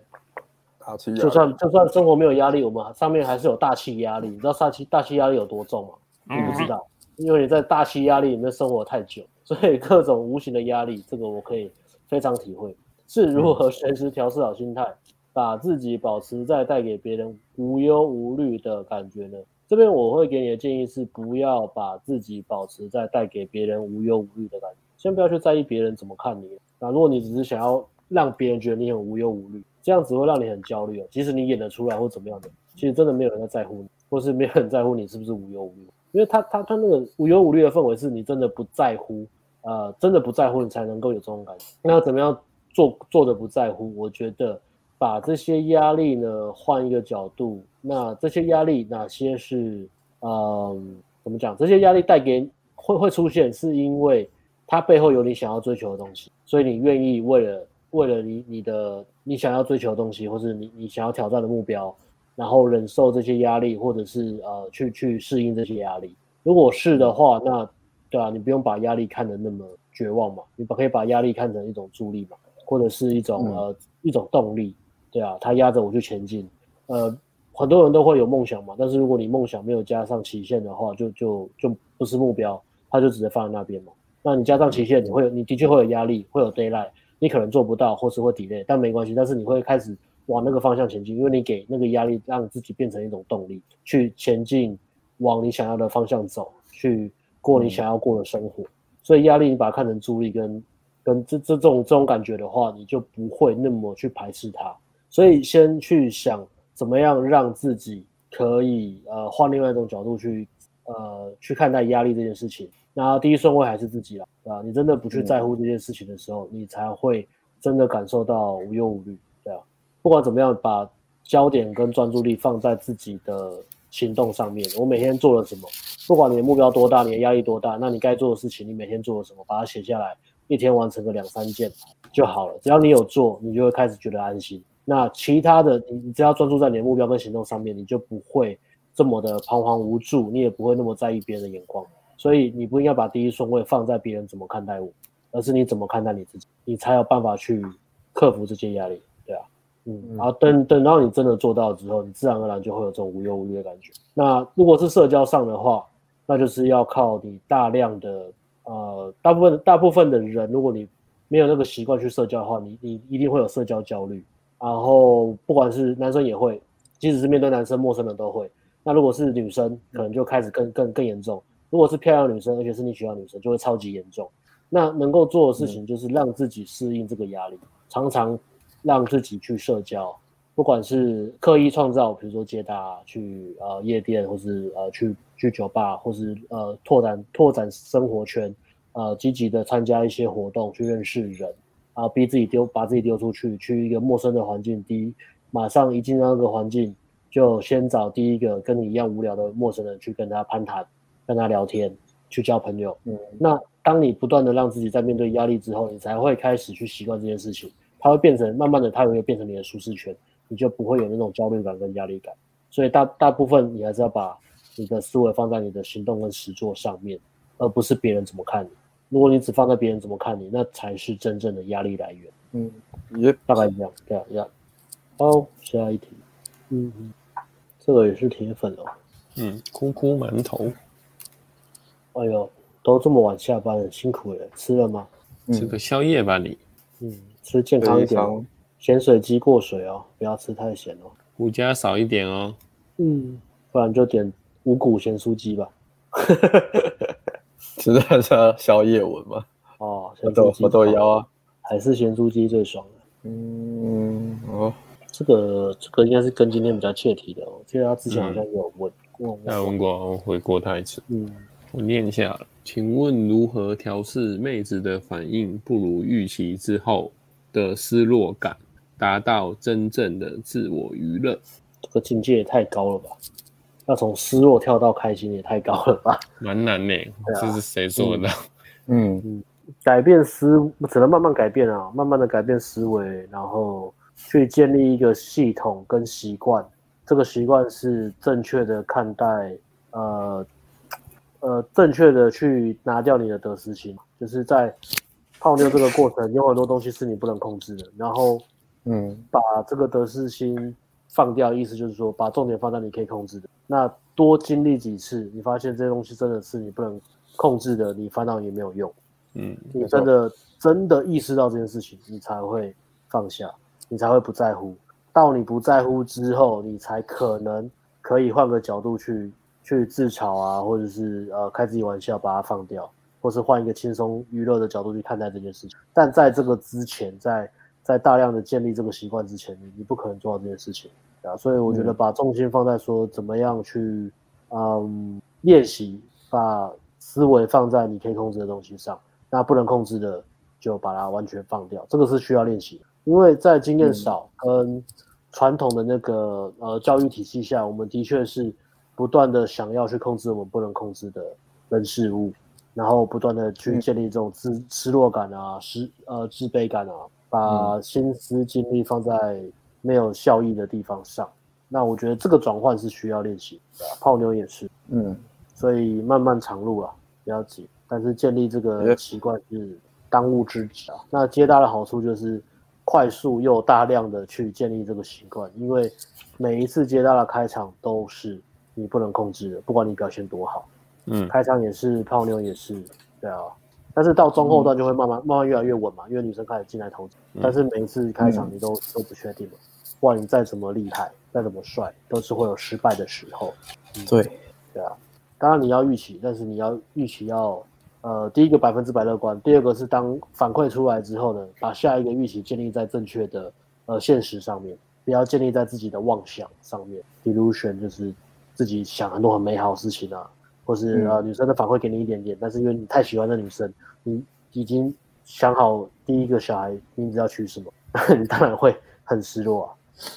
就算就算生活没有压力，我们上面还是有大气压力。你知道大气大气压力有多重吗？你不知道，嗯、因为你在大气压力里面生活太久，所以各种无形的压力，这个我可以非常体会。是如何随时调试好心态，把自己保持在带给别人无忧无虑的感觉呢？这边我会给你的建议是，不要把自己保持在带给别人无忧无虑的感觉，先不要去在意别人怎么看你。那如果你只是想要让别人觉得你很无忧无虑，这样子会让你很焦虑哦。即使你演得出来或怎么样的，其实真的没有人在在乎你，或是没有人在乎你是不是无忧无虑。因为他他他那个无忧无虑的氛围是你真的不在乎，呃，真的不在乎你才能够有这种感觉。那怎么样做做的不在乎？我觉得。把这些压力呢，换一个角度，那这些压力哪些是，嗯，怎么讲？这些压力带给会会出现，是因为它背后有你想要追求的东西，所以你愿意为了为了你你的你想要追求的东西，或是你你想要挑战的目标，然后忍受这些压力，或者是呃去去适应这些压力。如果是的话，那对啊，你不用把压力看得那么绝望嘛，你把可以把压力看成一种助力嘛，或者是一种、嗯、呃一种动力。对啊，它压着我去前进。呃，很多人都会有梦想嘛，但是如果你梦想没有加上期限的话，就就就不是目标，它就只能放在那边嘛。那你加上期限，你会有，你的确会有压力，会有 deadline，你可能做不到，或是会 delay，但没关系。但是你会开始往那个方向前进，因为你给那个压力，让自己变成一种动力，去前进，往你想要的方向走，去过你想要过的生活。嗯、所以压力，你把它看成助力跟跟这这种这种感觉的话，你就不会那么去排斥它。所以先去想怎么样让自己可以呃换另外一种角度去呃去看待压力这件事情。那第一顺位还是自己啦，对吧？你真的不去在乎这件事情的时候，你才会真的感受到无忧无虑，对啊。不管怎么样，把焦点跟专注力放在自己的行动上面。我每天做了什么？不管你的目标多大，你的压力多大，那你该做的事情，你每天做了什么？把它写下来，一天完成个两三件就好了。只要你有做，你就会开始觉得安心。那其他的，你你只要专注在你的目标跟行动上面，你就不会这么的彷徨无助，你也不会那么在意别人的眼光。所以你不应该把第一顺位放在别人怎么看待我，而是你怎么看待你自己，你才有办法去克服这些压力，对啊，嗯，然后等等到你真的做到之后，你自然而然就会有这种无忧无虑的感觉。那如果是社交上的话，那就是要靠你大量的呃大部分大部分的人，如果你没有那个习惯去社交的话，你你一定会有社交焦虑。然后不管是男生也会，即使是面对男生，陌生人都会。那如果是女生，可能就开始更更更严重。如果是漂亮女生，而且是你喜欢女生，就会超级严重。那能够做的事情就是让自己适应这个压力，嗯、常常让自己去社交，不管是刻意创造，比如说接搭去呃夜店，或是呃去去酒吧，或是呃拓展拓展生活圈，呃积极的参加一些活动去认识人，啊逼自己丢把自己丢出去，去一个陌生的环境，第一马上一进到那个环境。就先找第一个跟你一样无聊的陌生人去跟他攀谈，跟他聊天，去交朋友。嗯，那当你不断的让自己在面对压力之后，你才会开始去习惯这件事情。它会变成慢慢的，它也会变成你的舒适圈，你就不会有那种焦虑感跟压力感。所以大大部分你还是要把你的思维放在你的行动跟实作上面，而不是别人怎么看你。如果你只放在别人怎么看你，那才是真正的压力来源。嗯，也大概这样，对啊，呀。好，下一题。嗯嗯。这个也是铁粉哦，嗯，哭哭馒头，哎呦，都这么晚下班了，辛苦了，吃了吗？吃个宵夜吧你，嗯，吃健康一点哦，咸水鸡过水哦，不要吃太咸哦，五加少一点哦，嗯，不然就点五谷咸酥鸡吧，吃的是宵夜文吗？哦，我都我都要啊，还是咸酥鸡最爽的，嗯，哦。这个这个应该是跟今天比较切题的哦，我记得他之前好像有问过，他问过，我回过他一次。嗯，我念一下，请问如何调试妹子的反应不如预期之后的失落感，达到真正的自我娱乐？这个境界也太高了吧？要从失落跳到开心也太高了吧？蛮难呢，这是谁做的？嗯嗯，改变思，只能慢慢改变啊，慢慢的改变思维，然后。去建立一个系统跟习惯，这个习惯是正确的看待，呃，呃，正确的去拿掉你的得失心，就是在泡妞这个过程，有很多东西是你不能控制的，然后，嗯，把这个得失心放掉，意思就是说，把重点放在你可以控制的，那多经历几次，你发现这些东西真的是你不能控制的，你烦恼也没有用，嗯，你真的真的意识到这件事情，你才会放下。你才会不在乎，到你不在乎之后，你才可能可以换个角度去去自嘲啊，或者是呃开自己玩笑把它放掉，或是换一个轻松娱乐的角度去看待这件事情。但在这个之前，在在大量的建立这个习惯之前，你你不可能做到这件事情啊。所以我觉得把重心放在说怎么样去嗯练习，把思维放在你可以控制的东西上，那不能控制的就把它完全放掉，这个是需要练习的。因为在经验少跟传统的那个呃教育体系下，我们的确是不断的想要去控制我们不能控制的人事物，然后不断的去建立这种自失落感啊、失呃自卑感啊，把心思精力放在没有效益的地方上。那我觉得这个转换是需要练习的，泡妞也是，嗯，所以漫漫长路啊，不要急，但是建立这个习惯是当务之急啊。那接大的好处就是。快速又大量的去建立这个习惯，因为每一次接大的开场都是你不能控制的，不管你表现多好，嗯，开场也是泡妞也是，对啊，但是到中后段就会慢慢、嗯、慢慢越来越稳嘛，因为女生开始进来投资，嗯、但是每一次开场你都、嗯、都不确定嘛，不管你再怎么厉害，再怎么帅，都是会有失败的时候，嗯、对，对啊，当然你要预期，但是你要预期要。呃，第一个百分之百乐观，第二个是当反馈出来之后呢，把下一个预期建立在正确的呃现实上面，不要建立在自己的妄想上面。Delusion 就是自己想很多很美好的事情啊，或是、嗯、呃女生的反馈给你一点点，但是因为你太喜欢那女生，你已经想好第一个小孩名字要取什么，你当然会很失落啊，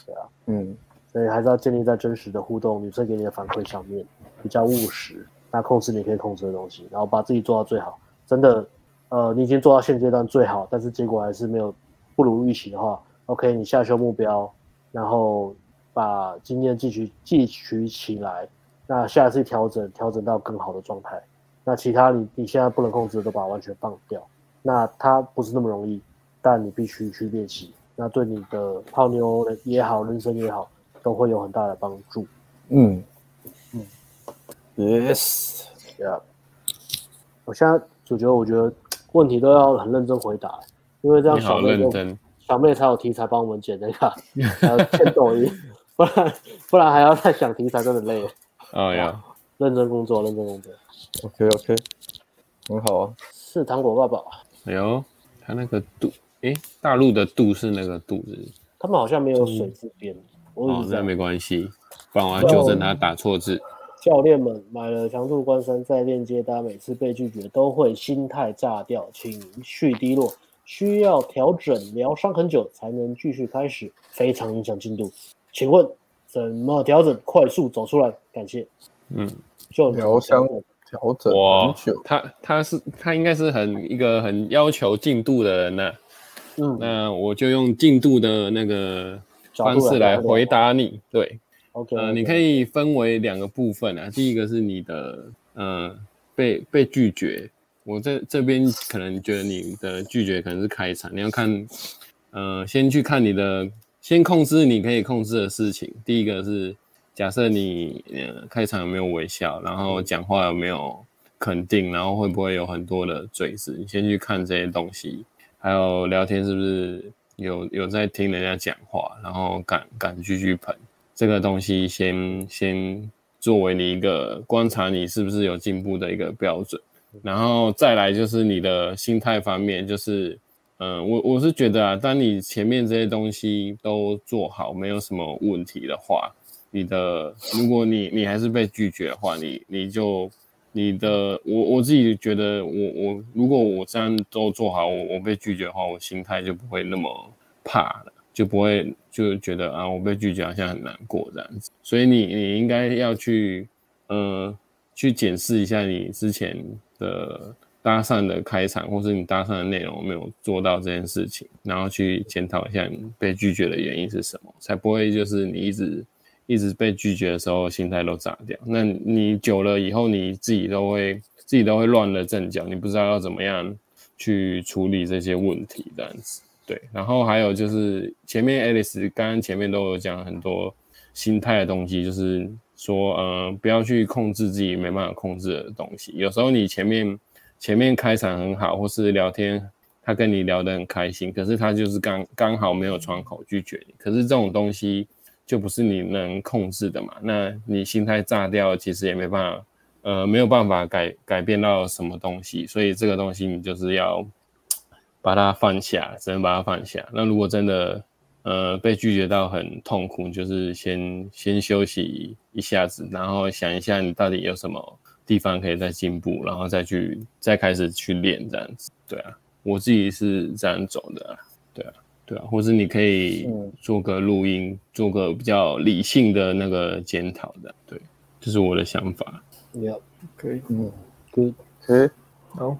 对啊，嗯，所以还是要建立在真实的互动，女生给你的反馈上面，比较务实。那控制你可以控制的东西，然后把自己做到最好。真的，呃，你已经做到现阶段最好，但是结果还是没有不如预期的话，OK，你下修目标，然后把经验汲取汲取起来。那下一次调整，调整到更好的状态。那其他你你现在不能控制的都把它完全放掉。那它不是那么容易，但你必须去练习。那对你的泡妞也好，人生也好，都会有很大的帮助。嗯嗯。Yes，Yeah，我现在主角，我觉得问题都要很认真回答，因为这样小妹小妹才有题材帮我们剪那个，还要剪抖音，不然不然还要再想题材，真的累。哎呀，认真工作，认真工作。OK OK，很好啊。是糖果爸爸。哎呦，他那个度，诶，大陆的度是那个度字，他们好像没有水字边。哦，那没关系，不然我要纠正他打错字。教练们买了强度关山再链接，大家每次被拒绝都会心态炸掉，情绪低落，需要调整疗伤很久才能继续开始，非常影响进度。请问怎么调整快速走出来？感谢。嗯，就疗伤调整很久。他他是他应该是很一个很要求进度的人呢、啊。嗯，那我就用进度的那个方式来回答你。对。OK，呃，你可以分为两个部分啊。第一个是你的，呃，被被拒绝。我在这边可能觉得你的拒绝可能是开场，你要看，呃，先去看你的，先控制你可以控制的事情。第一个是假设你呃开场有没有微笑，然后讲话有没有肯定，然后会不会有很多的嘴子，你先去看这些东西。还有聊天是不是有有在听人家讲话，然后敢敢继续喷。这个东西先先作为你一个观察你是不是有进步的一个标准，然后再来就是你的心态方面，就是，嗯、呃，我我是觉得啊，当你前面这些东西都做好，没有什么问题的话，你的如果你你还是被拒绝的话，你你就你的我我自己觉得我我如果我这样都做好，我我被拒绝的话，我心态就不会那么怕了。就不会就觉得啊，我被拒绝好像很难过这样子，所以你你应该要去，呃，去检视一下你之前的搭讪的开场，或是你搭讪的内容没有做到这件事情，然后去检讨一下你被拒绝的原因是什么，才不会就是你一直一直被拒绝的时候心态都炸掉。那你久了以后，你自己都会自己都会乱了阵脚，你不知道要怎么样去处理这些问题这样子。对，然后还有就是前面 Alice 刚刚前面都有讲很多心态的东西，就是说，呃，不要去控制自己没办法控制的东西。有时候你前面前面开场很好，或是聊天他跟你聊得很开心，可是他就是刚刚好没有窗口拒绝你。可是这种东西就不是你能控制的嘛？那你心态炸掉，其实也没办法，呃，没有办法改改变到什么东西。所以这个东西你就是要。把它放下，只能把它放下。那如果真的，呃，被拒绝到很痛苦，就是先先休息一下子，然后想一下你到底有什么地方可以再进步，然后再去再开始去练这样子。对啊，我自己是这样走的啊。对啊，对啊，或者你可以做个录音，做个比较理性的那个检讨的。对，这是我的想法。Yeah, okay. 嗯，Good，可以，好，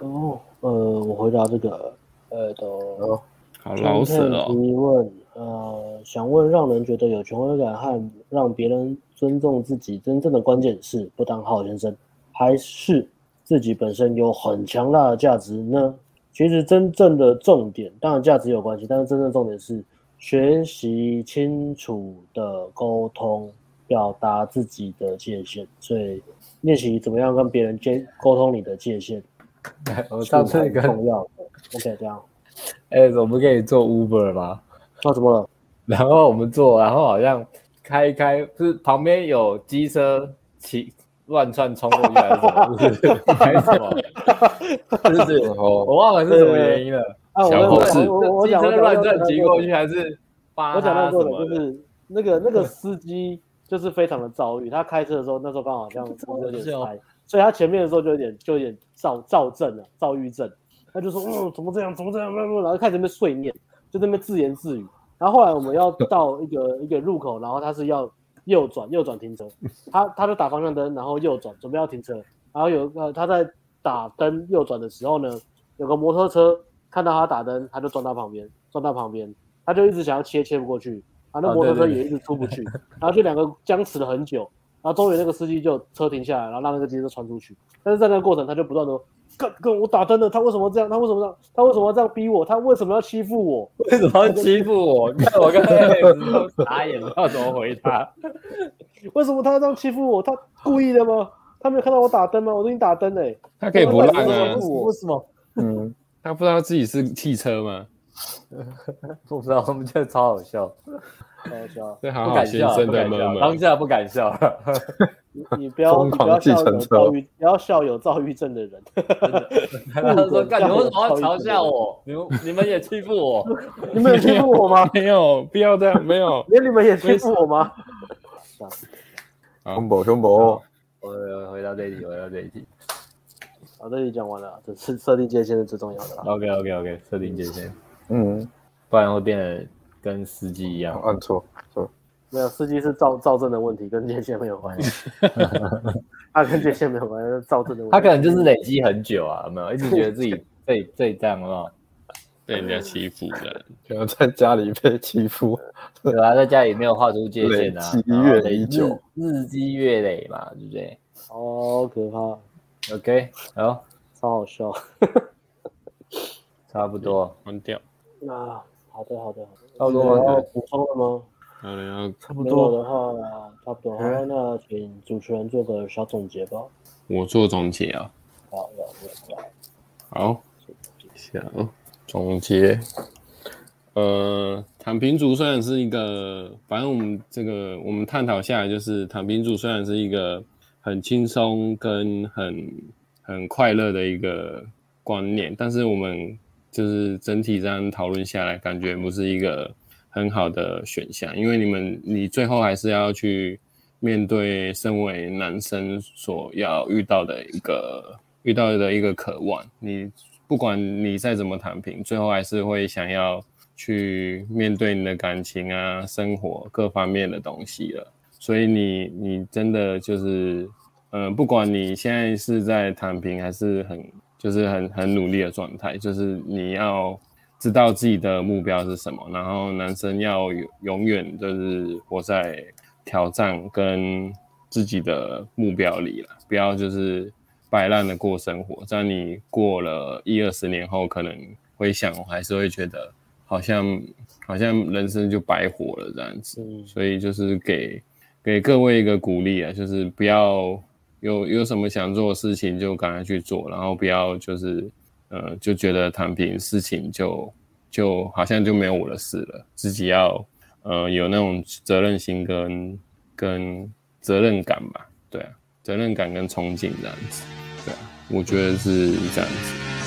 哦。呃，我回答这个，呃，都好老实了。提问，呃，想问，让人觉得有权威感和让别人尊重自己，真正的关键是不当好先生，还是自己本身有很强大的价值呢？其实真正的重点，当然价值有关系，但是真正重点是学习清楚的沟通，表达自己的界限。所以练习怎么样跟别人接沟通你的界限。我上次跟重要的，OK，这样，哎、欸，我们可以做 Uber 吗？那、啊、怎么了？然后我们坐，然后好像开一开，就是旁边有机车骑乱窜冲过去还是什么？还是什么？是是，我忘了是什么原因了。啊，小我我我讲机车乱窜骑过去还是？我讲到过的就是那个那个司机就是非常的躁郁，他开车的时候那时候刚好这样子有点嗨。所以他前面的时候就有点就有点躁躁症了，躁郁症。他就说：“嗯，怎么这样？怎么这样？”然后开始在那边碎念，就在那边自言自语。然后后来我们要到一个一个入口，然后他是要右转，右转停车。他他就打方向灯，然后右转，准备要停车。然后有呃他在打灯右转的时候呢，有个摩托车看到他打灯，他就撞到旁边，撞到旁边，他就一直想要切，切不过去。啊，那摩托车也一直出不去。然后就两个僵持了很久。然后终于那个司机就车停下来，然后让那个机车穿出去。但是在那个过程，他就不断的说：“哥哥，我打灯了，他为什么这样？他为什么这样？他为什么要这样逼我？他为什么要欺负我？为什么要欺负我？你看我刚才都傻眼了，不知道怎么回答。为什么他要这样欺负我？他故意的吗？他没有看到我打灯吗？我都已经打灯了。他可以不烂啊？为什么？嗯，他不知道自己是汽车吗？不知道，我们觉得超好笑，笑。对，好好先生的妈妈，当下不敢笑。你你不要不要笑有躁郁，不要笑有躁郁症的人。他说：“干，你为什么要嘲笑我？你们你们也欺负我？你们也欺负我吗？没有，不要这样，没有。连你们也欺负我吗？”胸部胸部，我回到这一题，回到这一题。好，这里讲完了，这是设定界限是最重要的。OK OK OK，设定界限，嗯，不然会变得跟司机一样，按错错。没有，司机是造造证的问题，跟界限没有关系。他跟界限没有关系，是造证的问题。他可能就是累积很久啊，有没有一直觉得自己被被这样了，被人家欺负的，可能在家里被欺负。对啊，在家里没有画出界限啊，月累久，日积月累嘛，对不对？好可怕。OK，好，超好笑，差不多关掉。那好的，好的，好的，差不多吗？要补充了吗？好了，差不多的话，差不多。好，那请主持人做个小总结吧。我做总结啊。好，好，小总结。呃，躺平族虽然是一个，反正我们这个我们探讨下来，就是躺平族虽然是一个。很轻松跟很很快乐的一个观念，但是我们就是整体这样讨论下来，感觉不是一个很好的选项，因为你们你最后还是要去面对身为男生所要遇到的一个遇到的一个渴望，你不管你再怎么躺平，最后还是会想要去面对你的感情啊、生活各方面的东西了。所以你你真的就是，嗯、不管你现在是在躺平还是很就是很很努力的状态，就是你要知道自己的目标是什么，然后男生要永永远就是活在挑战跟自己的目标里了，不要就是摆烂的过生活，这样你过了一二十年后，可能会想，我还是会觉得好像好像人生就白活了这样子，嗯、所以就是给。给各位一个鼓励啊，就是不要有有什么想做的事情就赶快去做，然后不要就是呃就觉得躺平事情就就好像就没有我的事了，自己要呃有那种责任心跟跟责任感吧，对啊，责任感跟憧憬这样子，对啊，我觉得是这样子。